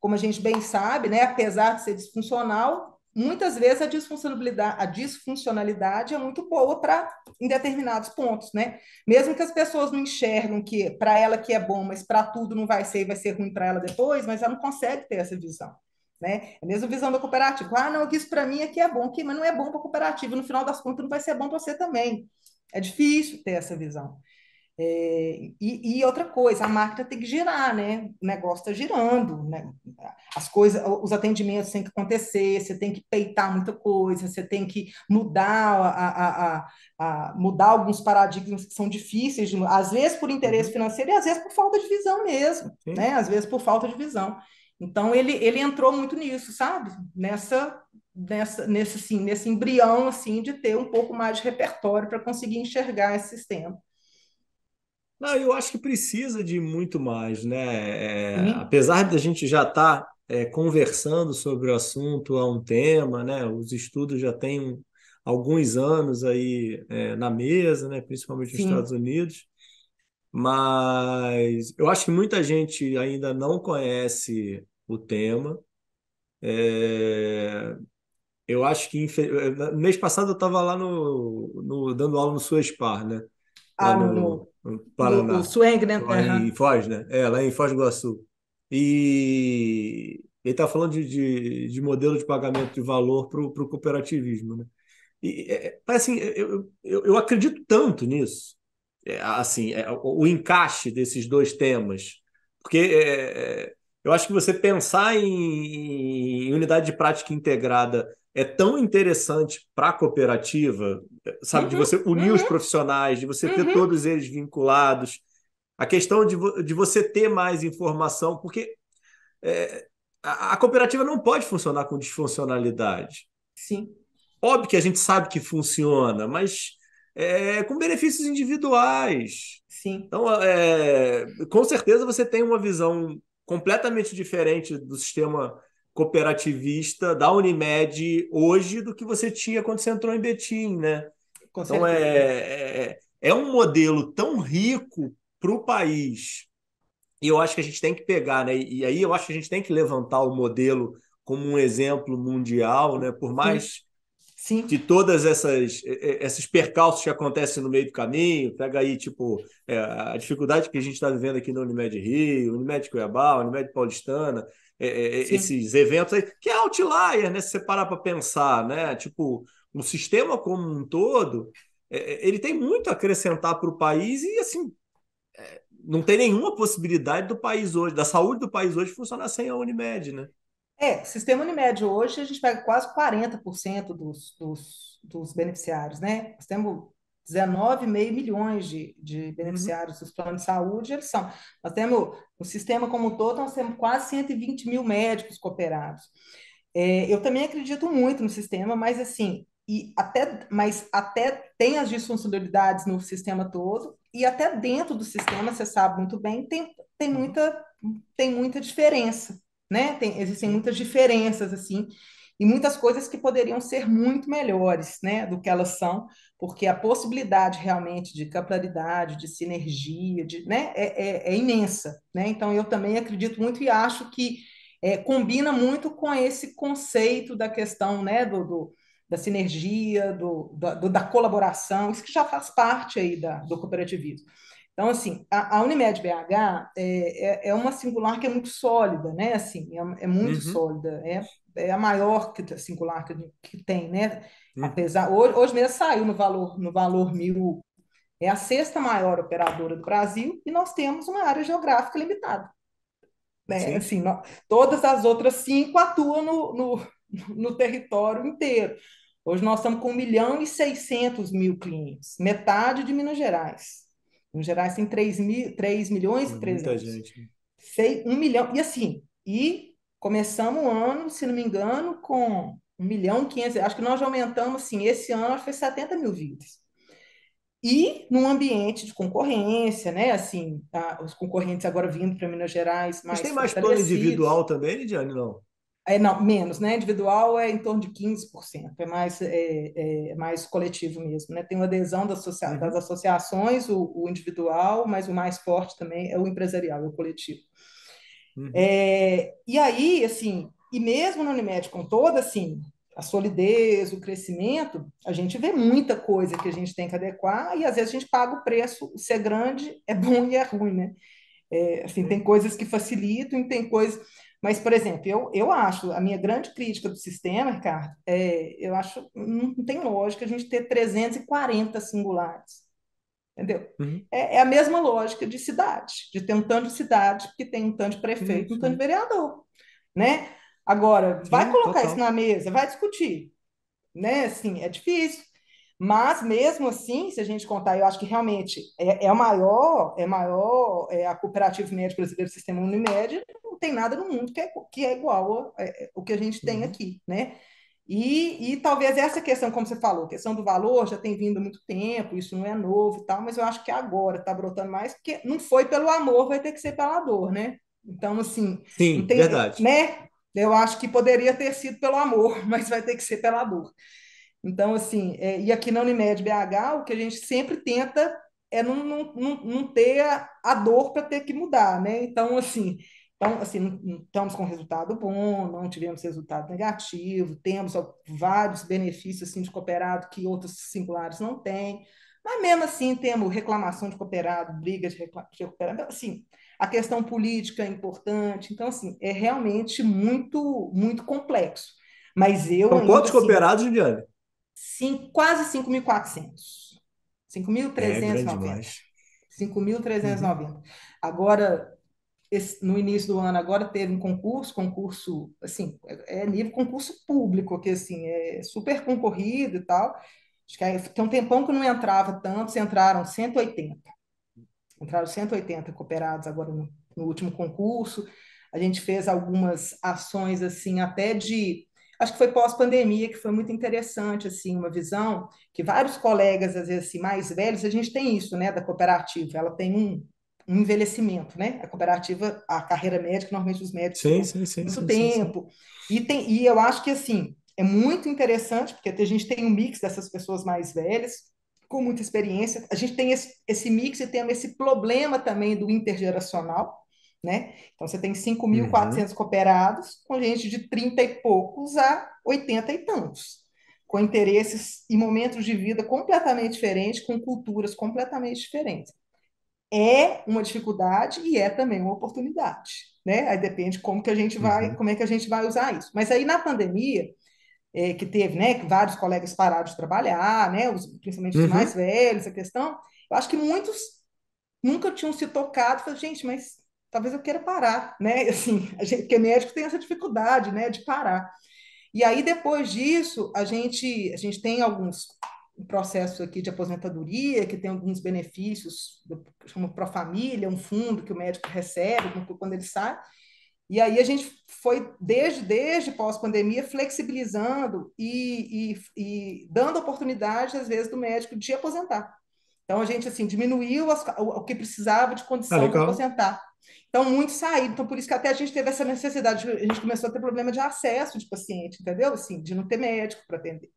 como a gente bem sabe, né, apesar de ser disfuncional, muitas vezes a disfuncionalidade, a disfuncionalidade é muito boa para em determinados pontos, né? Mesmo que as pessoas não enxergam que para ela que é bom, mas para tudo não vai ser, vai ser ruim para ela depois, mas ela não consegue ter essa visão. Né? É a mesma visão da cooperativa. Ah, não, isso para mim aqui é bom, aqui, mas não é bom para a cooperativa. No final das contas, não vai ser bom para você também. É difícil ter essa visão. É, e, e, outra coisa, a máquina tem que girar, né? O negócio está girando, né? As coisas, os atendimentos têm que acontecer, você tem que peitar muita coisa, você tem que mudar a, a, a, a mudar alguns paradigmas que são difíceis, de, às vezes por interesse uhum. financeiro e às vezes por falta de visão mesmo, Sim. né? Às vezes por falta de visão. Então ele, ele entrou muito nisso, sabe? Nessa nessa nesse assim, nesse embrião assim de ter um pouco mais de repertório para conseguir enxergar esse sistema. Não, eu acho que precisa de muito mais, né? É, apesar de a gente já estar tá, é, conversando sobre o assunto há um tema, né? Os estudos já têm alguns anos aí é, na mesa, né? Principalmente nos Sim. Estados Unidos. Mas eu acho que muita gente ainda não conhece o tema. É, eu acho que no mês passado eu estava lá no, no, dando aula no Suespar, né? Lá ah, no, no, Paraná. No, Sueng, né? Lá em Foz, né? É, lá em Foz do Iguaçu. E ele está falando de, de, de, modelo de pagamento de valor para o cooperativismo, né? E, é, assim, eu, eu, eu acredito tanto nisso, é, assim, é, o, o, encaixe desses dois temas, porque é, é eu acho que você pensar em, unidade de prática integrada é tão interessante para a cooperativa, sabe, uhum, de você unir uhum. os profissionais, de você ter uhum. todos eles vinculados, a questão de, de você ter mais informação, porque é, a, a, cooperativa não pode funcionar com disfuncionalidade. Sim. Óbvio que a gente sabe que funciona, mas é, com benefícios individuais. Sim. Então, é, com certeza você tem uma visão completamente diferente do sistema cooperativista da Unimed hoje do que você tinha quando você entrou em Betim, né? Com então é, é, é um modelo tão rico para o país. E eu acho que a gente tem que pegar, né? E aí eu acho que a gente tem que levantar o modelo como um exemplo mundial, né? Por mais Sim. De todas essas esses percalços que acontecem no meio do caminho, pega aí tipo é, a dificuldade que a gente está vivendo aqui no Unimed Rio, Unimed Cuiabá, Unimed Paulistana, é, é, é esses eventos aí, que é outlier, né? Se você parar para pensar, né? Tipo, o sistema como um todo, é, ele tem muito a acrescentar para o país e assim não tem nenhuma possibilidade do país hoje, da saúde do país hoje funcionar sem a Unimed, né? É, sistema Unimed hoje a gente pega quase 40% dos, dos, dos beneficiários, né? Nós temos 19,5 milhões de, de beneficiários uhum. dos planos de saúde, eles são. Nós temos, o sistema como um todo, nós temos quase 120 mil médicos cooperados. É, eu também acredito muito no sistema, mas assim, e até, mas até tem as disfuncionalidades no sistema todo, e até dentro do sistema, você sabe muito bem, tem, tem, muita, tem muita diferença né? Tem, existem muitas diferenças assim. e muitas coisas que poderiam ser muito melhores, né, do que elas são, porque a possibilidade realmente de capilaridade, de sinergia, de, né, é, é, é imensa, né? Então eu também acredito muito e acho que é, combina muito com esse conceito da questão, né, do, do da sinergia, do, do, da colaboração, isso que já faz parte aí da, do cooperativismo. Então, assim, a, a Unimed BH é, é, é, uma singular que é muito sólida, né? Assim, é, é muito uhum. sólida, é, é a maior que, singular que, que tem, né? Uhum. Apesar, hoje, hoje mesmo saiu no valor, no valor mil, é a sexta maior operadora do Brasil e nós temos uma área geográfica limitada. Né? Assim, nós, todas as outras cinco atuam no, no, no território inteiro. Hoje nós estamos com 1 milhão e 600 mil clientes, metade de Minas Gerais. Minas Gerais tem 3, mil, 3 milhões e 300. Muita gente. Sei, 1 milhão. E assim, e começamos o ano, se não me engano, com 1 milhão e 500. Acho que nós já aumentamos, assim, esse ano foi 70 mil vidas. E num ambiente de concorrência, né? Assim, tá, os concorrentes agora vindo para Minas Gerais mais. Mas tem mais plano individual também, Lidiane, não? É, não, menos, né? Individual é em torno de 15%, é mais, é, é mais coletivo mesmo, né? Tem uma adesão das, associa uhum. das associações, o, o, individual, mas o mais forte também é o empresarial, é o coletivo. Uhum. É, e aí, assim, e mesmo na Unimed, com toda, assim, a solidez, o crescimento, a gente vê muita coisa que a gente tem que adequar e às vezes a gente paga o preço, ser grande é bom e é ruim, né? É, assim, tem coisas que facilitam e tem coisas mas, por exemplo, eu, eu acho, a minha grande crítica do sistema, Ricardo, é, eu acho não tem lógica a gente ter 340 singulares. Entendeu? Uhum. É, é, a mesma lógica de cidade, de ter um tanto de cidade, porque tem um tanto de prefeito, uhum. um tanto de vereador. Né? Agora, vai Sim, colocar total. isso na mesa, vai discutir. Né? Assim, é difícil. Mas mesmo assim, se a gente contar, eu acho que realmente é, é o maior, é maior, é a cooperativa médica brasileira do sistema Unimed, não tem nada no mundo que é, que é igual a, é, o que a gente tem uhum. aqui, né? E, e talvez essa questão, como você falou, questão do valor já tem vindo há muito tempo, isso não é novo e tal, mas eu acho que agora está brotando mais, porque não foi pelo amor, vai ter que ser pela dor, né? Então, assim. Sim, tem, verdade. Né? Eu acho que poderia ter sido pelo amor, mas vai ter que ser pela dor. Então, assim, é, e aqui na Unimed BH, o que a gente sempre tenta é não, não, não, não ter a, a dor para ter que mudar, né? Então, assim, então, assim, não, estamos com resultado bom, não tivemos resultado negativo, temos vários benefícios assim, de cooperado que outros singulares não têm, mas mesmo assim temos reclamação de cooperado, brigas de, de cooperado, então, assim, a questão política é importante, então, assim, é realmente muito, muito complexo. Mas eu. São quantos assim, cooperados, Juliane? Cinco, quase 5.400. 5.390. 5.390. Uhum. Agora, esse, no início do ano, agora teve um concurso, concurso, assim, é, é nível concurso público, que, assim, é super concorrido e tal. Acho que tem um tempão que não entrava tanto, entraram 180. Entraram 180 cooperados agora no, no último concurso. A gente fez algumas ações, assim, até de acho que foi pós-pandemia que foi muito interessante, assim, uma visão que vários colegas, às vezes, assim, mais velhos, a gente tem isso, né, da cooperativa, ela tem um, um envelhecimento, né, a cooperativa, a carreira médica, normalmente os médicos sim, sim, sim, muito sim, tempo, sim, E, tem, e eu acho que, assim, é muito interessante, porque a gente tem um mix dessas pessoas mais velhas, com muita experiência, a gente tem esse, esse mix e tem esse problema também do intergeracional, né? Então, você tem 5.400 uhum. cooperados, com gente de 30 e poucos a 80 e tantos, com interesses e momentos de vida completamente diferentes, com culturas completamente diferentes. É uma dificuldade e é também uma oportunidade, né? Aí depende como que a gente vai, uhum. como é que a gente vai usar isso. Mas aí na pandemia, é, que teve, né, que vários colegas pararam de trabalhar, né, os, principalmente os uhum. mais velhos, a questão, eu acho que muitos nunca tinham se tocado, falei, gente, mas talvez eu queira parar, né? Assim, a gente, porque médico tem essa dificuldade, né, de parar. E aí depois disso, a gente a gente tem alguns processos aqui de aposentadoria que tem alguns benefícios, chama para família, um fundo que o médico recebe quando ele sai. E aí a gente foi desde desde pós-pandemia flexibilizando e, e, e dando oportunidade às vezes do médico de aposentar. Então a gente assim diminuiu as, o, o, que precisava de condição ah, para aposentar. Então, muitos saíram. Então, por isso que até a gente teve essa necessidade, a gente começou a ter problema de acesso de paciente, entendeu? Assim, de não ter médico para atender.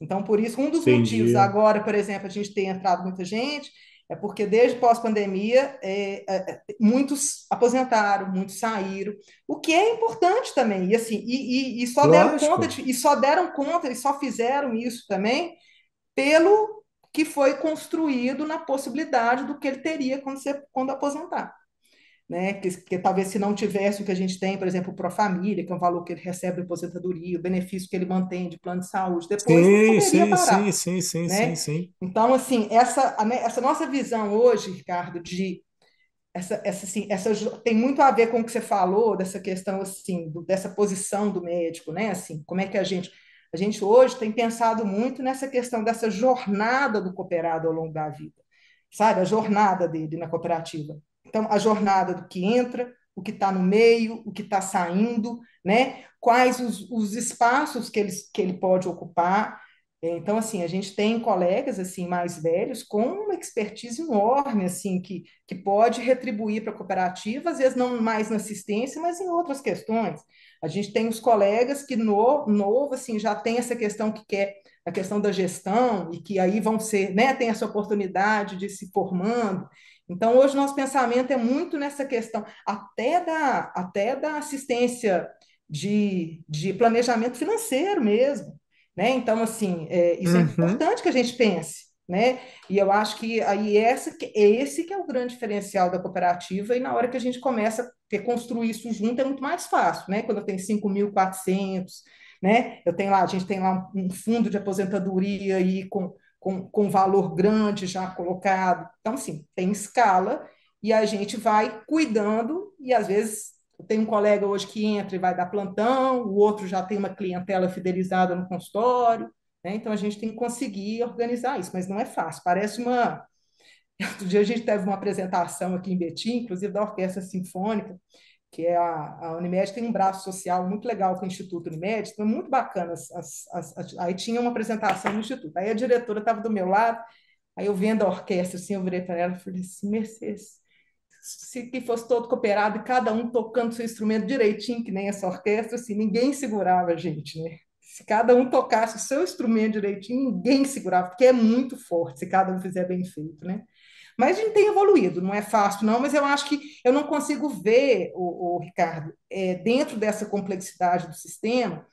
Então, por isso, um dos Entendi. motivos agora, por exemplo, a gente tem entrado muita gente, é porque desde pós-pandemia, é, é, é, muitos aposentaram, muitos saíram, o que é importante também, e assim, e, e, e só Lógico. deram conta, de, e só deram conta, e só fizeram isso também pelo que foi construído na possibilidade do que ele teria quando, você, quando aposentar né? Que, que, talvez se não tivesse o que a gente tem, por exemplo, o Família, que é um valor que ele recebe de aposentadoria, o benefício que ele mantém de plano de saúde, depois sim, sim, parar, sim, sim, sim, né? sim, sim. Então, assim, essa, essa nossa visão hoje, Ricardo, de essa, essa, assim, essa tem muito a ver com o que você falou dessa questão assim, do, dessa posição do médico, né? Assim, como é que a gente a gente hoje tem pensado muito nessa questão dessa jornada do cooperado ao longo da vida, sabe? A jornada dele na cooperativa. Então, a jornada do que entra, o que está no meio, o que está saindo, né? quais os, os espaços que ele, que ele pode ocupar. Então, assim, a gente tem colegas assim mais velhos com uma expertise enorme, assim, que, que pode retribuir para a cooperativa, às vezes não mais na assistência, mas em outras questões. A gente tem os colegas que no, novo, assim, já tem essa questão que quer a questão da gestão e que aí vão ser, né, tem essa oportunidade de se formando. Então, hoje, nosso pensamento é muito nessa questão, até da, até da assistência de, de planejamento financeiro mesmo. Né? Então, assim, é, isso é uhum. é importante que a gente pense. Né? E eu acho que aí essa, esse que é o grande diferencial da cooperativa, e na hora que a gente começa a construir isso junto é muito mais fácil, né? Quando eu tenho 5.400, né? Eu tenho lá, a gente tem lá um, um fundo de aposentadoria aí com com, com valor grande já colocado. Então, assim, tem escala e a gente vai cuidando, e às vezes tem um colega hoje que entra e vai dar plantão, o outro já tem uma clientela fidelizada no consultório, né? Então a gente tem que conseguir organizar isso, mas não é fácil. Parece uma. Outro dia a gente teve uma apresentação aqui em Betim, inclusive da Orquestra Sinfônica, que é a, a Unimed tem um braço social muito legal com o Instituto Unimed, é muito bacana. As, as, as, aí tinha uma apresentação no Instituto, aí a diretora estava do meu lado, aí eu vendo a orquestra, assim, eu virei para ela e falei assim, Mercedes, se que fosse todo cooperado e cada um tocando seu instrumento direitinho, que nem essa orquestra, assim, ninguém segurava a gente, né? Se cada um tocasse o seu instrumento direitinho, ninguém segurava, porque é muito forte se cada um fizer bem feito, né? Mas a gente tem evoluído, não é fácil, não, mas eu acho que eu não consigo ver, o, Ricardo, é, dentro dessa complexidade do sistema,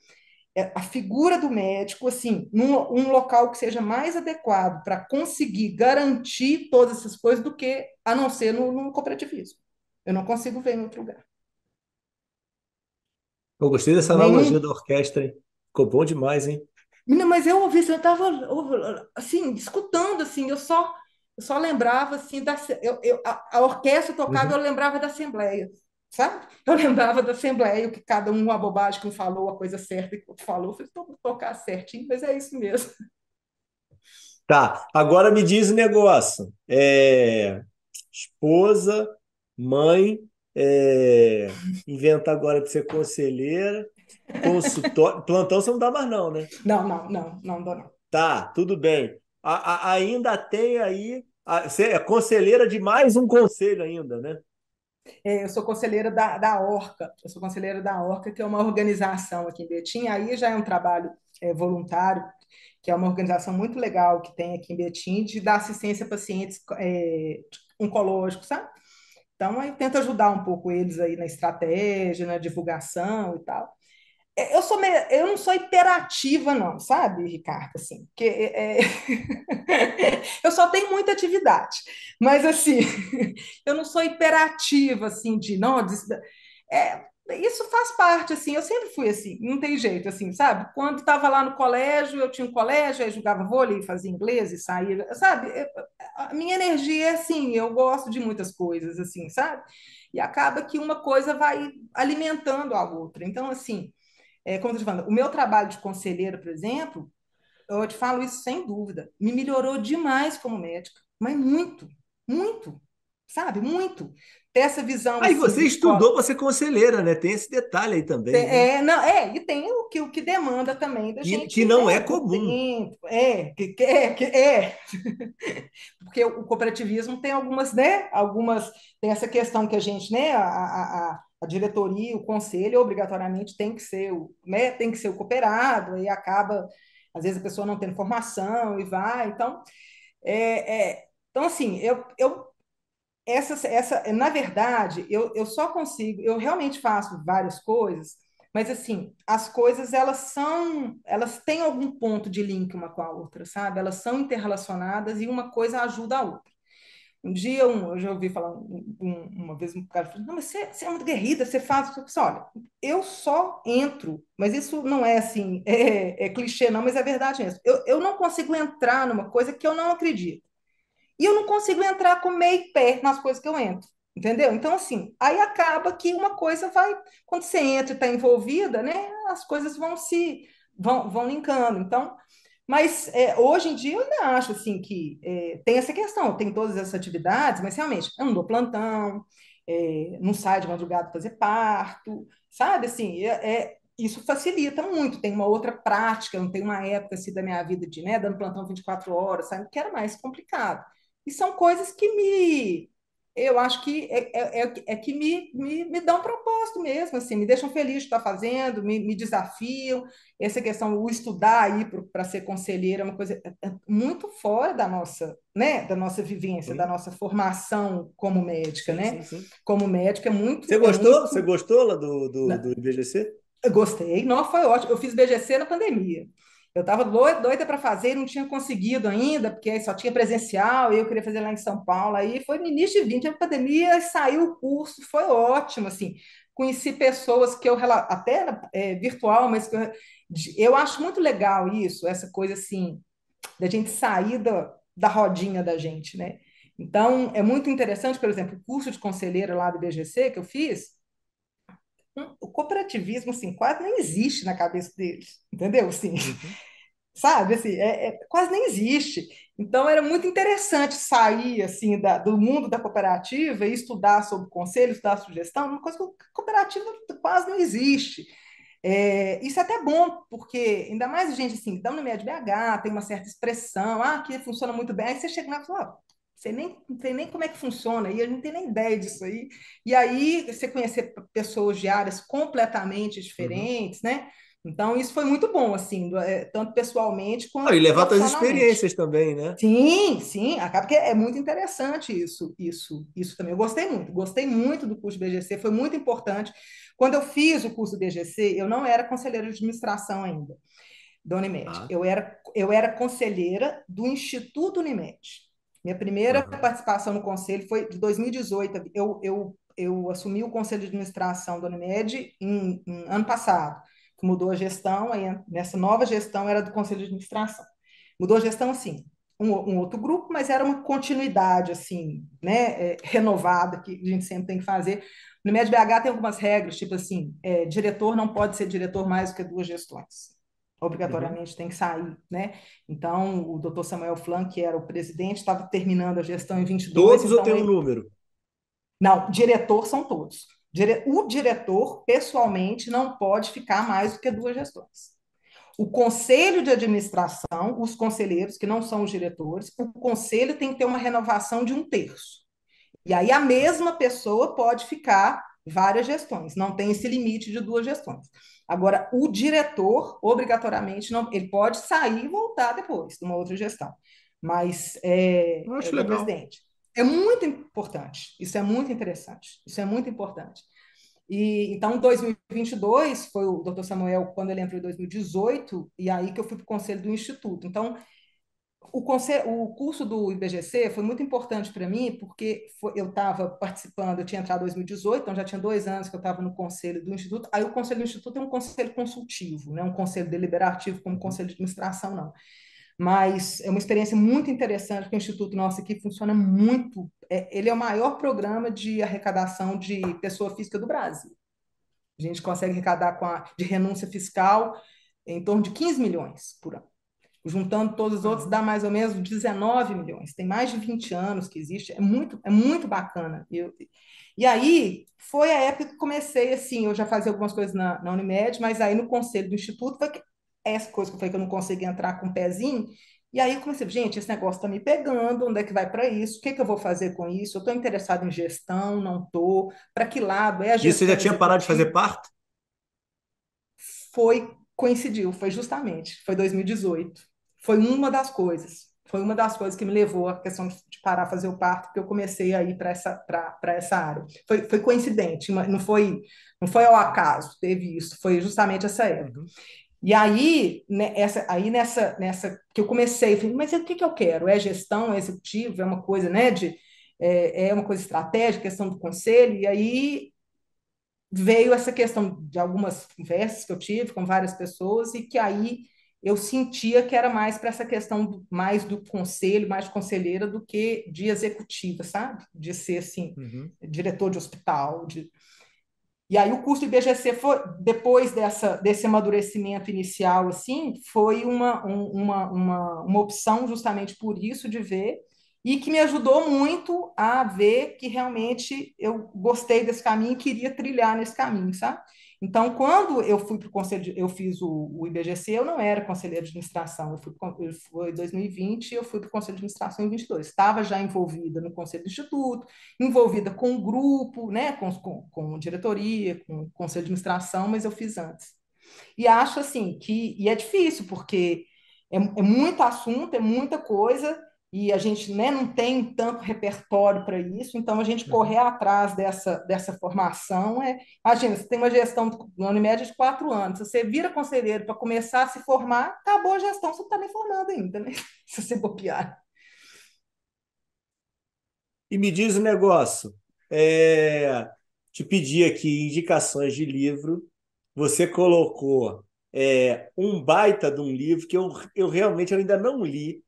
é, a figura do médico, assim, num um local que seja mais adequado para conseguir garantir todas essas coisas do que a não ser no, no cooperativismo. Eu não consigo ver em outro lugar. Eu gostei dessa analogia da orquestra, hein? Ficou bom demais, hein? Não, mas eu ouvi, eu estava assim, escutando, assim, eu só eu só lembrava assim da eu, eu a, a, orquestra tocava, uhum. eu lembrava da assembleia, sabe? Eu lembrava da assembleia, o que cada um a bobagem que um falou, a coisa certa que o outro falou, falei, tocar certinho, mas é isso mesmo. Tá, agora me diz o negócio. É, esposa, mãe, é, inventa agora de ser conselheira, consultório. Plantão você não dá mais, não, né? Não, não, não, não dou, não. Tá, tudo bem. A, a, ainda tem aí você é conselheira de mais um conselho ainda, né? É, eu sou conselheira da, da Orca, eu sou conselheira da Orca, que é uma organização aqui em Betim, aí já é um trabalho é, voluntário, que é uma organização muito legal que tem aqui em Betim, de dar assistência a pacientes é, oncológicos, sabe? Então, eu tento ajudar um pouco eles aí na estratégia, na divulgação e tal. É, eu sou meio, eu não sou hiperativa não, sabe, Ricardo, assim, que é, é eu só tenho muita atividade, mas assim, eu não sou hiperativa assim de não, de, é, isso faz parte assim, eu sempre fui assim, não tem jeito assim, sabe? Quando estava lá no colégio, eu tinha um colégio, aí jogava vôlei, fazia inglês e saía, sabe? A minha energia é assim, eu gosto de muitas coisas assim, sabe? E acaba que uma coisa vai alimentando a outra. Então, assim, é, como eu falando, o meu trabalho de conselheira, por exemplo, eu te falo isso sem dúvida, me melhorou demais como médica, mas muito, muito. sabe? Muito ter essa visão. Aí assim, você estudou para ser conselheira, né? Tem esse detalhe aí também. Tem, né? É, não, é, e tem o que, o que demanda também da que, gente. Que não né, é comum. É, que, é, que, é. Porque o cooperativismo tem algumas, né? Algumas. Tem essa questão que a gente, né? A, a, a diretoria, o conselho, obrigatoriamente tem que ser né? Tem que ser o cooperado, aí acaba, às vezes a pessoa não tendo formação e vai. Então, é, é então assim, eu, eu essa, essa, na verdade, eu, eu só consigo, eu realmente faço várias coisas, mas assim, as coisas elas são, elas têm algum ponto de link uma com a outra, sabe? Elas são interrelacionadas e uma coisa ajuda a outra. Um dia, um, eu já ouvi falar um, um, uma vez um cara falou, não, mas você, você, é muito guerrida, você faz. Eu disse, olha, eu só entro, mas isso não é assim, é, é clichê, não, mas é verdade mesmo. Eu, eu não consigo entrar numa coisa que eu não acredito. E eu não consigo entrar com meio pé nas coisas que eu entro. Entendeu? Então, assim, aí acaba que uma coisa vai, quando você entra e está envolvida, né, as coisas vão se, vão, vão linkando. Então, mas é, hoje em dia eu ainda acho, assim, que é, tem essa questão, tem todas essas atividades, mas realmente, eu não dou plantão, é, não saio de madrugada fazer parto, sabe, assim, é, é, isso facilita muito, tem uma outra prática, não tem uma época, assim, da minha vida de, né, dando plantão 24 horas, sabe, que era mais complicado. E são coisas que me. Eu acho que é, é, é, é que me, me, me dão propósito mesmo, assim, me deixam feliz de estar fazendo, me, me desafiam. Essa questão, o estudar aí para ser conselheira é uma coisa é, é muito fora da nossa, né, da nossa vivência, sim. da nossa formação como médica, sim, né? Sim, como médica é muito. Você gostou? Muito... Você gostou lá do, do, do IBGC? Eu gostei, não foi ótimo. Eu fiz BGC na pandemia. Eu estava doida para fazer, não tinha conseguido ainda, porque só tinha presencial, e eu queria fazer lá em São Paulo. Aí foi no início de 20, a pandemia, saiu o curso, foi ótimo, assim. Conheci pessoas que eu, até é, virtual, mas que eu, eu acho muito legal isso, essa coisa assim, da gente sair da, da rodinha da gente, né? Então, é muito interessante, por exemplo, o curso de conselheira lá do BGC que eu fiz, o cooperativismo, assim, quase nem existe na cabeça deles, entendeu? Assim, uhum. Sabe, assim, é, é, quase nem existe. Então, era muito interessante sair, assim, da, do mundo da cooperativa e estudar sobre conselho, estudar sugestão, uma coisa que cooperativa quase não existe. É, isso é até bom, porque ainda mais gente assim, então no médio BH tem uma certa expressão, ah, que funciona muito bem, aí você chega lá e fala, ah, você nem, não tem nem como é que funciona, e a gente não tem nem ideia disso aí. E aí, você conhecer pessoas de áreas completamente diferentes, uhum. né? Então, isso foi muito bom, assim, é, tanto pessoalmente quanto. Ah, e levar suas experiências também, né? Sim, sim, acaba que é muito interessante isso, isso, isso também. Eu gostei muito, gostei muito do curso BGC, foi muito importante. Quando eu fiz o curso BGC, eu não era conselheira de administração ainda, da Unimed. Ah. Eu, era, eu era conselheira do Instituto Unimed. Minha primeira uhum. participação no conselho foi de 2018. Eu, eu, eu assumi o conselho de administração da Unimed em, em ano passado, que mudou a gestão, aí nessa nova gestão era do conselho de administração. Mudou a gestão, sim, um, um, outro grupo, mas era uma continuidade, assim, né, é, renovada, que a gente sempre tem que fazer. No Unimed BH tem algumas regras, tipo assim, é, diretor não pode ser diretor mais do que duas gestões obrigatoriamente uhum. tem que sair, né? Então, o doutor Samuel Flan, que era o presidente, estava terminando a gestão em 22. Todos então ou tem um número? Não, diretor são todos. O diretor, pessoalmente, não pode ficar mais do que duas gestões. O conselho de administração, os conselheiros, que não são os diretores, o conselho tem que ter uma renovação de um terço. E aí a mesma pessoa pode ficar várias gestões, não tem esse limite de duas gestões. Agora, o diretor, obrigatoriamente, não, ele pode sair e voltar depois, de uma outra gestão. Mas é, Acho é legal. presidente. É muito importante. Isso é muito interessante. Isso é muito importante. E então, 2022 foi o Dr. Samuel quando ele entrou em 2018 e aí que eu fui para o conselho do instituto. Então, o, conselho, o curso do IBGC foi muito importante para mim, porque foi, eu estava participando, eu tinha entrado em 2018, então já tinha dois anos que eu estava no conselho do Instituto. Aí o conselho do Instituto é um conselho consultivo, não é um conselho deliberativo como conselho de administração, não. Mas é uma experiência muito interessante, porque o Instituto nosso aqui funciona muito. É, ele é o maior programa de arrecadação de pessoa física do Brasil. A gente consegue arrecadar a, de renúncia fiscal em torno de 15 milhões por ano. Juntando todos os outros, dá mais ou menos 19 milhões. Tem mais de 20 anos que existe, é muito, é muito bacana. Eu, e aí, foi a época que comecei, assim, eu já fazia algumas coisas na, na Unimed, mas aí no conselho do Instituto, foi que, essa coisa que foi que eu não consegui entrar com o pezinho, e aí eu comecei, gente, esse negócio está me pegando, onde é que vai para isso? O que, que eu vou fazer com isso? Eu estou interessado em gestão, não estou. Para que lado é a gestão? E você já tinha parado de fazer parto? Foi, coincidiu, foi justamente, foi 2018. Foi uma das coisas. Foi uma das coisas que me levou à questão de parar fazer o parto, porque eu comecei a ir para essa, essa área. Foi, foi coincidente, não foi, não foi ao acaso, teve isso, foi justamente essa época. E aí, né, essa, aí nessa, nessa que eu comecei, falei, mas o que, que eu quero? É gestão, é executivo, é uma coisa, né, de, é, é uma coisa estratégica, questão do conselho, e aí veio essa questão de algumas conversas que eu tive com várias pessoas, e que aí eu sentia que era mais para essa questão do, mais do conselho, mais de conselheira do que de executiva, sabe? De ser assim, uhum. diretor de hospital, de e aí o curso do IBGC foi, depois dessa, desse amadurecimento inicial, assim, foi uma, um, uma, uma, uma opção justamente por isso de ver, e que me ajudou muito a ver que realmente eu gostei desse caminho e queria trilhar nesse caminho, sabe? Então, quando eu fui para o conselho, de, eu fiz o, o, IBGC, eu não era conselheiro de administração, eu fui, em 2020 eu fui para o conselho de administração em 22. Estava já envolvida no conselho do instituto, envolvida com o grupo, né, com, com, com diretoria, com o conselho de administração, mas eu fiz antes. E acho assim que, e é difícil, porque é, é muito assunto, é muita coisa, e a gente né, não tem tanto repertório para isso, então a gente uhum. correr atrás dessa, dessa formação é. Imagina, você tem uma gestão no Unimed de quatro anos, se você vira conselheiro para começar a se formar, acabou a gestão, você não está nem formando ainda, né? Se você bobear. E me diz o um negócio. É, te pedi aqui indicações de livro. Você colocou é, um baita de um livro que eu, eu realmente ainda não li,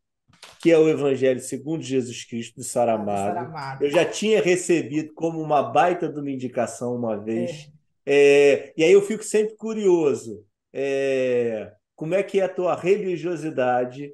que é o Evangelho segundo Jesus Cristo de Saramago. Saramago. Eu já tinha recebido como uma baita de uma indicação uma vez. É. É, e aí eu fico sempre curioso. É, como é que é a tua religiosidade?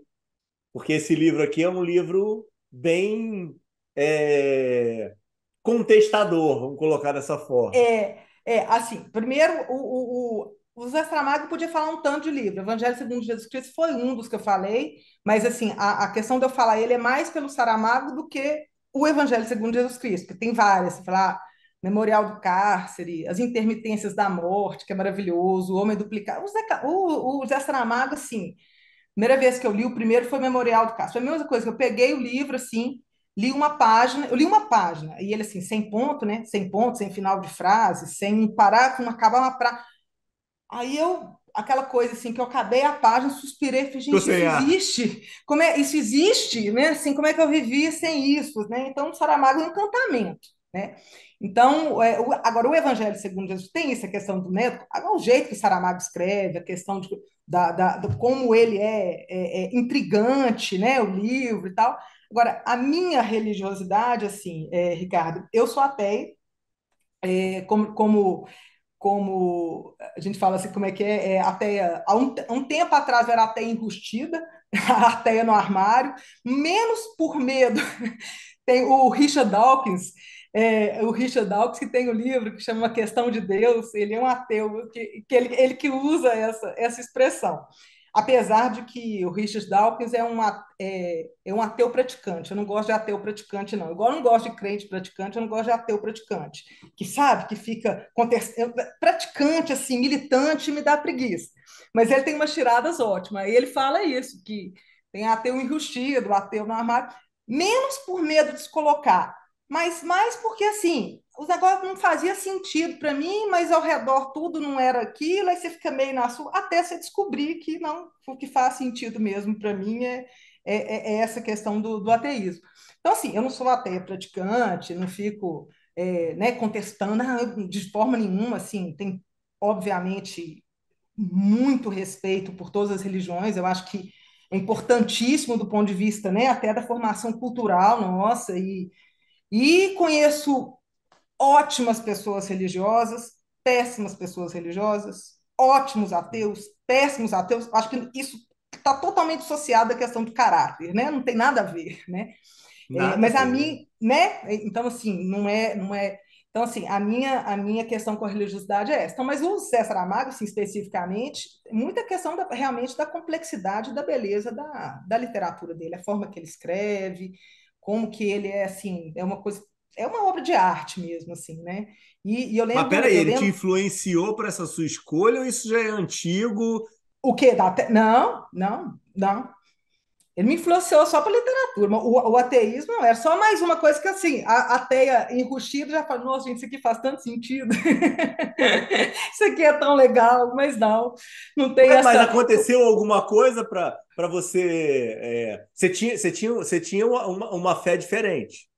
Porque esse livro aqui é um livro bem é, contestador, vamos colocar dessa forma. É, é assim, primeiro, o, o, o Zé Saramago podia falar um tanto de livro. Evangelho segundo Jesus Cristo foi um dos que eu falei, mas assim, a, a questão de eu falar ele é mais pelo Saramago do que o Evangelho segundo Jesus Cristo, porque tem várias. Você falar ah, Memorial do Cárcere, As Intermitências da Morte, que é maravilhoso, O Homem Duplicado. O Zé, o, o Zé Saramago, assim, primeira vez que eu li, o primeiro foi Memorial do Cárcere. Foi a mesma coisa, que eu peguei o livro, assim, li uma página, eu li uma página, e ele, assim, sem ponto, né? Sem ponto, sem final de frase, sem parar, não acabar uma pra Aí eu, aquela coisa assim, que eu acabei a página, suspirei, falei, gente, isso existe? Como é, isso existe, né? Assim, como é que eu vivi sem isso, né? Então, Saramago é um encantamento, né? Então, é, o, agora, o Evangelho segundo Jesus tem essa questão do médico, agora, o jeito que Saramago escreve, a questão de, da, da, de como ele é, é, é, intrigante, né? O livro e tal. Agora, a minha religiosidade, assim, é, Ricardo, eu sou ateia, é, como, como como a gente fala assim, como é que é, é há um, um tempo atrás era ateia enrustida, a ateia no armário, menos por medo. Tem o Richard Dawkins, é, o Richard Dawkins, que tem o um livro que chama Questão de Deus, ele é um ateu, que, que ele, ele que usa essa, essa expressão apesar de que o Richard Dawkins é um, é, é, um ateu praticante. Eu não gosto de ateu praticante, não. Igual eu não gosto de crente praticante, eu não gosto de ateu praticante. Que sabe, que fica praticante, assim, militante, me dá preguiça. Mas ele tem umas tiradas ótimas. E ele fala isso, que tem ateu enrustido, ateu no armário, menos por medo de se colocar, mas mais porque, assim, os negócios não fazia sentido para mim, mas ao redor tudo não era aquilo, aí você fica meio na sua, até você descobrir que não, o que faz sentido mesmo para mim é, é, é, é, essa questão do, do, ateísmo. Então, assim, eu não sou ateia praticante, não fico é, né, contestando ah, de forma nenhuma, assim, tem, obviamente, muito respeito por todas as religiões, eu acho que é importantíssimo do ponto de vista, né, até da formação cultural nossa, e e conheço ótimas pessoas religiosas, péssimas pessoas religiosas, ótimos ateus, péssimos ateus. Acho que isso está totalmente associado à questão do caráter, né? Não tem nada a ver, né? É, mas a mim, né? Então, assim, não é, não é. Então, assim, a minha, a minha questão com a religiosidade é essa. Então, mas o César Amago, assim, especificamente, muita questão da, realmente da complexidade da beleza da, da literatura dele, a forma que ele escreve, como que ele é, assim, é uma coisa é uma obra de arte mesmo, assim, né? E, e eu lembro. Mas peraí, ele lembro... te influenciou para essa sua escolha ou isso já é antigo? O quê? Da. Não, não, não. Ele me influenciou só para literatura. O, o, ateísmo era só mais uma coisa que, assim, a, a teia enrustida já fala, nossa, gente, isso aqui faz tanto sentido. isso aqui é tão legal, mas não, não tem mas, essa... Mas aconteceu alguma coisa para você... É, você, tinha, você, tinha, você tinha uma, uma fé diferente.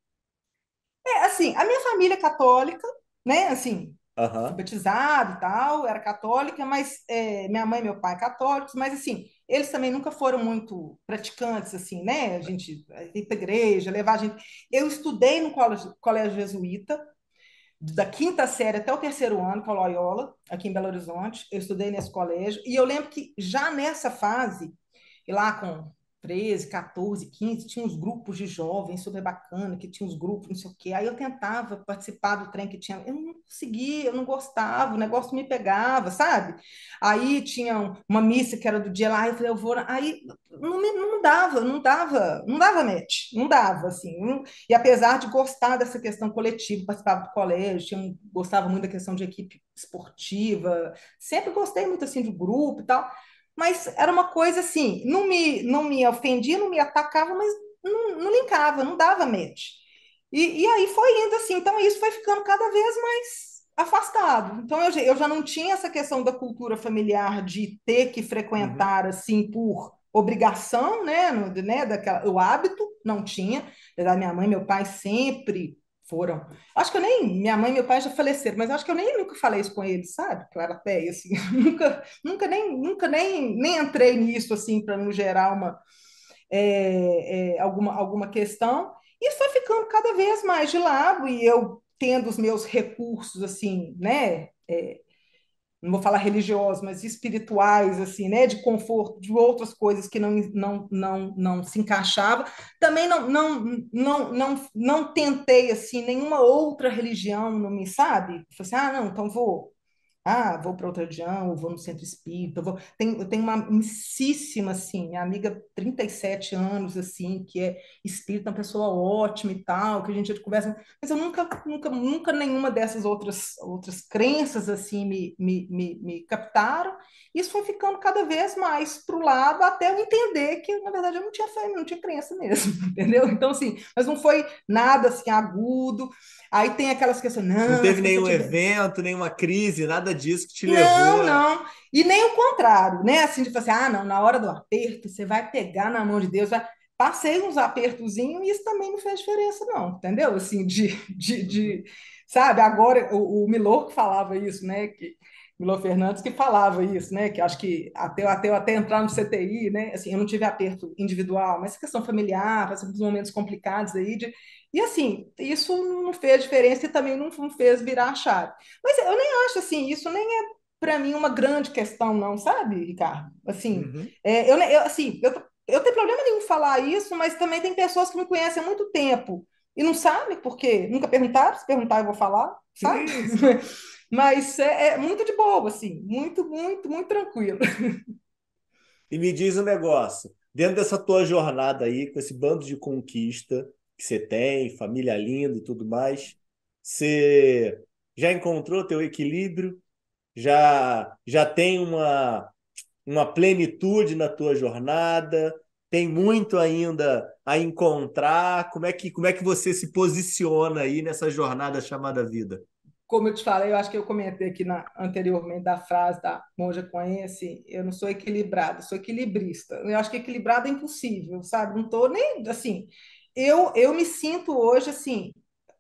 É, assim, a minha família é católica, né, assim, uhum. batizado e tal, era católica, mas é, minha mãe e meu pai católicos, mas assim, eles também nunca foram muito praticantes, assim, né, a gente ir para igreja, levar a gente... Eu estudei no colégio, colégio jesuíta, da quinta série até o terceiro ano, com a Loyola, aqui em Belo Horizonte, eu estudei nesse colégio, e eu lembro que já nessa fase, e lá com 13, 14, 15, tinha uns grupos de jovens super bacana, que tinha uns grupos, não sei o quê. Aí eu tentava participar do trem que tinha, eu não conseguia, eu não gostava, o negócio me pegava, sabe? Aí tinha uma missa que era do dia lá, eu falei, eu vou. Aí não, me, não dava, não dava, não dava match, não dava, assim. E apesar de gostar dessa questão coletiva, participava do colégio, tinha, gostava muito da questão de equipe esportiva, sempre gostei muito assim do grupo e tal mas era uma coisa assim, não me, não me ofendia, não me atacava, mas não, não linkava, não dava match. E, e aí foi indo assim, então isso foi ficando cada vez mais afastado. Então eu, eu já não tinha essa questão da cultura familiar de ter que frequentar uhum. assim por obrigação, né, no, né, daquela, o hábito não tinha. Minha mãe meu pai sempre foram. Acho que eu nem. Minha mãe e meu pai já faleceram, mas acho que eu nem nunca falei isso com eles, sabe? Era ateia, assim. nunca, nunca, nem, nunca nem, nem entrei nisso, assim, para não gerar uma, é, é, alguma, alguma questão. E foi ficando cada vez mais de lado, e eu tendo os meus recursos, assim, né? É, não vou falar religiosos, mas espirituais, assim, né, de conforto, de outras coisas que não, não, não, não se encaixava. Também não, não, não, não, não tentei, assim, nenhuma outra religião, não me sabe? Falei assim, ah, não, então vou ah, vou para outra religião, vou no centro espírita, vou... Tem, eu tenho uma amicíssima, assim, minha amiga, 37 anos, assim, que é espírita, uma pessoa ótima e tal, que a gente conversa, mas eu nunca, nunca, nunca nenhuma dessas outras, outras crenças, assim, me, me, me, me captaram, isso foi ficando cada vez mais para o lado, até eu entender que, na verdade, eu não tinha fé, não tinha crença mesmo, entendeu? Então, assim, mas não foi nada, assim, agudo, aí tem aquelas questões, não... Não teve nenhum tiver... evento, nenhuma crise, nada disso que te não, levou. Não, não. E nem o contrário, né? Assim, de assim, ah, não, na hora do aperto, você vai pegar na mão de Deus, vai... Passei uns apertozinhos e isso também não fez diferença, não, entendeu? Assim, de, de, de sabe? Agora, o, o Milor que falava isso, né? Que, Milor Fernandes que falava isso, né? Que acho que até, até eu até entrar no CTI, né? Assim, eu não tive aperto individual, mas questão familiar, passando por momentos complicados aí de, e assim, isso não fez diferença e também não, não fez virar a chave. Mas eu nem acho assim, isso nem é para mim uma grande questão, não, sabe, Ricardo? Assim, uhum. é, eu, eu, assim, eu, eu tenho problema nenhum falar isso, mas também tem pessoas que me conhecem há muito tempo e não sabem porque nunca perguntaram, se perguntar eu vou falar, sabe? mas é, é, muito de boa, assim, muito, muito, muito tranquilo. E me diz um negócio, dentro dessa tua jornada aí, com esse bando de conquista, que você tem, família linda e tudo mais. Você já encontrou teu equilíbrio? Já já tem uma uma plenitude na tua jornada? Tem muito ainda a encontrar? Como é que como é que você se posiciona aí nessa jornada chamada vida? Como eu te falei, eu acho que eu comentei aqui na, anteriormente da frase da monja conhece, eu não sou equilibrada, sou equilibrista. Eu acho que equilibrado é impossível, sabe? Não estou nem assim eu, eu me sinto hoje assim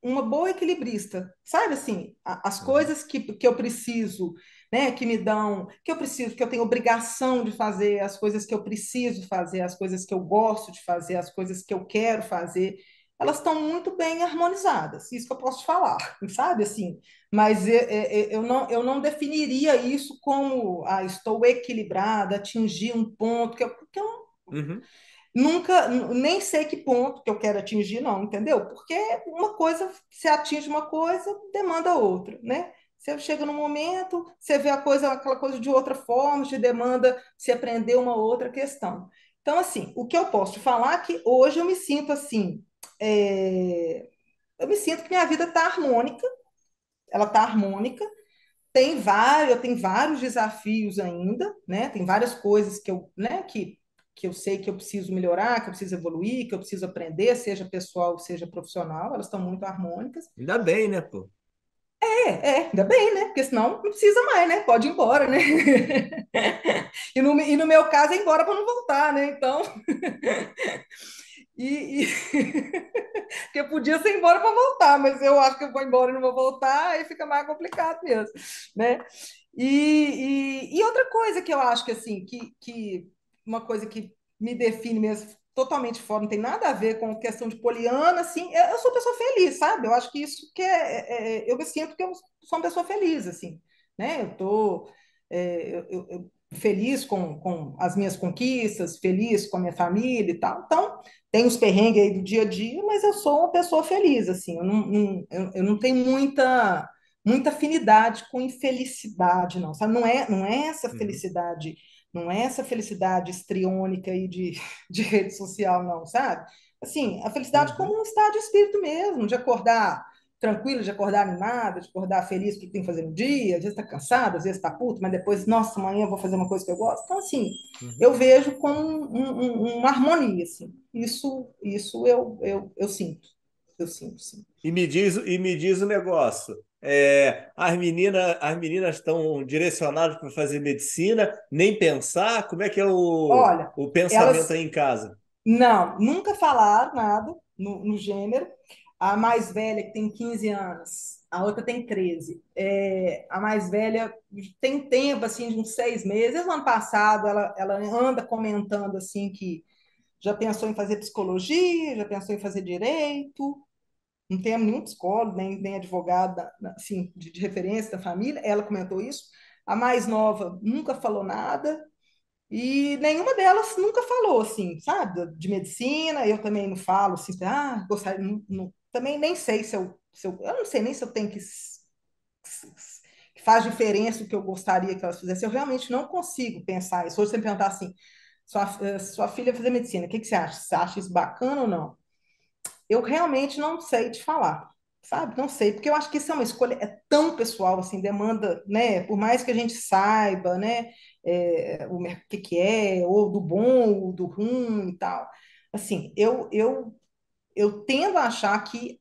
uma boa equilibrista, sabe assim, as uhum. coisas que, que eu preciso, né, que me dão, que eu preciso, que eu tenho obrigação de fazer, as coisas que eu preciso fazer, as coisas que eu gosto de fazer, as coisas que eu quero fazer, elas estão muito bem harmonizadas, isso que eu posso falar, sabe assim, mas eu, eu, não, eu não definiria isso como, ah, estou equilibrada, atingi um ponto, que eu, que eu Uhum. Nunca, nem sei que ponto que eu quero atingir, não, entendeu? Porque uma coisa, se atinge uma coisa, demanda outra, né? Você chega num momento, você vê a coisa, aquela coisa de outra forma, te demanda se aprender uma outra questão. Então, assim, o que eu posso te falar é que hoje eu me sinto assim, é... eu me sinto que minha vida está harmônica, ela está harmônica, tem vários, eu tenho vários desafios ainda, né? Tem várias coisas que eu, né, que, que eu sei que eu preciso melhorar, que eu preciso evoluir, que eu preciso aprender, seja pessoal, seja profissional, elas estão muito harmônicas. Ainda bem, né, pô? É, é, ainda bem, né? Porque senão não precisa mais, né? Pode ir embora, né? e, no, e no meu caso é embora para não voltar, né? Então. e, e... Porque podia ser embora para voltar, mas eu acho que eu vou embora e não vou voltar, aí fica mais complicado mesmo, né? E, e, e outra coisa que eu acho que, assim, que, que uma coisa que me define mesmo totalmente fora, não tem nada a ver com questão de poliana, assim, eu sou uma pessoa feliz, sabe? Eu acho que isso que é, é, é eu me sinto que eu sou uma pessoa feliz, assim, né? Eu tô é, eu, eu, feliz com, com as minhas conquistas, feliz com a minha família e tal, então tem os perrengues aí do dia a dia, mas eu sou uma pessoa feliz, assim, eu não, não eu, eu não tenho muita muita afinidade com infelicidade, não, sabe? Não é, não é essa uhum. felicidade não é essa felicidade estriônica aí de, de rede social, não, sabe? Assim, a felicidade uhum. como um estado de espírito mesmo, de acordar tranquilo, de acordar animada, de acordar feliz com o que tem que fazer no dia, às vezes está cansado, às vezes está puto, mas depois, nossa, amanhã eu vou fazer uma coisa que eu gosto. Então, assim, uhum. eu vejo como um, um, uma harmonia, assim. Isso, isso eu, eu, eu sinto. Eu sinto, sim. E me diz, e me diz o negócio. É, as meninas as meninas estão direcionadas para fazer medicina, nem pensar? Como é que é o, Olha, o pensamento elas, aí em casa? Não, nunca falaram nada no, no, gênero. A mais velha, que tem 15 anos, a outra tem 13. É, a mais velha tem tempo, assim, de uns seis meses. No ano passado, ela, ela anda comentando, assim, que já pensou em fazer psicologia, já pensou em fazer direito, não temos nenhum psicólogo, nem, nem advogado assim, de, de referência da família, ela comentou isso. A mais nova nunca falou nada, e nenhuma delas nunca falou, assim, sabe, de medicina, eu também não falo, assim, ah, gostaria, não, não, também nem sei se eu, se eu, eu não sei nem se eu tenho que, que faz diferença o que eu gostaria que elas fizessem, eu realmente não consigo pensar isso. Hoje você me perguntar assim, sua, eh, sua filha fazer medicina, o que, que você acha? Você acha isso bacana ou não? Eu realmente não sei te falar, sabe? Não sei, porque eu acho que isso é uma escolha é tão pessoal, assim, demanda, né? Por mais que a gente saiba, né? É, o que que é, ou do bom, ou do ruim e tal. Assim, eu, eu, eu tendo a achar que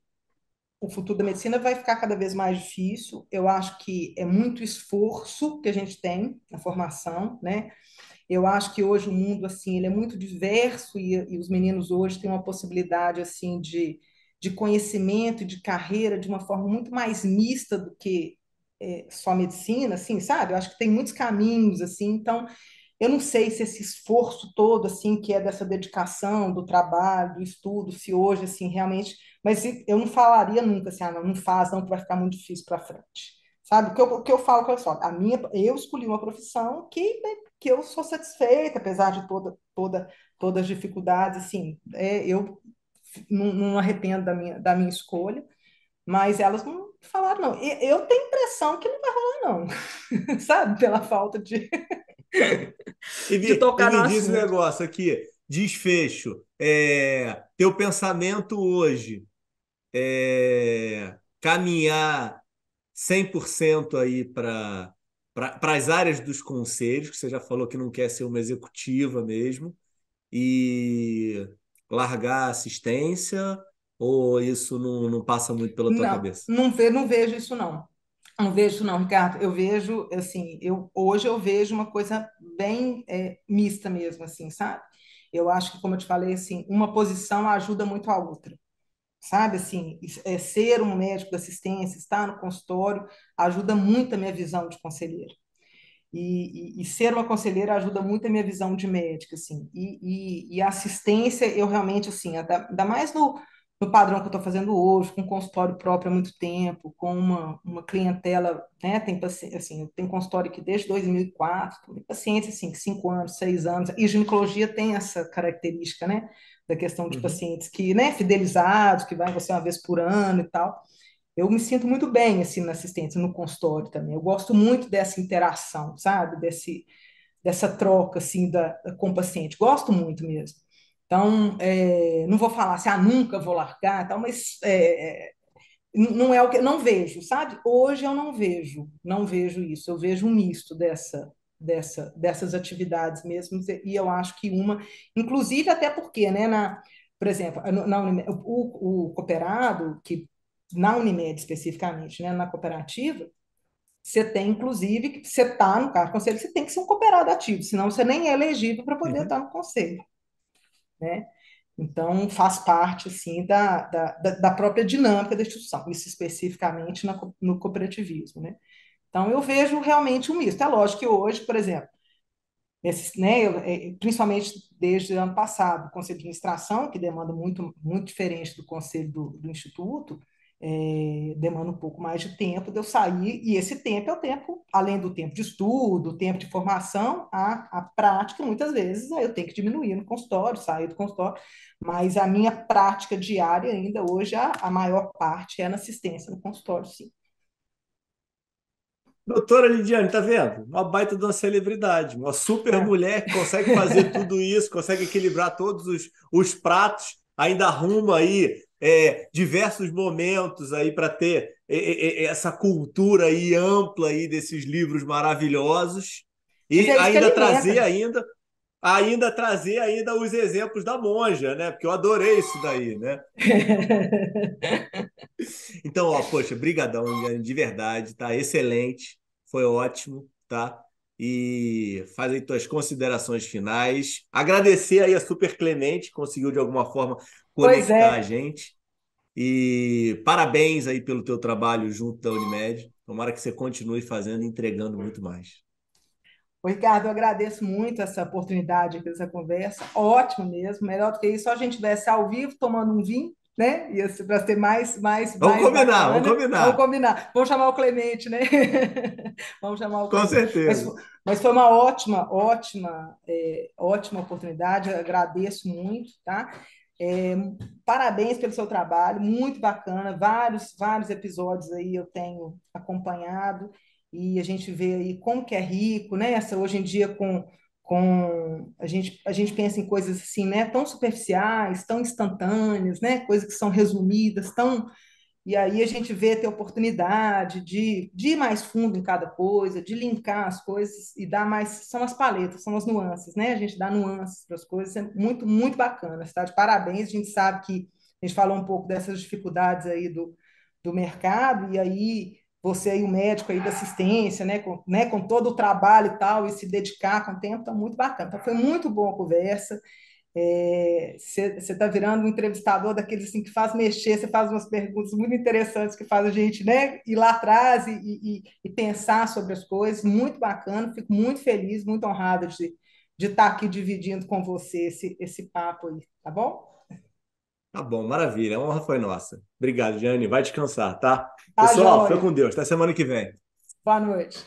o futuro da medicina vai ficar cada vez mais difícil. Eu acho que é muito esforço que a gente tem na formação, né? Eu acho que hoje o mundo assim ele é muito diverso e, e os meninos hoje têm uma possibilidade assim de, de conhecimento e de carreira de uma forma muito mais mista do que é, só medicina, assim, sabe? Eu acho que tem muitos caminhos assim. Então, eu não sei se esse esforço todo assim que é dessa dedicação do trabalho, do estudo, se hoje assim realmente, mas eu não falaria nunca assim, ah, não, não faz, não, que vai ficar muito difícil para frente. Sabe? O que eu, o que eu falo com só, a minha, eu escolhi uma profissão que né, que eu sou satisfeita, apesar de toda, toda, todas as dificuldades, assim, é, eu não, não arrependo da minha, da minha escolha, mas elas não falaram, não. Eu tenho impressão que não vai rolar, não, sabe? Pela falta de, e, de tocar e me diz um negócio aqui, desfecho, é, teu pensamento hoje é caminhar 100% aí para para as áreas dos conselhos, que você já falou que não quer ser uma executiva mesmo, e largar a assistência, ou isso não, não passa muito pela tua não, cabeça? Não, ve, não vejo isso, não. Não vejo isso, não, Ricardo. Eu vejo, assim, eu, hoje eu vejo uma coisa bem é, mista mesmo, assim, sabe? Eu acho que, como eu te falei, assim, uma posição ajuda muito a outra sabe? Assim, é, ser um médico de assistência, estar no consultório, ajuda muito a minha visão de conselheira. E, e, e, ser uma conselheira ajuda muito a minha visão de médica, assim. E, e, assistência, eu realmente, assim, ainda mais no, no padrão que eu estou fazendo hoje, com consultório próprio há muito tempo, com uma, uma clientela, né, tem assim, tem consultório que desde 2004, tem pacientes assim, 5 anos, 6 anos, e ginecologia tem essa característica, né, da questão de uhum. pacientes que, né, fidelizados, que vai você uma vez por ano e tal. Eu me sinto muito bem, assim, na assistência, no consultório também. Eu gosto muito dessa interação, sabe, desse, dessa troca, assim, da, com o paciente. Gosto muito mesmo. Então, é, não vou falar assim, ah, nunca vou largar, tal, mas é, é não é o que não vejo, sabe? Hoje eu não vejo, não vejo isso. Eu vejo um misto dessa, dessa, dessas atividades mesmo, e eu acho que uma, inclusive até porque, né, na, por exemplo, na Unimed, o, o cooperado, que na Unimed especificamente, né, na cooperativa, você tem, inclusive, que você está no cargo do conselho, você tem que ser um cooperado ativo, senão você nem é elegível para poder uhum. estar no conselho né? Então, faz parte, assim, da, da, da própria dinâmica da instituição, isso especificamente na, no cooperativismo, né? Então, eu vejo realmente um misto. É lógico que hoje, por exemplo, esses, né, é, principalmente desde o ano passado, o Conselho de Administração, que demanda muito, muito diferente do Conselho do, do Instituto, é, demanda um pouco mais de tempo de eu sair, e esse tempo é o tempo, além do tempo de estudo, tempo de formação, a, a prática, muitas vezes, eu tenho que diminuir no consultório, sair do consultório, mas a minha prática diária ainda hoje, a, a maior parte é na assistência no consultório, sim. Doutora Lidiane, tá vendo? Uma baita de uma celebridade, uma super é. mulher que consegue fazer tudo isso, consegue equilibrar todos os, os pratos, ainda arruma aí é, diversos momentos aí para ter é, é, essa cultura aí ampla aí desses livros maravilhosos e ainda trazer ainda ainda trazer ainda os exemplos da monja, né? Porque eu adorei isso daí, né? então, ó, poxa, brigadão, de verdade, tá excelente, foi ótimo, tá? E faz aí tuas considerações finais. Agradecer aí a Super Clemente, conseguiu de alguma forma conectar é. a gente. E parabéns aí pelo teu trabalho junto da Unimed. Tomara que você continue fazendo e entregando muito mais. Ricardo, eu agradeço muito essa oportunidade aqui, essa conversa. Ótimo mesmo. Melhor do que isso, só a gente estivesse ao vivo tomando um vinho, né? Ia para ter mais. mais vamos mais combinar, bacana. vamos combinar. Vamos combinar. Vamos chamar o Clemente, né? vamos chamar o Clemente. Com certeza. Mas, mas foi uma ótima, ótima, é, ótima oportunidade. Eu agradeço muito, tá? É, parabéns pelo seu trabalho, muito bacana. Vários, vários episódios aí eu tenho acompanhado e a gente vê aí como que é rico, né? Essa, hoje em dia com, com a gente, a gente pensa em coisas assim, né? Tão superficiais, tão instantâneas, né? Coisas que são resumidas, tão e aí a gente vê ter oportunidade de, de ir mais fundo em cada coisa, de linkar as coisas e dar mais. São as paletas, são as nuances, né? A gente dá nuances para as coisas, é muito, muito bacana. Está de parabéns. A gente sabe que a gente falou um pouco dessas dificuldades aí do, do mercado, e aí você aí, o médico aí da assistência, né? Com, né? com todo o trabalho e tal, e se dedicar com o tempo, está muito bacana. Então, foi muito boa a conversa. Você é, está virando um entrevistador daqueles assim, que faz mexer, você faz umas perguntas muito interessantes que faz a gente né, ir lá atrás e, e, e pensar sobre as coisas. Muito bacana, fico muito feliz, muito honrada de, de estar aqui dividindo com você esse, esse papo aí, tá bom? Tá bom, maravilha. A honra foi nossa. Obrigado, Jane. Vai descansar, tá? tá Pessoal, foi com Deus. Até semana que vem. Boa noite.